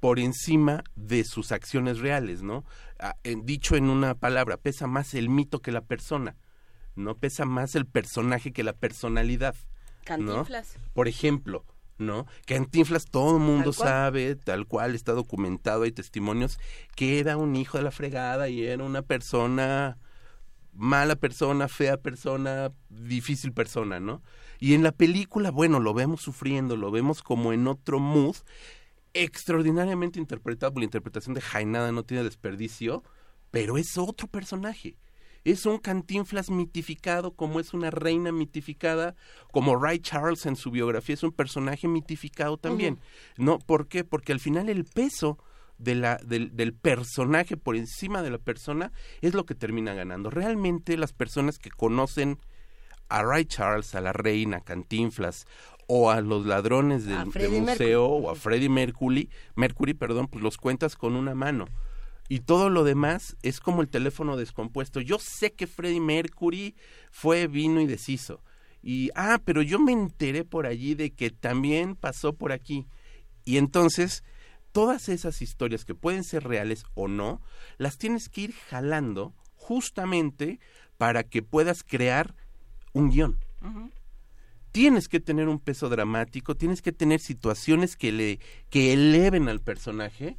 por encima de sus acciones reales, ¿no? Ah, dicho en una palabra, pesa más el mito que la persona, no pesa más el personaje que la personalidad. ¿no? Cantinflas. Por ejemplo, ¿no? Cantinflas todo el mundo Tal sabe, tal cual está documentado, hay testimonios, que era un hijo de la fregada y era una persona mala persona, fea persona, difícil persona, ¿no? Y en la película, bueno, lo vemos sufriendo, lo vemos como en otro mood, extraordinariamente interpretado, por la interpretación de Jainada no tiene desperdicio, pero es otro personaje. Es un cantinflas mitificado, como es una reina mitificada, como Ray Charles en su biografía es un personaje mitificado también. ¿No? ¿Por qué? Porque al final el peso de la, del, del personaje por encima de la persona es lo que termina ganando. Realmente las personas que conocen a Ray Charles, a la reina, Cantinflas, o a los ladrones del, museo, o a Freddie Mercury, Mercury, perdón, pues los cuentas con una mano. Y todo lo demás es como el teléfono descompuesto. Yo sé que Freddie Mercury fue, vino y deshizo. Y, ah, pero yo me enteré por allí de que también pasó por aquí. Y entonces, todas esas historias que pueden ser reales o no, las tienes que ir jalando justamente para que puedas crear un guion. Tienes que tener un peso dramático, tienes que tener situaciones que le que eleven al personaje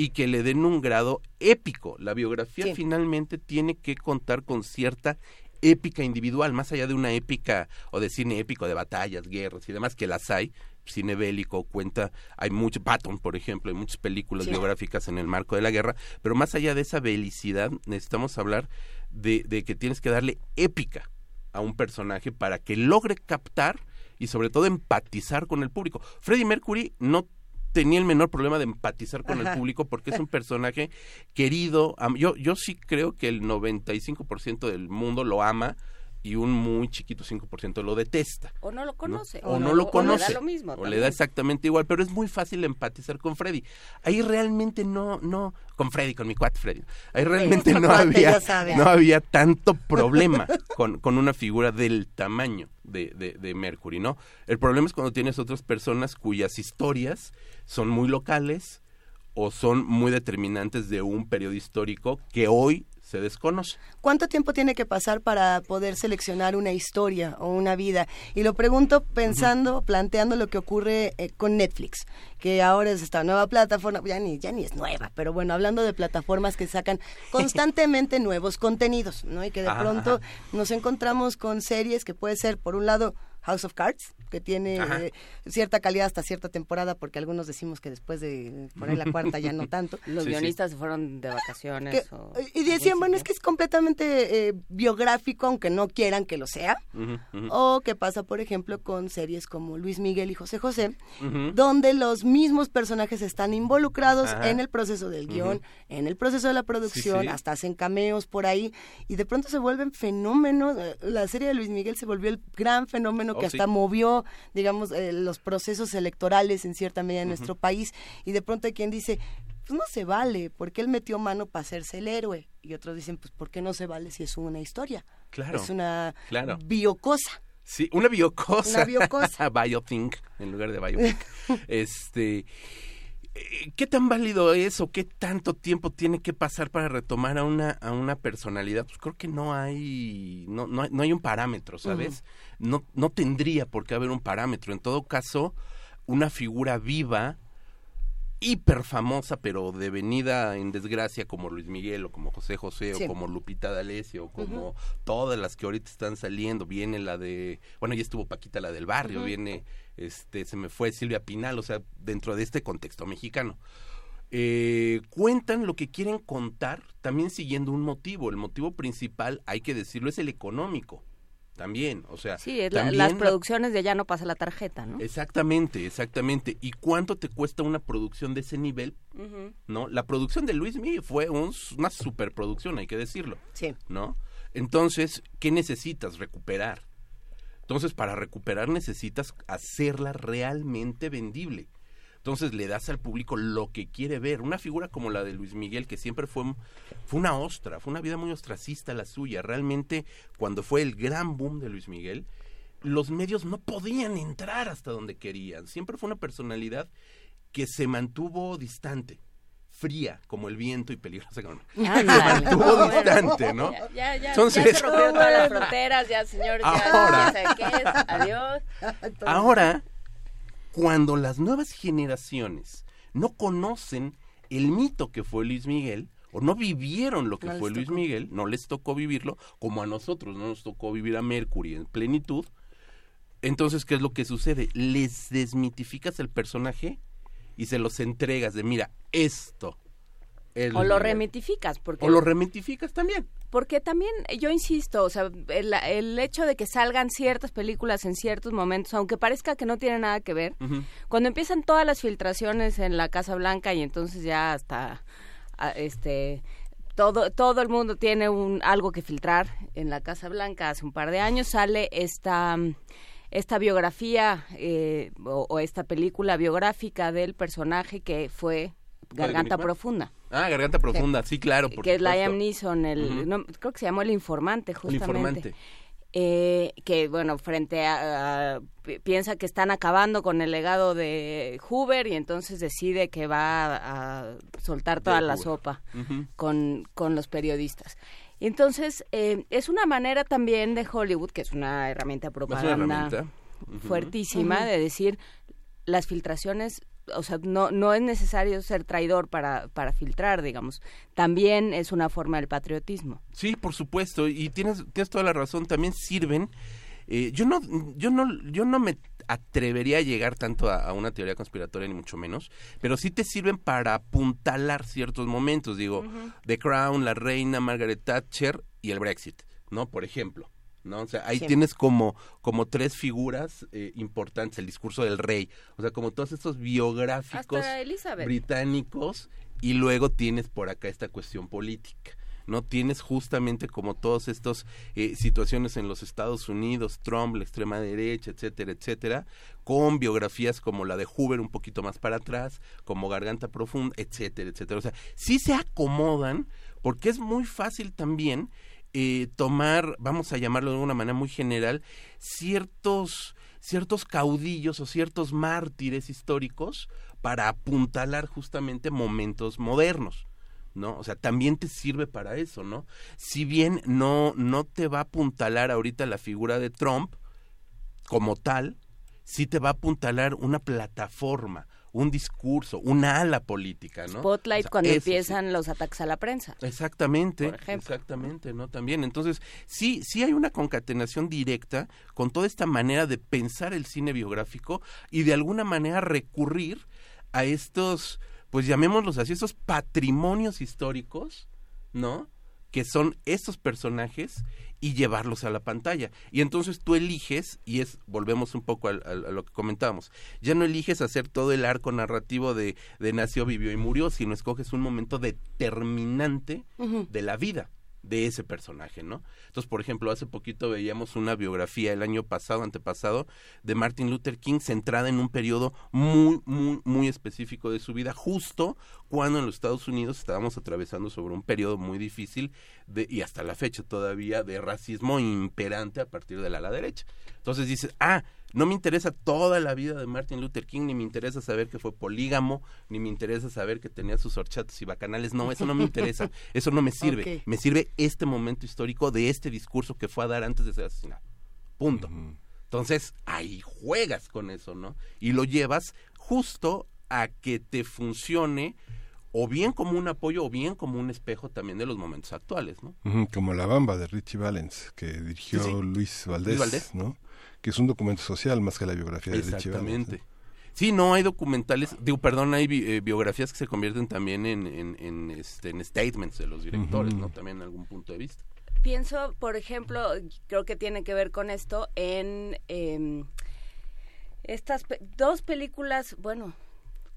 y que le den un grado épico. La biografía Sí. finalmente tiene que contar con cierta épica individual, más allá de una épica o de cine épico de batallas, guerras y demás, que las hay, cine bélico cuenta, hay mucho, Patton, por ejemplo, hay muchas películas Sí. biográficas en el marco de la guerra, pero más allá de esa belicidad, necesitamos hablar de, de que tienes que darle épica a un personaje para que logre captar y sobre todo empatizar con el público. Freddie Mercury no tenía el menor problema de empatizar con el público porque es un (laughs) personaje querido. Yo, yo sí creo que el 95% del mundo lo ama y un muy chiquito 5% lo detesta. O no lo conoce. O, no, lo conoce. O le da lo mismo. o le también. da exactamente igual, pero es muy fácil empatizar con Freddy. Ahí realmente no, no, con Freddy, con mi cuate Freddy. Ahí realmente no había, no había tanto problema con, con una figura del tamaño de, de, de Mercury, ¿no? El problema es cuando tienes otras personas cuyas historias son muy locales o son muy determinantes de un periodo histórico que hoy se desconoce. ¿Cuánto tiempo tiene que pasar para poder seleccionar una historia o una vida? Y lo pregunto pensando, planteando lo que ocurre eh, con Netflix, que ahora es esta nueva plataforma, ya ni, ya ni es nueva, pero bueno, hablando de plataformas que sacan (laughs) constantemente nuevos contenidos, ¿no? Y que de pronto nos encontramos con series que puede ser, por un lado, House of Cards, que tiene eh, cierta calidad hasta cierta temporada, porque algunos decimos que después de poner la cuarta ya no (laughs) tanto. Los guionistas se fueron de vacaciones. Que- o- y decían, bueno, es que es completamente eh, biográfico, aunque no quieran que lo sea. O que pasa, por ejemplo, con series como Luis Miguel y José José, donde los mismos personajes están involucrados Ajá. en el proceso del guion, en el proceso de la producción, Sí, sí. hasta hacen cameos por ahí, y de pronto se vuelven fenómenos. Eh, La serie de Luis Miguel se volvió el gran fenómeno que Oh, sí. hasta movió, digamos, eh, los procesos electorales en cierta medida en nuestro país, y de pronto hay quien dice, pues no se vale, porque él metió mano para hacerse el héroe. Y otros dicen, pues ¿por qué no se vale si es una historia? Claro, Es una claro. biocosa. Sí, una biocosa. Una biocosa. (laughs) Biothink, en lugar de biopic. (laughs) este, ¿Qué tan válido es o qué tanto tiempo tiene que pasar para retomar a una, a una personalidad? Pues creo que no hay, no, no, hay- no hay un parámetro, ¿sabes? no, no tendría por qué haber un parámetro. En todo caso, una figura viva, hiper famosa, pero devenida en desgracia como Luis Miguel o como José José Sí. o como Lupita D'Alessio o como todas las que ahorita están saliendo. Viene la de, bueno, ya estuvo Paquita la del barrio, viene, este, se me fue Silvia Pinal, o sea, dentro de este contexto mexicano. Eh, cuentan lo que quieren contar, también siguiendo un motivo. El motivo principal, hay que decirlo, es el económico. También, o sea, Sí, es la- también las la- producciones de ya no pasa la tarjeta, ¿no? Exactamente, exactamente. ¿Y cuánto te cuesta una producción de ese nivel? ¿No? La producción de Luis Miguel fue un- una superproducción, hay que decirlo. Sí. ¿No? Entonces, ¿qué necesitas? Recuperar. Entonces, para recuperar necesitas hacerla realmente vendible. Entonces le das al público lo que quiere ver. Una figura como la de Luis Miguel, que siempre fue, fue una ostra, fue una vida muy ostracista la suya. Realmente, cuando fue el gran boom de Luis Miguel, los medios no podían entrar hasta donde querían. Siempre fue una personalidad que se mantuvo distante, fría como el viento y peligrosa como... (laughs) Mantuvo No, distante, ¿no? Ya, ya, ya, Entonces, ya se rompieron todas las fronteras, ya, señor, ya, Ahora. no sé qué es, adiós. Ahora, cuando las nuevas generaciones no conocen el mito que fue Luis Miguel, o no vivieron lo que No fue Luis. Miguel, no les tocó vivirlo, como a nosotros no nos tocó vivir a Mercury en plenitud, entonces, ¿qué es lo que sucede? Les desmitificas el personaje y se los entregas de, mira, esto. es O lo Miguel". remitificas, porque... O lo remitificas también. Porque también, yo insisto, o sea, el, el hecho de que salgan ciertas películas en ciertos momentos, aunque parezca que no tiene nada que ver, cuando empiezan todas las filtraciones en la Casa Blanca y entonces ya hasta, ah, este, todo, todo el mundo tiene un, algo que filtrar en la Casa Blanca. Hace un par de años sale esta, esta biografía eh, o, o esta película biográfica del personaje que fue Garganta? Profunda. Ah, Garganta Profunda, sí, claro, por que es. Liam Neeson, el, no, creo que se llamó El Informante, El justamente. informante. Eh, que bueno, frente a, a- pi- piensa que están acabando con el legado de Hoover y entonces decide que va a, a soltar toda De la Hoover. sopa con, con los periodistas. Y Entonces, eh, es una manera también de Hollywood, que es una herramienta una propaganda fuertísima, de decir, las filtraciones, o sea, no, no es necesario ser traidor para, para filtrar, digamos. También es una forma del patriotismo. Sí, por supuesto, y tienes, tienes toda la razón, también sirven. eh, yo no, yo no, yo no me atrevería a llegar tanto a, a una teoría conspiratoria ni mucho menos, pero sí te sirven para apuntalar ciertos momentos, digo, The Crown, la reina, Margaret Thatcher y el Brexit, ¿no? Por ejemplo. ¿no? O sea, ahí tienes como, como tres figuras eh, importantes, el discurso del rey, o sea, como todos estos biográficos británicos y luego tienes por acá esta cuestión política. No tienes justamente como todas estas eh, situaciones en los Estados Unidos, Trump, la extrema derecha, etcétera, etcétera, con biografías como la de Hoover un poquito más para atrás, como Garganta Profunda, etcétera, etcétera. O sea, sí se acomodan porque es muy fácil también eh, tomar, vamos a llamarlo de una manera muy general, ciertos ciertos caudillos o ciertos mártires históricos para apuntalar justamente momentos modernos. ¿No? O sea, también te sirve para eso, ¿no? Si bien no, no te va a apuntalar ahorita la figura de Trump como tal, sí te va a apuntalar una plataforma, un discurso, una ala política, ¿no? Spotlight O sea, cuando eso sí. empiezan los ataques a la prensa. Exactamente, Por ejemplo. exactamente, ¿no? También, entonces, sí, sí hay una concatenación directa con toda esta manera de pensar el cine biográfico y de alguna manera recurrir a estos, pues llamémoslos así, estos patrimonios históricos, ¿no? Que son estos personajes y llevarlos a la pantalla. Y entonces tú eliges, y es, volvemos un poco a, lo que comentábamos, ya no eliges hacer todo el arco narrativo de, de nació, vivió y murió, sino escoges un momento determinante de la vida de ese personaje, ¿no? Entonces, por ejemplo, hace poquito veíamos una biografía el año pasado, antepasado, de Martin Luther King centrada en un periodo muy, muy, muy específico de su vida, justo cuando en los Estados Unidos estábamos atravesando sobre un periodo muy difícil de, y hasta la fecha todavía de racismo imperante a partir de la ala derecha. Entonces dices, ah, no me interesa toda la vida de Martin Luther King, ni me interesa saber que fue polígamo, ni me interesa saber que tenía sus horchatas y bacanales. No, eso no me interesa, (laughs) eso no me sirve. Me sirve este momento histórico de este discurso que fue a dar antes de ser asesinado. Punto. Entonces, ahí juegas con eso, ¿no? Y lo llevas justo a que te funcione o bien como un apoyo o bien como un espejo también de los momentos actuales, ¿no? Como La Bamba de Richie Valens, que dirigió Sí, sí. Luis Valdés, Luis Valdés. ¿no? Que es un documento social más que la biografía de Richie Valens. Exactamente. Sí, no, hay documentales, digo, perdón, hay bi- eh, biografías que se convierten también en, en, en, este, en statements de los directores. ¿no? También en algún punto de vista. Pienso, por ejemplo, creo que tiene que ver con esto en em, estas pe- dos películas, bueno,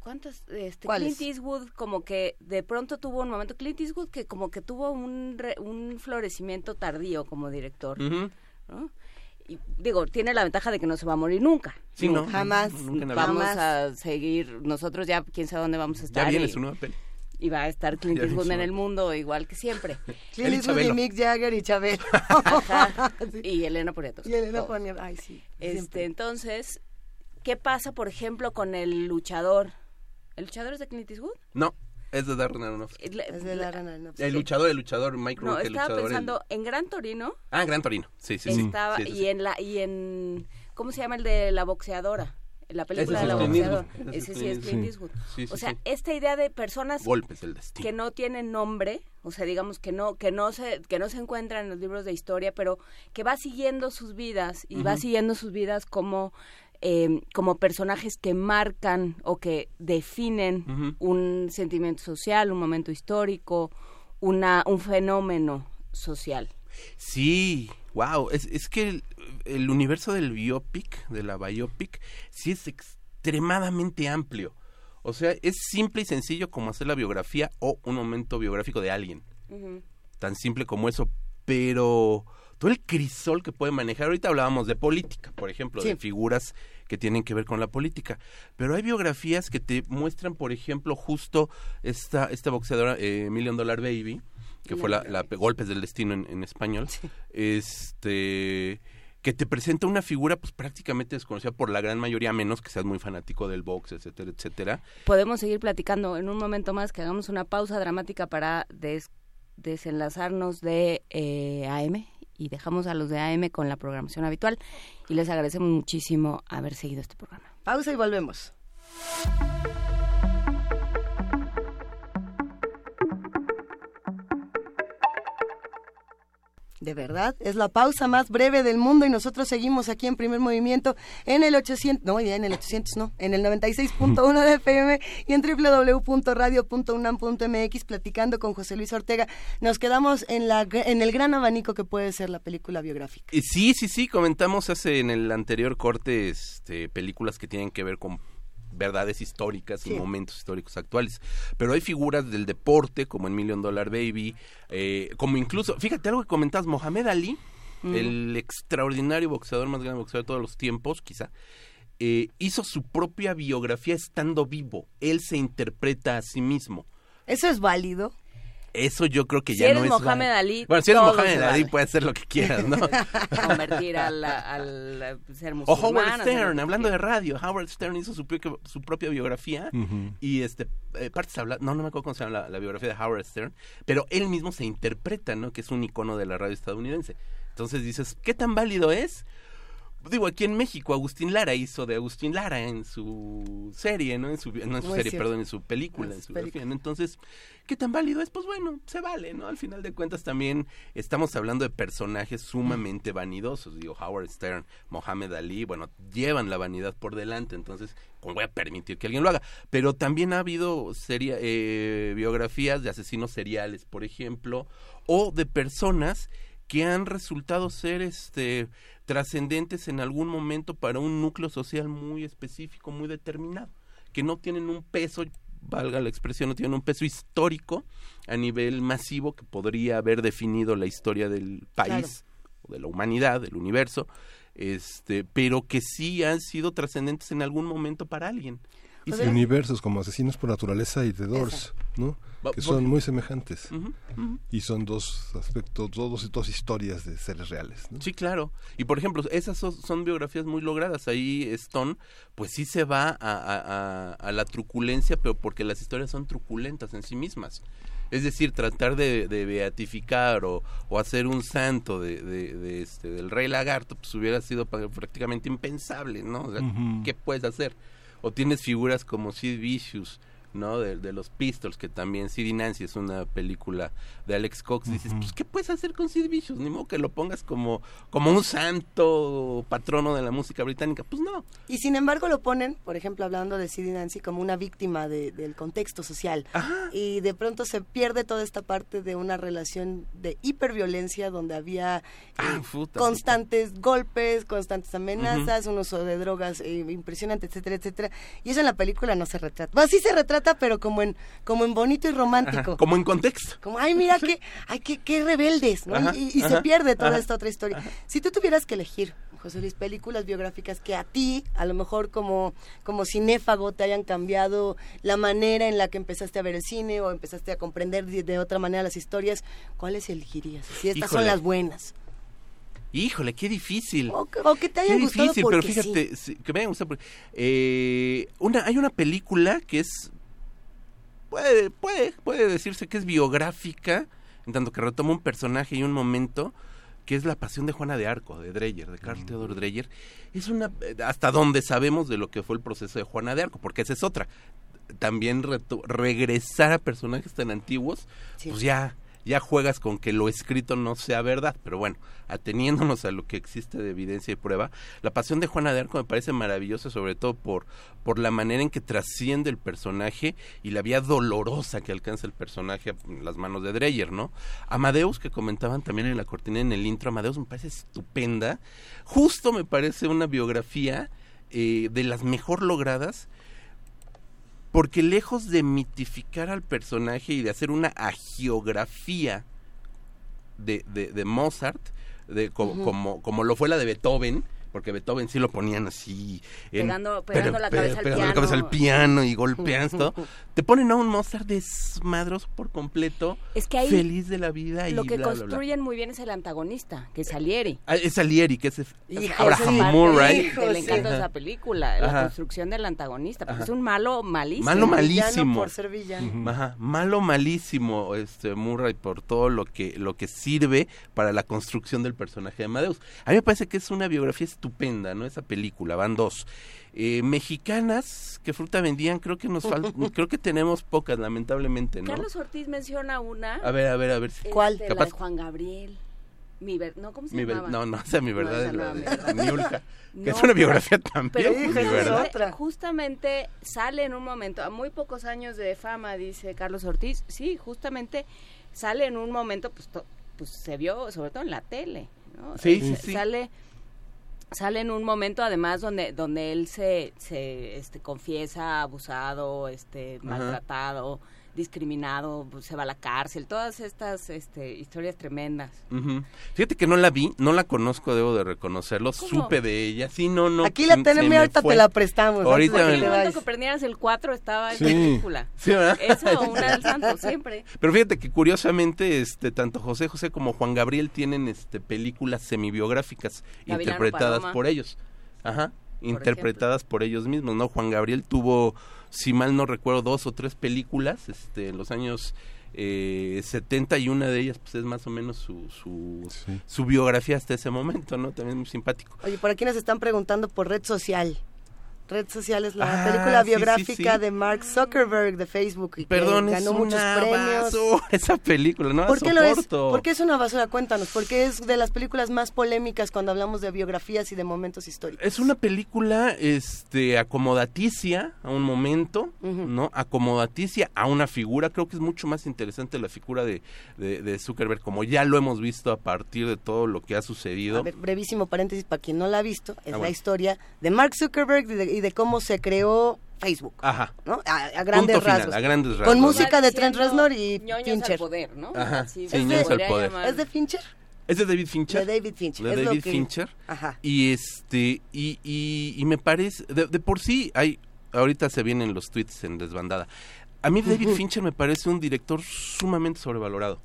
¿cuántas? Este. Clint Eastwood como que de pronto tuvo un momento, Clint Eastwood que como que tuvo un, re- un florecimiento tardío como director. ¿no? Y digo, tiene la ventaja de que no se va a morir nunca. Sí, no, Jamás. nunca vida. Vamos Jamás. a seguir, nosotros ya quién sabe dónde vamos a estar. Ya viene y, su nueva peli. y va a estar Clint (laughs) Ya Eastwood en el mundo igual que siempre. (laughs) Clint Eastwood y. Mick Jagger y Chabelo. (laughs) Ajá. Sí. Y Elena Poniatowska. Y Elena ay sí. Este, siempre. entonces, ¿qué pasa, por ejemplo, con el luchador ¿El luchador es de Clint Eastwood? No, es de Darren Aronofsky. La- Es de Darren Aronofsky. El luchador, el luchador, Mike No, Rourke, el estaba el- pensando en Gran Torino. Ah, Gran Torino. Sí, sí, sí. estaba Sí, sí, sí. y en la y en ¿cómo se llama el de la boxeadora? La película Ese de es la boxeadora. Ese es Ese sí es Clint Eastwood. Eastwood. Sí, sí, o sea, sí. esta idea de personas Golpes del destino. que no tienen nombre, o sea, digamos que no que no se que no se encuentran en los libros de historia, pero que va siguiendo sus vidas y va siguiendo sus vidas como eh, como personajes que marcan o que definen un sentimiento social, un momento histórico, una un fenómeno social. Sí, wow. Es, es que el, el universo del biopic, de la biopic, sí es extremadamente amplio. O sea, es simple y sencillo como hacer la biografía o un momento biográfico de alguien. Tan simple como eso. Pero todo el crisol que puede manejar. Ahorita hablábamos de política, por ejemplo, Sí. de figuras que tienen que ver con la política. Pero hay biografías que te muestran, por ejemplo, justo esta, esta boxeadora, eh, Million Dollar Baby, que fue la, la Golpes del Destino en, en español, este que te presenta una figura pues prácticamente desconocida por la gran mayoría, a menos que seas muy fanático del box, etcétera, etcétera. Podemos seguir platicando en un momento más, que hagamos una pausa dramática para des- desenlazarnos de eh, AM y dejamos a los de AM con la programación habitual y les agradecemos muchísimo haber seguido este programa. Pausa y volvemos. De verdad, es la pausa más breve del mundo y nosotros seguimos aquí en primer movimiento en el 800, no, ya en el 800 no, en el 96.1 de FM y en www.radio.unam.mx platicando con José Luis Ortega. Nos quedamos en, la, en el gran abanico que puede ser la película biográfica. Eh, Sí, sí, sí, comentamos hace en el anterior corte este, películas que tienen que ver con verdades históricas y momentos históricos actuales. Pero hay figuras del deporte, como en Million Dollar Baby, eh, como incluso, fíjate algo que comentabas, Mohamed Ali, el extraordinario boxeador más grande boxeador de todos los tiempos, quizá, eh, hizo su propia biografía estando vivo. Él se interpreta a sí mismo. ¿Eso es válido? Eso yo creo que Si ya eres no es Mohamed válido. Ali, Bueno, si eres Mohamed Ali, vale. puedes hacer lo que quieras, ¿no? (laughs) Convertir al, al ser O musulmán. Howard hacer lo Stern, que hablando de radio, Howard Stern hizo su, propia- su propia biografía y este eh, partes habla, no, no me acuerdo cómo se llama la, la biografía de Howard Stern, pero él mismo se interpreta, ¿no? Que es un icono de la radio estadounidense. Entonces dices, ¿qué tan válido es? Digo, aquí en México Agustín Lara hizo de Agustín Lara en su serie, ¿no? En su, no en su serie, cierto. perdón, en su película, En en su biografía, ¿no? Entonces, ¿qué tan válido es? Pues bueno, se vale, ¿no? Al final de cuentas también estamos hablando de personajes sumamente vanidosos. Digo, Howard Stern, Mohamed Ali, bueno, llevan la vanidad por delante, entonces, ¿cómo voy a permitir que alguien lo haga? Pero también ha habido seria, eh, biografías de asesinos seriales, por ejemplo, o de personas que han resultado ser este trascendentes en algún momento para un núcleo social muy específico, muy determinado, que no tienen un peso, valga la expresión, no tienen un peso histórico a nivel masivo que podría haber definido la historia del país o de la humanidad, del universo, este, pero que sí han sido trascendentes en algún momento para alguien. Y se- universos como Asesinos por Naturaleza y The Doors, ¿no? Que son muy semejantes. Y son dos aspectos, dos, dos historias de seres reales, ¿no? Sí, claro. Y por ejemplo, esas son, son biografías muy logradas. Ahí Stone, pues sí se va a, a- a- a la truculencia, pero porque las historias son truculentas en sí mismas. Es decir, tratar de, de beatificar o, o hacer un santo de, de- de este, del rey lagarto, pues hubiera sido prácticamente impensable, ¿no? O sea. ¿qué puedes hacer? O tienes figuras como Sid Vicious, ¿no? De, de los Pistols, que también Sid Nancy es una película de Alex Cox. Dices, pues, ¿qué puedes hacer con Sid Vicious? Ni modo que lo pongas como, como un santo patrono de la música británica. Pues no. Y sin embargo lo ponen, por ejemplo, hablando de Sid Nancy, como una víctima de- del contexto social. Y de pronto se pierde toda esta parte de una relación de hiperviolencia donde había eh, Ah, puta, constantes golpes, constantes amenazas, un uso de drogas eh, impresionante, etcétera, etcétera. Y eso en la película no se retrata. Bueno, sí se retrata, pero como en, como en bonito y romántico. Ajá, como en contexto. Como, ay, mira qué, ay, qué, qué rebeldes, ¿no? Ajá, y y se pierde toda esta otra historia. Si tú tuvieras que elegir, José Luis, películas biográficas que a ti, a lo mejor como, como cinéfago, te hayan cambiado la manera en la que empezaste a ver el cine o empezaste a comprender de, de otra manera las historias, ¿cuáles elegirías? Si estas son las buenas. Híjole, qué difícil. O que, o que te hayan Qué gustado difícil, porque pero fíjate, sí. sí, que me hayan gustado porque- eh, una, hay una película que es puede, puede, puede decirse que es biográfica, en tanto que retoma un personaje y un momento que es la pasión de Juana de Arco, de Dreyer, de Carl Theodor Dreyer. Es una, eh, hasta donde sabemos de lo que fue el proceso de Juana de Arco, porque esa es otra. También reto- regresar a personajes tan antiguos, pues ya, ya juegas con que lo escrito no sea verdad, pero bueno, ateniéndonos a lo que existe de evidencia y prueba, la pasión de Juana de Arco me parece maravillosa, sobre todo por, por la manera en que trasciende el personaje y la vía dolorosa que alcanza el personaje en las manos de Dreyer, ¿no? Amadeus, que comentaban también en la cortina en el intro, Amadeus me parece estupenda, justo me parece una biografía eh, de las mejor logradas, porque lejos de mitificar al personaje y de hacer una agiografía de, de, de Mozart, de, como, como lo fue la de Beethoven, porque Beethoven sí lo ponían así, en- Pegando- pegando la pe- cabeza al pegando la piano. cabeza al piano y golpeando todo. (laughs) Te ponen a un Mozart desmadroso por completo, Es que ahí feliz de la vida y Lo que bla, bla, bla. construyen muy bien es el antagonista, que es Salieri. Ah, es Salieri, que es Abraham. Murray. De Ajá. esa película, la Ajá. construcción del antagonista, porque Ajá. es un malo malísimo. Malo malísimo. por ser villano. Ajá, malo malísimo este Murray por todo lo que lo que sirve para la construcción del personaje de Amadeus. A mí me parece que es una biografía estupenda, ¿no? Esa película, van dos. Eh, mexicanas, ¿qué fruta vendían? Creo que nos falta, (laughs) creo que tenemos pocas, lamentablemente, ¿no? Carlos Ortiz menciona una. A ver, a ver, a ver. ¿Cuál? La Capaz- de Juan Gabriel. Mi ver- no, ¿cómo se mi ver- llamaba? no, no, esa mi verdad (laughs) es no la de- mi verdad. de Niurka, que es una biografía también, Pero mi justamente, sale en un momento, a muy pocos años de fama, dice Carlos Ortiz, sí, justamente sale en un momento, pues, to- pues se vio, sobre todo en la tele, ¿no? Sí, Eh, sí, sí. Sale sale en un momento además donde donde él se, se este confiesa abusado este maltratado discriminado pues, se va a la cárcel todas estas este historias tremendas. Fíjate que no la vi, no la conozco, debo de reconocerlo. ¿Cómo? Supe de ella. Sí, no, no. Aquí la tenemos ahorita fue. te la prestamos. Ahorita me- que te el momento que prendieras el 4 estaba en Sí. película Sí, ¿verdad? eso (laughs) una del santo siempre Pero fíjate que curiosamente, este, tanto José José como Juan Gabriel tienen este películas semibiográficas Gavilano interpretadas Paloma. por ellos. Ajá. interpretadas por ellos mismos, ¿no? Juan Gabriel tuvo, si mal no recuerdo, dos o tres películas, este, en los años eh, 70 y una de ellas, pues es más o menos su, su, su biografía hasta ese momento, ¿no? También muy simpático. Oye, por aquí nos están preguntando por Red Social. Red Social es la Ah, película biográfica sí, sí. de Mark Zuckerberg de Facebook y que Perdón, es ganó muchos una premios. basura esa película, no la ¿Por qué lo es? ¿Por qué es una basura? Cuéntanos, porque es de las películas más polémicas cuando hablamos de biografías y de momentos históricos. Es una película este acomodaticia a un momento, ¿no? Acomodaticia a una figura. Creo que es mucho más interesante la figura de, de, de Zuckerberg, como ya lo hemos visto a partir de todo lo que ha sucedido. A ver, brevísimo paréntesis para quien no la ha visto, es Ah, la historia de Mark Zuckerberg y de, y de cómo se creó Facebook, Ajá. ¿no? A, a grandes Punto final, rasgos. a grandes rasgos. Con música de Trent Reznor y ñoños Fincher. al poder, ¿no? Ajá, sí, se ñoños al poder. llamar. ¿Es de Fincher? ¿Es de David Fincher? De David Fincher. De es lo David que- Fincher. Ajá. Y este, y, y, y me parece, de, de por sí hay, ahorita se vienen los tweets en desbandada. A mí David. Fincher me parece un director sumamente sobrevalorado.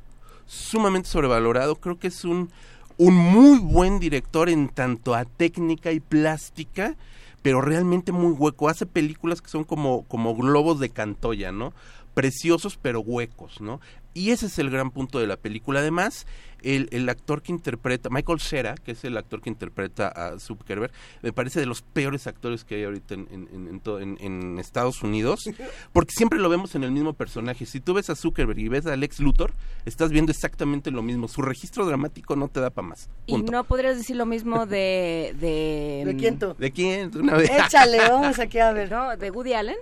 Sumamente sobrevalorado. Creo que es un, un muy buen director en tanto a técnica y plástica, pero realmente muy hueco. Hace películas que son como, como globos de Cantoya, ¿no? Preciosos pero huecos, ¿no? Y ese es el gran punto de la película. Además, el, el actor que interpreta, Michael Cera, que es el actor que interpreta a Zuckerberg, me parece de los peores actores que hay ahorita en, en, en- en to- en- en Estados Unidos, (laughs) porque siempre lo vemos en el mismo personaje. Si tú ves a Zuckerberg y ves a Lex Luthor, estás viendo exactamente lo mismo. Su registro dramático no te da para más. y no podrías decir lo mismo (laughs) de de ¿De quién tú? ¿De quién? De Una vez. Échale, (laughs) vamos aquí a ver. no de Woody Allen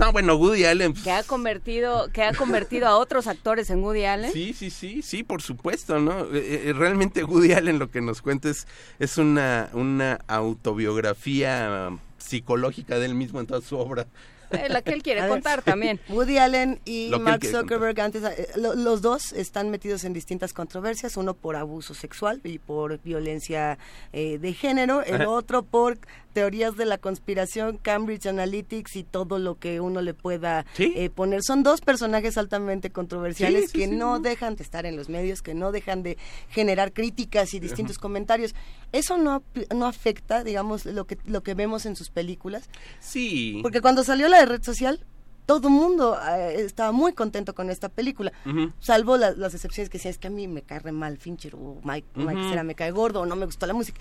No, bueno, Woody Allen. que ha convertido que ha convertido a otros actores en Woody Allen Sí, sí, sí, sí, por supuesto, ¿no? Eh, eh, realmente Woody Allen lo que nos cuenta es, es una, una autobiografía um, psicológica de él mismo en toda su obra. Eh, la que él quiere A ver. contar también (laughs) Woody Allen y Mark Zuckerberg, antes, eh, lo- los dos están metidos en distintas controversias, uno por abuso sexual y por violencia eh, de género, el Ajá. otro por teorías de la conspiración, Cambridge Analytics y todo lo que uno le pueda Sí. eh, poner. Son dos personajes altamente controversiales Sí, que sí, no dejan de estar en los medios, que no dejan de generar críticas y distintos comentarios. ¿Eso no, no afecta, digamos, lo que, lo que vemos en sus películas? Sí. Porque cuando salió la de red social, todo el mundo eh, estaba muy contento con esta película, salvo la- las excepciones que decían, es que a mí me cae mal Fincher o Mike, Mike Ujú. Cera me cae gordo o no me gustó la música.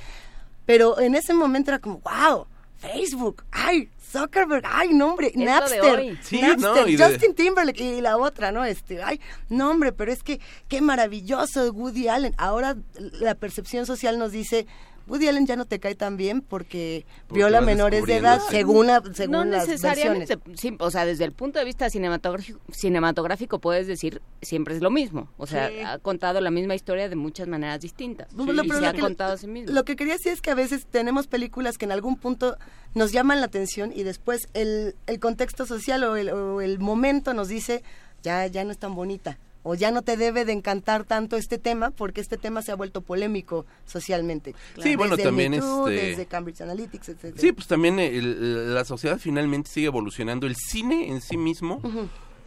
Pero en ese momento era como, wow, Facebook, ay, Zuckerberg, ay, no hombre, Es lo de Napster. Sí, Napster, no, y de- Justin Timberlake y la otra, ¿no? Este, ay, no hombre, pero es que qué maravilloso Woody Allen. Ahora la percepción social nos dice, Woody Allen ya no te cae tan bien porque, Porque viola menores de edad sí. según, la- según no las necesariamente, versiones. sí, o sea, desde el punto de vista cinematográfico, cinematográfico puedes decir siempre es lo mismo, o sea, Sí. ha contado la misma historia de muchas maneras distintas Lo- y pero se lo ha que- contado a sí mismo. Lo que quería decir es que a veces tenemos películas que en algún punto nos llaman la atención y después el, el contexto social o el, o el momento nos dice ya, ya no es tan bonita o ya no te debe de encantar tanto este tema porque este tema se ha vuelto polémico socialmente. Sí, bueno, Desde el también, este- desde Cambridge Analytics, etc. Sí, pues también el- la sociedad finalmente sigue evolucionando. El cine en sí mismo,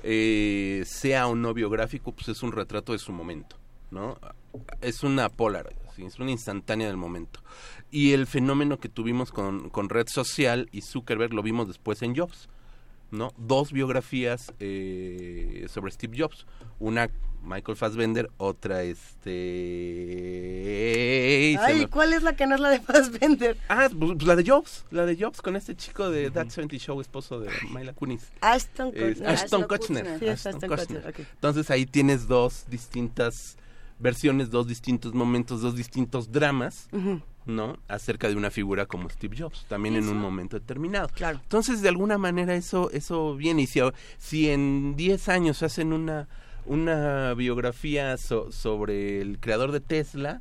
eh, sea o no biográfico, pues es un retrato de su momento, ¿no? Es una Polaroid, ¿sí? es una instantánea del momento. Y el fenómeno que tuvimos con, con Red Social y Zuckerberg lo vimos después en Jobs, ¿no? Dos biografías eh, sobre Steve Jobs. Una Michael Fassbender, otra este... Ay, ¿cuál es la que no es la de Fassbender? Ah, pues, pues la de Jobs, la de Jobs con este chico de That 70 Show, esposo de Mila Kunis. Ashton Es Kutcher. Ashton Kutcher. Sí, Ashton Ashton Kutcher. Entonces ahí tienes dos distintas versiones, dos distintos momentos, dos distintos dramas, Ujú. ¿No? Acerca de una figura como Steve Jobs, también en un momento determinado. Claro. Entonces, de alguna manera eso eso viene y si, en 10 años hacen una una biografía so- sobre el creador de Tesla,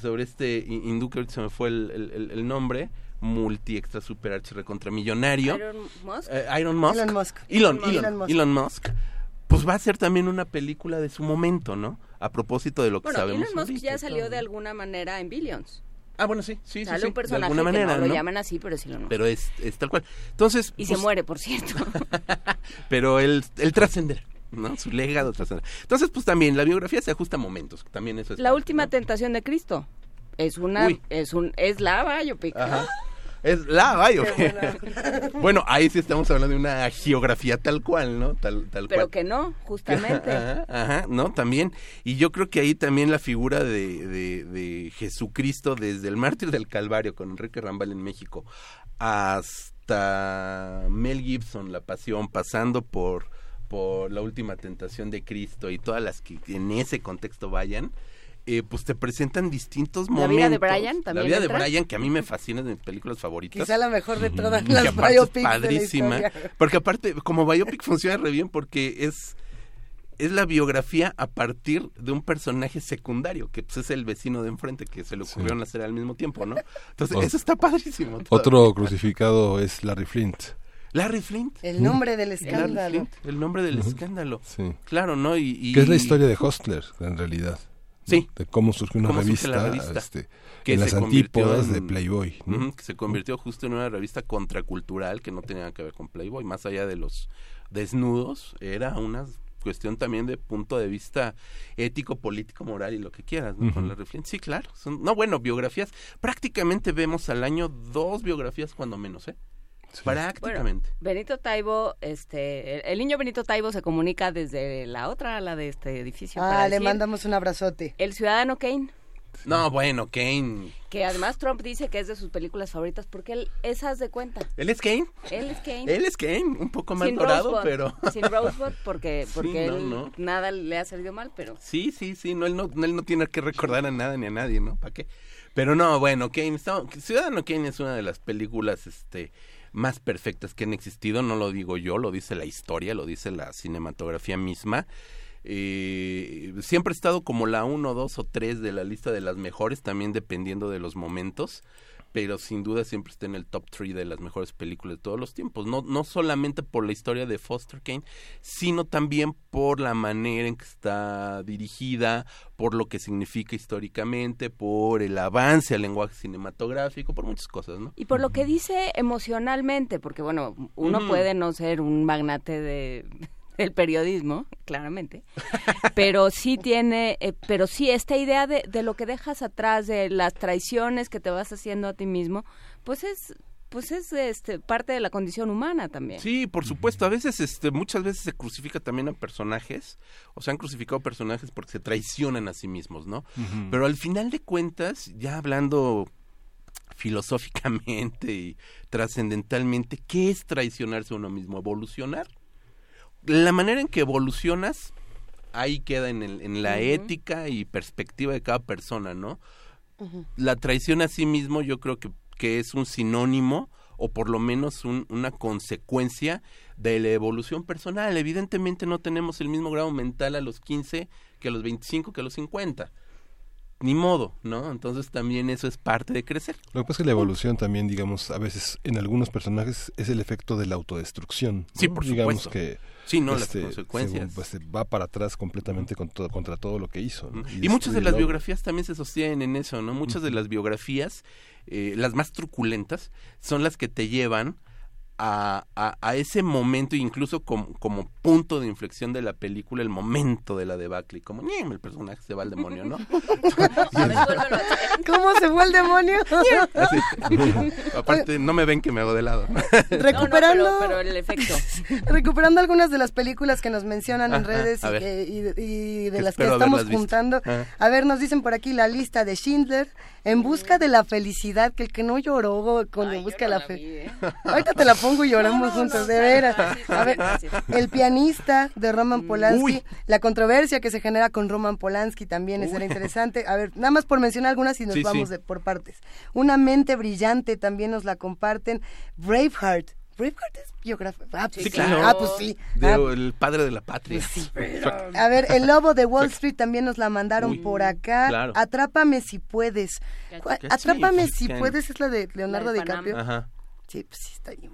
sobre este hi- hindú que se me fue el, el- nombre, multi extra super archi recontra millonario. Elon Musk. Eh, Elon Musk. Elon Musk. Elon, Elon Elon, Musk. Elon Musk. Pues va a ser también una película de su momento, ¿no? A propósito de lo que Bueno, sabemos. Elon Musk ahorita ya salió de alguna manera en Billions. Ah, bueno, sí, sí, sí, Sale sí, un personaje de alguna que manera, no lo ¿no? llaman así, pero sí lo Pero es, es tal cual. Entonces, Y pues, se muere, por cierto. (laughs) pero el, el trascender, ¿no? Su legado trascender. Entonces, pues también la biografía se ajusta a momentos, también eso es. La parte, última tentación de Cristo. Es una, Uy. es un, es la biopic. Ajá. Es la biopic. (laughs) bueno, ahí sí estamos hablando de una geografía tal cual, ¿no? Tal, tal Pero cual. que no, justamente. (laughs) Ajá, ajá, no, también. Y yo creo que ahí también la figura de, de, de Jesucristo desde el mártir del Calvario con Enrique Rambal en México hasta Mel Gibson, La Pasión, pasando por, por La Última Tentación de Cristo y todas las que en ese contexto vayan. Eh, pues te presentan distintos ¿La momentos. vida de Brian La también vida de? Brian, que a mí me fascina, es de mis películas favoritas. Quizá la mejor de todas Que las aparte biopics es de la padrísima. Porque aparte, como biopic funciona re bien porque es es la biografía a partir de un personaje secundario, que pues, es el vecino de enfrente que se le ocurrió nacer al mismo tiempo, ¿no? Entonces, O- eso está padrísimo. Otro crucificado es Larry Flint. Larry Flint. El nombre del Larry escándalo. Flint, el nombre del escándalo. Sí. Claro, ¿no? Y, y- Que es la historia de Hostler, en realidad. Sí. De cómo surgió una cómo revista, la revista, este, que en las antípodas de Playboy. ¿no? Que se convirtió justo en una revista contracultural que no tenía nada que ver con Playboy, más allá de los desnudos, era una cuestión también de punto de vista ético, político, moral y lo que quieras, ¿no? Con la. Sí, claro. Son, no, bueno, biografías. Prácticamente vemos al año dos biografías cuando menos, ¿eh? Prácticamente. Bueno, Benito Taibo, este, el, el niño Benito Taibo se comunica desde la otra, la de este edificio. para Ah, le decir, mandamos un abrazote. El ciudadano Kane, No, bueno, Kane. que además Trump dice que es de sus películas favoritas porque él, esas de cuenta. ¿Él es Kane? Él es Kane. Él es Kane, un poco más Sin dorado, Rosebud, pero... (laughs) Sin Rosebud porque, Sí, porque no, él no. nada le ha salido mal, pero... Sí, sí, sí, no, él no, él no tiene que recordar a nada ni a nadie, ¿no? ¿Para qué? Pero no, bueno, Kane, está- Ciudadano Kane es una de las películas, este, más perfectas que han existido, no lo digo yo, lo dice la historia, lo dice la cinematografía misma. Eh, siempre ha estado como la uno, dos o tres de la lista de las mejores, también dependiendo de los momentos, pero sin duda siempre está en el top 3 de las mejores películas de todos los tiempos. No, no solamente por la historia de Foster Kane, sino también por la manera en que está dirigida, por lo que significa históricamente, por el avance al lenguaje cinematográfico, por muchas cosas, ¿no? Y por lo que dice emocionalmente, porque bueno, uno puede no ser un magnate de del periodismo, claramente, (laughs) pero sí tiene, eh, pero sí esta idea de, de lo que dejas atrás, de las traiciones que te vas haciendo a ti mismo, pues es pues es este parte de la condición humana también. Sí, por supuesto. A veces, este, muchas veces se crucifica también a personajes, o se han crucificado personajes porque se traicionan a sí mismos, ¿no? Pero al final de cuentas, ya hablando filosóficamente y trascendentalmente, ¿qué es traicionarse a uno mismo? ¿Evolucionar? La manera en que evolucionas, ahí queda en, el- en la ética y perspectiva de cada persona, ¿no? la traición a sí mismo yo creo que, que es un sinónimo o por lo menos un- una consecuencia de la evolución personal. Evidentemente no tenemos el mismo grado mental a los 15 que a los 25 que a los 50. Ni modo, ¿no? Entonces también eso es parte de crecer. Lo que pasa es que la evolución también, digamos, a veces en algunos personajes es el efecto de la autodestrucción. ¿no? Sí, por digamos supuesto. que Sí, no, las este, consecuencias. según, pues, se va para atrás completamente con todo- contra todo lo que hizo. ¿no? Y, muchas de las biografías también se sostienen en eso, ¿no? Muchas de las biografías, eh, las más truculentas, son las que te llevan a, a, a ese momento, incluso como, como punto de inflexión de la película, el momento de la debacle, y como el personaje se va al demonio, ¿no? (laughs) ¿Cómo se fue el demonio? Así. (laughs) Aparte, no me ven que me hago de lado. Recuperando, (laughs) No, no, pero- pero el efecto. recuperando algunas de las películas que nos mencionan en redes ah, y, que- y de- y de Que las que estamos juntando. Ah. A ver, nos dicen por aquí la lista de Schindler, En busca de la felicidad, que el que no lloró con En busca de la felicidad. Ahorita te la pongo y lloramos juntos, de veras. A ver, El pianista de Roman Polanski, Uy. la controversia que se genera con Roman Polanski también es interesante. A ver, nada más por mencionar algunas y nos Sí, vamos sí. de- por partes. Una mente brillante también nos la comparten. Braveheart. Braveheart es biografía. Ah, pues Sí, sí. claro. Ah, pues sí. De- Ah, el padre de la patria. a ver, el lobo de Wall Street también nos la mandaron Uy, por acá. claro. Atrápame si puedes. ¿Cuál- Catch me Atrápame si can. puedes es la de Leonardo La de Panam. DiCaprio. Ajá. Sí, pues sí, está bien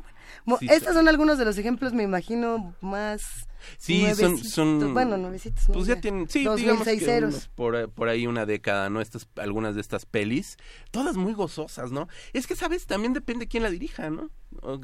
Sí, Estos son algunos de los ejemplos, me imagino, más Sí, son, nuevecitos. son... Bueno, nuevecitos, ¿no? Pues ya tienen, sí, digamos que unos por, por ahí una década, ¿no? Estas, algunas de estas pelis, todas muy gozosas, ¿no? Es que, ¿sabes? También depende quién la dirija, ¿no? O-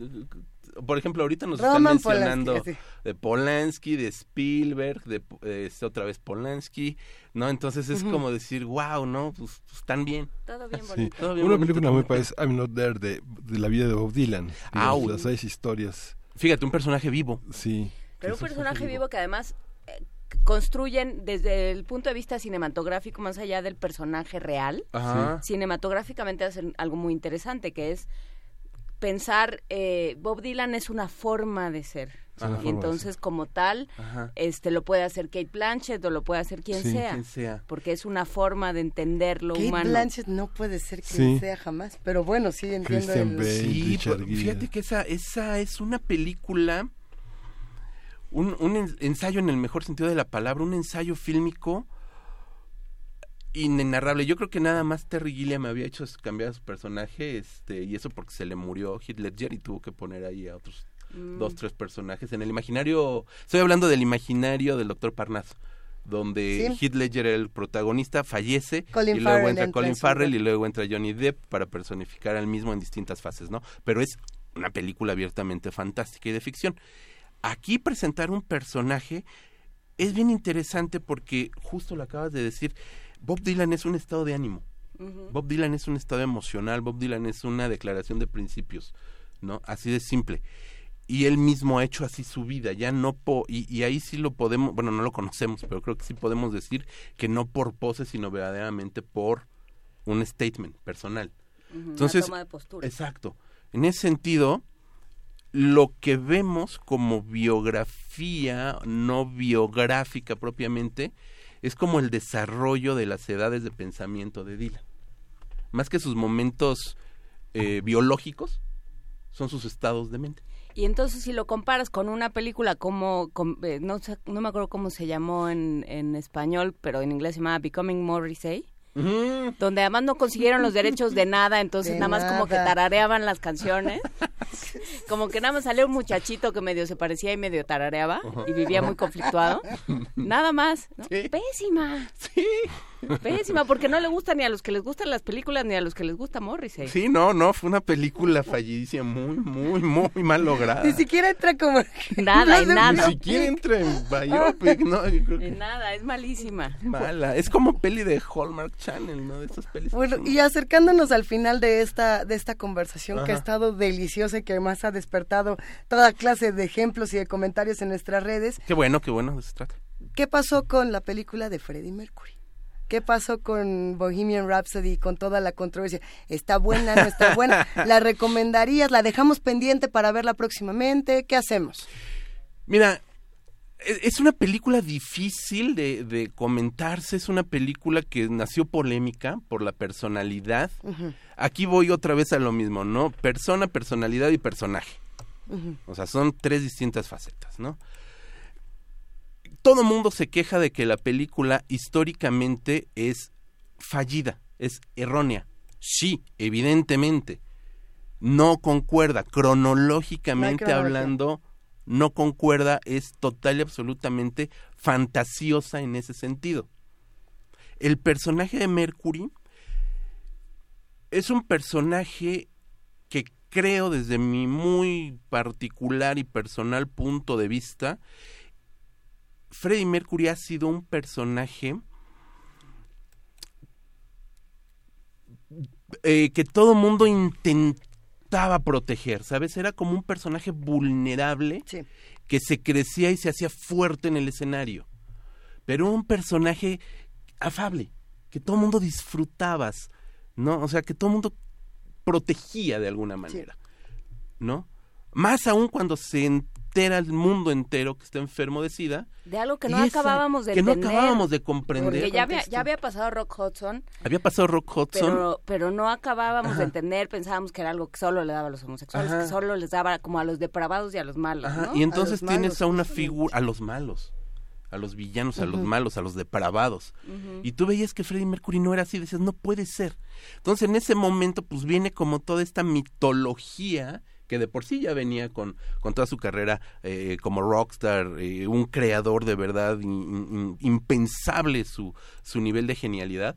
Por ejemplo, ahorita nos Roman están mencionando Polanski, sí. de Polanski, de Spielberg, de eh, otra vez Polanski, ¿no? Entonces es como decir, wow, ¿no? Pues, pues, están bien. Todo bien Sí. bonito. Todo bien Una bonito, película muy parecida, I'm Not There, de, de la vida de Bob Dylan. digamos. Las seis historias. Fíjate, un personaje vivo. Sí. Pero un personaje vivo que además eh, construyen desde el punto de vista cinematográfico, más allá del personaje real, Ajá. cinematográficamente hacen algo muy interesante, que es pensar, eh, Bob Dylan es una forma de ser. Y entonces, como tal, Ajá. este lo puede hacer Kate Blanchett o lo puede hacer quien, Sí, sea, quien sea. Porque es una forma de entender lo Kate humano. Blanchett no puede ser quien Sí. sea jamás, pero bueno, sí entiendo. Christian el- Bale. Sí, fíjate que esa, esa es una película, un, un en- ensayo en el mejor sentido de la palabra, un ensayo fílmico inenarrable. Yo creo que nada más Terry Gilliam me había hecho cambiar su personaje, este, y eso porque se le murió Heath Ledger y tuvo que poner ahí a otros Mm. dos, tres personajes. En el imaginario, estoy hablando del imaginario del doctor Parnaso, donde Sí. Heath Ledger, el protagonista, fallece Colin y luego Farrell entra Colin Farrell y luego entra Johnny Depp para personificar al mismo en distintas fases, ¿no? Pero es una película abiertamente fantástica y de ficción. Aquí presentar un personaje es bien interesante porque justo lo acabas de decir, Bob Dylan es un estado de ánimo. Bob Dylan es un estado emocional, Bob Dylan es una declaración de principios, ¿no? Así de simple. Y él mismo ha hecho así su vida, ya no po y, y ahí sí lo podemos, bueno, no lo conocemos, pero creo que sí podemos decir que no por pose, sino verdaderamente por un statement personal. Ujú, una Entonces, toma de postura. exacto. En ese sentido, lo que vemos como biografía no biográfica propiamente es como el desarrollo de las edades de pensamiento de Dylan. Más que sus momentos eh, biológicos, son sus estados de mente. Y entonces si lo comparas con una película como, com- eh, no me acuerdo cómo se llamó en, en español, pero en inglés se llamaba Becoming Morrissey, donde además no consiguieron los derechos de nada, entonces De nada más como que tarareaban las canciones. (laughs) como que nada más salió un muchachito que medio se parecía y medio tarareaba y vivía muy conflictuado. (laughs) Nada más. ¿no? Sí. Pésima. Sí. Pésima, porque no le gusta ni a los que les gustan las películas ni a los que les gusta Morrissey. Sí, no, no, fue una película fallidísima, muy, muy, muy mal lograda. Ni siquiera entra como... (laughs) Nada, en nada. Ni siquiera entra en biopic, no, yo creo que En nada, es malísima. mala. Es como peli de Hallmark Channel, ¿no? De esas pelis. Bueno, son- y acercándonos al final de esta, de esta conversación que ha estado deliciosa y que además ha despertado toda clase de ejemplos y de comentarios en nuestras redes, Qué bueno, qué bueno, de eso se trata. ¿qué pasó con la película de Freddie Mercury? ¿Qué pasó con Bohemian Rhapsody, con toda la controversia? ¿Está buena, no está buena? (laughs) ¿La recomendarías? ¿La dejamos pendiente para verla próximamente? ¿Qué hacemos? Mira, e- es una película difícil de, de comentarse, es una película que nació polémica por la personalidad. Aquí voy otra vez a lo mismo, ¿no? Persona, personalidad y personaje. O sea, son tres distintas facetas, ¿no? Todo mundo se queja de que la película históricamente es fallida, es errónea. Sí, evidentemente. No concuerda, cronológicamente No hablando, no concuerda, es total y absolutamente fantasiosa en ese sentido. El personaje de Mercury es un personaje que creo desde mi muy particular y personal punto de vista, Freddie Mercury ha sido un personaje eh, que todo mundo intentaba proteger, ¿sabes? Era como un personaje vulnerable que se crecía y se hacía fuerte en el escenario, pero un personaje afable, que todo mundo disfrutabas, ¿no? O sea, que todo mundo protegía de alguna manera, ¿no? Más aún cuando se entera el mundo entero que está enfermo de SIDA. De algo que no esa- acabábamos de que no entender. acabábamos de comprender. Porque ya había, ya había pasado Rock Hudson, Había pasado Rock Hudson. pero, pero no acabábamos de entender, pensábamos que era algo que solo le daba a los homosexuales, Ajá. que solo les daba como a los depravados y a los malos, Ajá, ¿no? Y entonces tienes malos. a una figura, a los malos, a los villanos, a los malos, a los depravados. Y tú veías que Freddie Mercury no era así, decías, no puede ser. Entonces en ese momento pues viene como toda esta mitología que de por sí ya venía con, con toda su carrera eh, como rockstar, eh, un creador de verdad in- in- impensable su, su nivel de genialidad.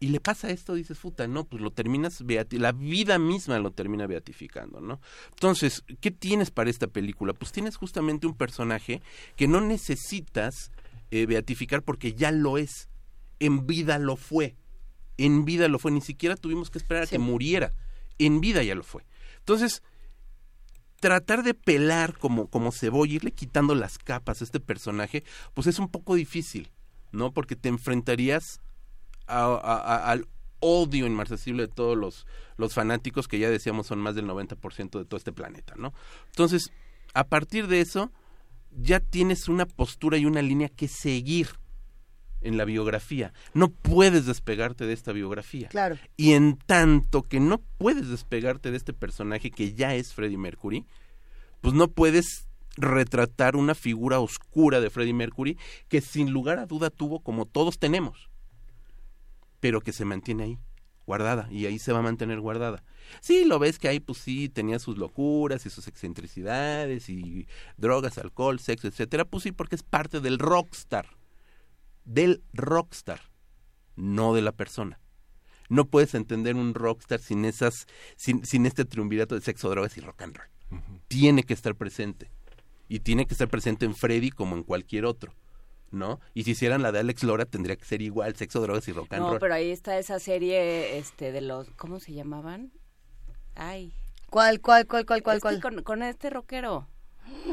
Y le pasa esto, dices, puta, no, pues lo terminas, la vida misma lo termina beatificando, ¿no? Entonces, ¿qué tienes para esta película? Pues tienes justamente un personaje que no necesitas eh, beatificar porque ya lo es. En vida lo fue. En vida lo fue. Ni siquiera tuvimos que esperar a que muriera. En vida ya lo fue. Entonces, tratar de pelar como, como cebolla, irle quitando las capas a este personaje, pues es un poco difícil, ¿no? Porque te enfrentarías al odio inmarcesible de todos los, los fanáticos que ya decíamos son más del 90% de todo este planeta, ¿no? Entonces, a partir de eso, ya tienes una postura y una línea que seguir en la biografía. No puedes despegarte de esta biografía. Claro. Y en tanto que no puedes despegarte de este personaje que ya es Freddie Mercury, pues no puedes retratar una figura oscura de Freddie Mercury que sin lugar a duda tuvo como todos tenemos, pero que se mantiene ahí, guardada, y ahí se va a mantener guardada. Sí, lo ves que ahí pues sí tenía sus locuras y sus excentricidades y drogas, alcohol, sexo, etcétera, pues sí, porque es parte del rockstar, del rockstar, no de la persona. No puedes entender un rockstar sin esas, sin, sin este triunvirato de sexo, drogas y rock and roll. Tiene que estar presente. Y tiene que estar presente en Freddy como en cualquier otro. ¿No? Y si hicieran la de Alex Lora, tendría que ser igual, sexo, drogas y rock and No, roll. pero ahí está esa serie este de los ¿cómo se llamaban? Ay. ¿Cuál, cuál, cuál, cuál, cuál, cuál? Con, con este rockero.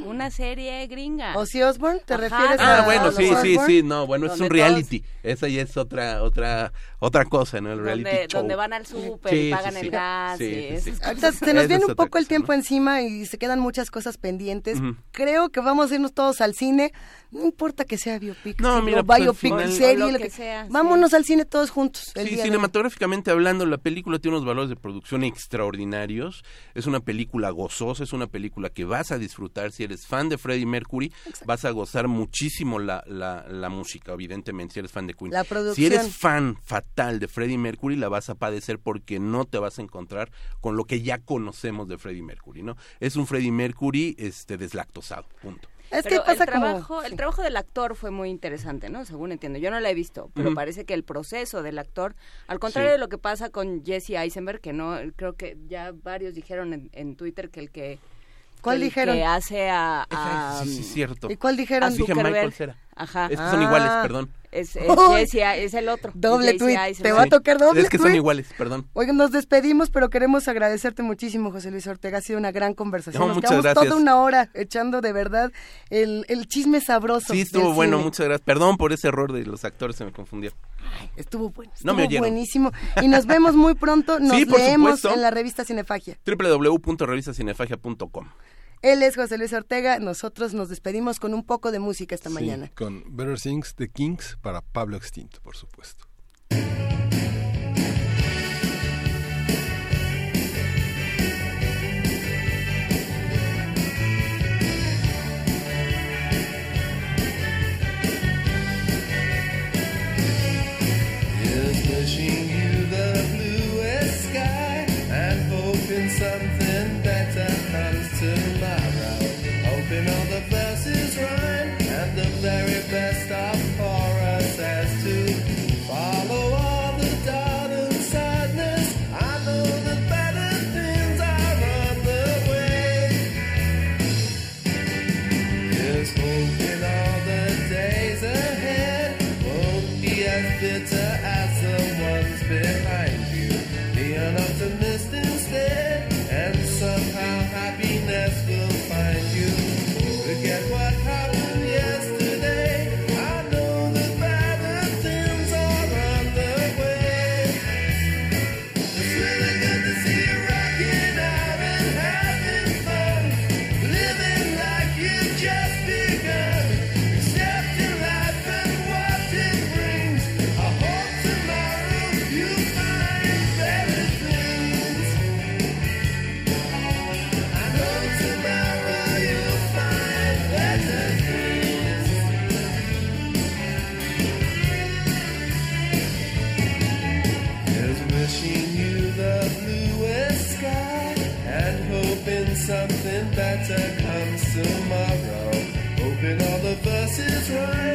Una serie gringa. ¿Ozzy Osbourne? ¿Te Ajá, refieres Ah, a bueno, los sí, sí, sí, no, bueno, es un reality. Esa ya es otra, otra, otra cosa, ¿no? El reality donde, show. donde van al súper Sí, y pagan sí. el gas Sí, y sí, esas sí. cosas. Ahorita se nos viene es un poco el cosa, tiempo encima y se quedan muchas cosas pendientes. Creo que vamos a irnos todos al cine. No importa que sea biopic, No, mira, o pues, biopic, final- serie, O lo lo que que sea, sí. Vámonos al cine todos juntos. El Sí, día de- cinematográficamente hablando, la película tiene unos valores de producción extraordinarios. Es una película gozosa, es una película que vas a disfrutar. Si eres fan de Freddie Mercury, vas a gozar muchísimo la, la, la música, evidentemente, si eres fan de Queen. La Si eres fan fatal de Freddie Mercury, la vas a padecer porque no te vas a encontrar con lo que ya conocemos de Freddie Mercury, ¿no? Es un Freddie Mercury este, deslactosado, punto. Es que pasa el como- trabajo, el trabajo del actor fue muy interesante, ¿no? Según entiendo. Yo no la he visto, pero parece que el proceso del actor, al contrario Sí. de lo que pasa con Jesse Eisenberg, que no, creo que ya varios dijeron en, en Twitter que el que ¿Cuál el dijeron? que hace a, a- Sí, sí, cierto. ¿Y cuál dijeron? a Dije Zuckerberg. Michael Cera. Ajá. Es que son iguales, Ah. perdón. Es, es es el otro. Doble tuit. Te va a tocar doble Es que son iguales, perdón. Oigan, nos despedimos, pero queremos agradecerte muchísimo, José Luis Ortega. Ha sido una gran conversación. No, Nos muchas quedamos gracias. toda una hora echando de verdad el, el chisme sabroso. Sí, estuvo bueno, cine. muchas gracias. Perdón por ese error de los actores, se me confundieron. Estuvo bueno. No me estuvo oyeron. buenísimo. Y nos vemos muy pronto. (laughs) Nos Sí, leemos en la revista Cinefagia. www.revistacinefagia.com Él es José Luis Ortega. Nosotros nos despedimos con un poco de música esta Sí, mañana. con Better Things The Kings para Pablo Extinto, por supuesto. Better comes tomorrow. Hoping all the verses rhyme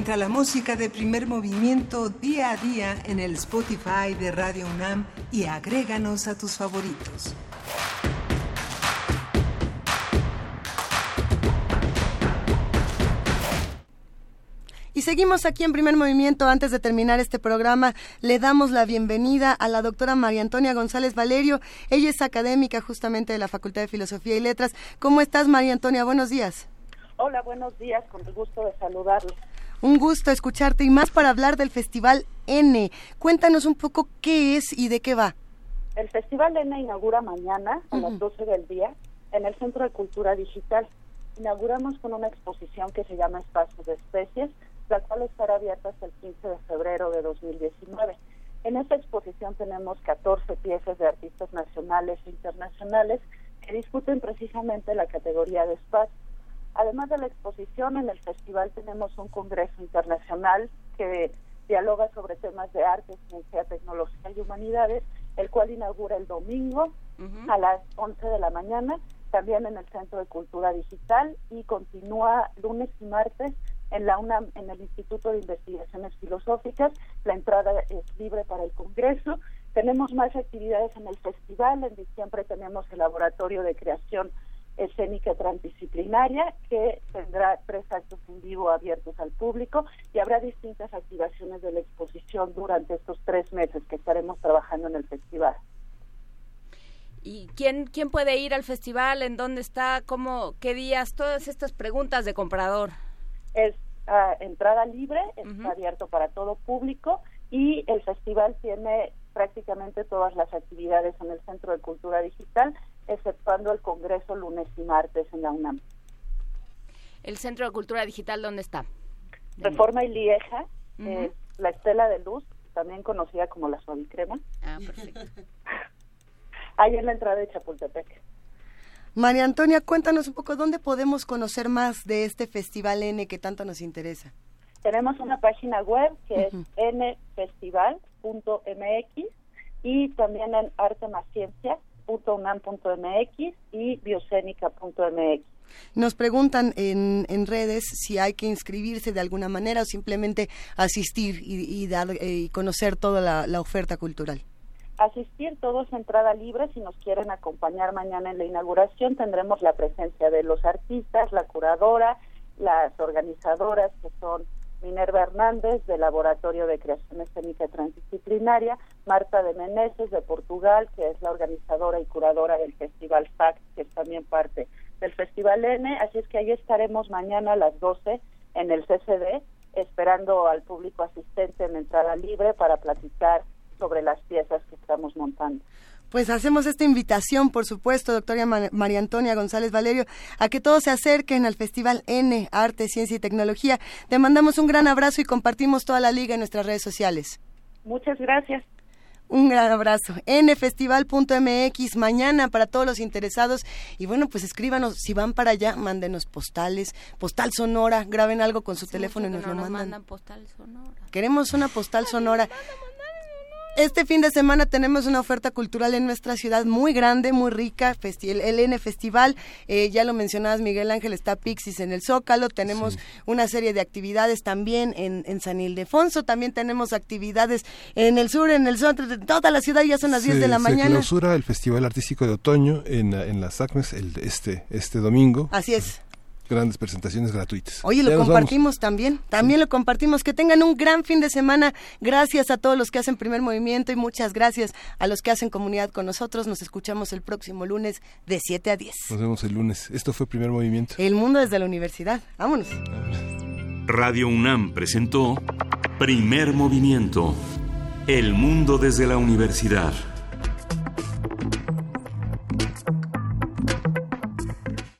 Encuentra la música de primer movimiento día a día en el Spotify de Radio UNAM y agréganos a tus favoritos. Y seguimos aquí en primer movimiento. Antes de terminar este programa, le damos la bienvenida a la doctora María Antonia González Valerio. Ella es académica justamente de la Facultad de Filosofía y Letras. ¿Cómo estás, María Antonia? Buenos días. Hola, buenos días, con el gusto de saludarlos. Un gusto escucharte y más para hablar del Festival N. Cuéntanos un poco qué es y de qué va. El Festival N inaugura mañana a las 12 del día en el Centro de Cultura Digital. Inauguramos con una exposición que se llama Espacios de Especies, la cual estará abierta hasta el 15 de febrero de 2019. En esta exposición tenemos 14 piezas de artistas nacionales e internacionales que discuten precisamente la categoría de espacio. Además de la exposición, en el festival tenemos un congreso internacional que dialoga sobre temas de arte, ciencia, tecnología y humanidades, el cual inaugura el domingo a las 11 de la mañana, también en el Centro de Cultura Digital y continúa lunes y martes en la UNAM, en el Instituto de Investigaciones Filosóficas. La entrada es libre para el Congreso. Tenemos más actividades en el festival. En diciembre tenemos el Laboratorio de Creación escénica transdisciplinaria que tendrá tres actos en vivo abiertos al público y habrá distintas activaciones de la exposición durante estos tres meses que estaremos trabajando en el festival. ¿Y quién, quién puede ir al festival? ¿En dónde está? ¿Cómo? ¿Qué días? Todas estas preguntas de comprador. Es ah, entrada libre, está abierto para todo público y el festival tiene prácticamente todas las actividades en el Centro de Cultura Digital, exceptuando el Congreso lunes y martes en la UNAM. ¿El Centro de Cultura Digital dónde está? Reforma y Lieja, eh, la Estela de Luz, también conocida como la Suavicrema, Ah, perfecto. (laughs) ahí en la entrada de Chapultepec. María Antonia, cuéntanos un poco dónde podemos conocer más de este Festival N que tanto nos interesa. Tenemos una página web que es nfestival.mx y también en artemasciencia.unam.mx y biocénica.mx. Nos preguntan en, en redes si hay que inscribirse de alguna manera o simplemente asistir y, y dar, eh, y conocer toda la, la oferta cultural. Asistir todos a entrada libre. Si nos quieren acompañar mañana en la inauguración, tendremos la presencia de los artistas, la curadora, las organizadoras que son Minerva Hernández del Laboratorio de Creación Escénica Transdisciplinaria, Marta de Meneses de Portugal, que es la organizadora y curadora del Festival FACT, que es también parte del Festival N. Así es que ahí estaremos mañana a las 12 en el CCD, esperando al público asistente en entrada libre para platicar sobre las piezas que estamos montando. Pues hacemos esta invitación, por supuesto, doctora Ma- María Antonia González Valerio, a que todos se acerquen al Festival N, Arte, Ciencia y Tecnología. Te mandamos un gran abrazo y compartimos toda la liga en nuestras redes sociales. Muchas gracias. Un gran abrazo. nfestival.mx mañana para todos los interesados. Y bueno, pues escríbanos, si van para allá, mándenos postales, postal sonora, graben algo con su teléfono y nos lo no nos mandan. mandan postal sonora. Queremos una postal sonora. Este fin de semana tenemos una oferta cultural en nuestra ciudad muy grande, muy rica, festi- el, el N Festival, eh, ya lo mencionabas Miguel Ángel, está Pixis en el Zócalo, tenemos una serie de actividades también en, en San Ildefonso, también tenemos actividades en el sur, en el centro, de toda la ciudad ya son las 10 de Se- la Se mañana. clausura el Festival Artístico de Otoño en, la- en las ACMES el, este, este domingo. Así es. Grandes presentaciones gratuitas. Oye, lo compartimos también, también lo compartimos. Que tengan un gran fin de semana. Gracias a todos los que hacen primer movimiento y muchas gracias a los que hacen comunidad con nosotros. Nos escuchamos el próximo lunes de 7 a 10. Nos vemos el lunes. Esto fue Primer Movimiento. El mundo desde la universidad. Vámonos. Radio UNAM presentó Primer Movimiento. El mundo desde la universidad.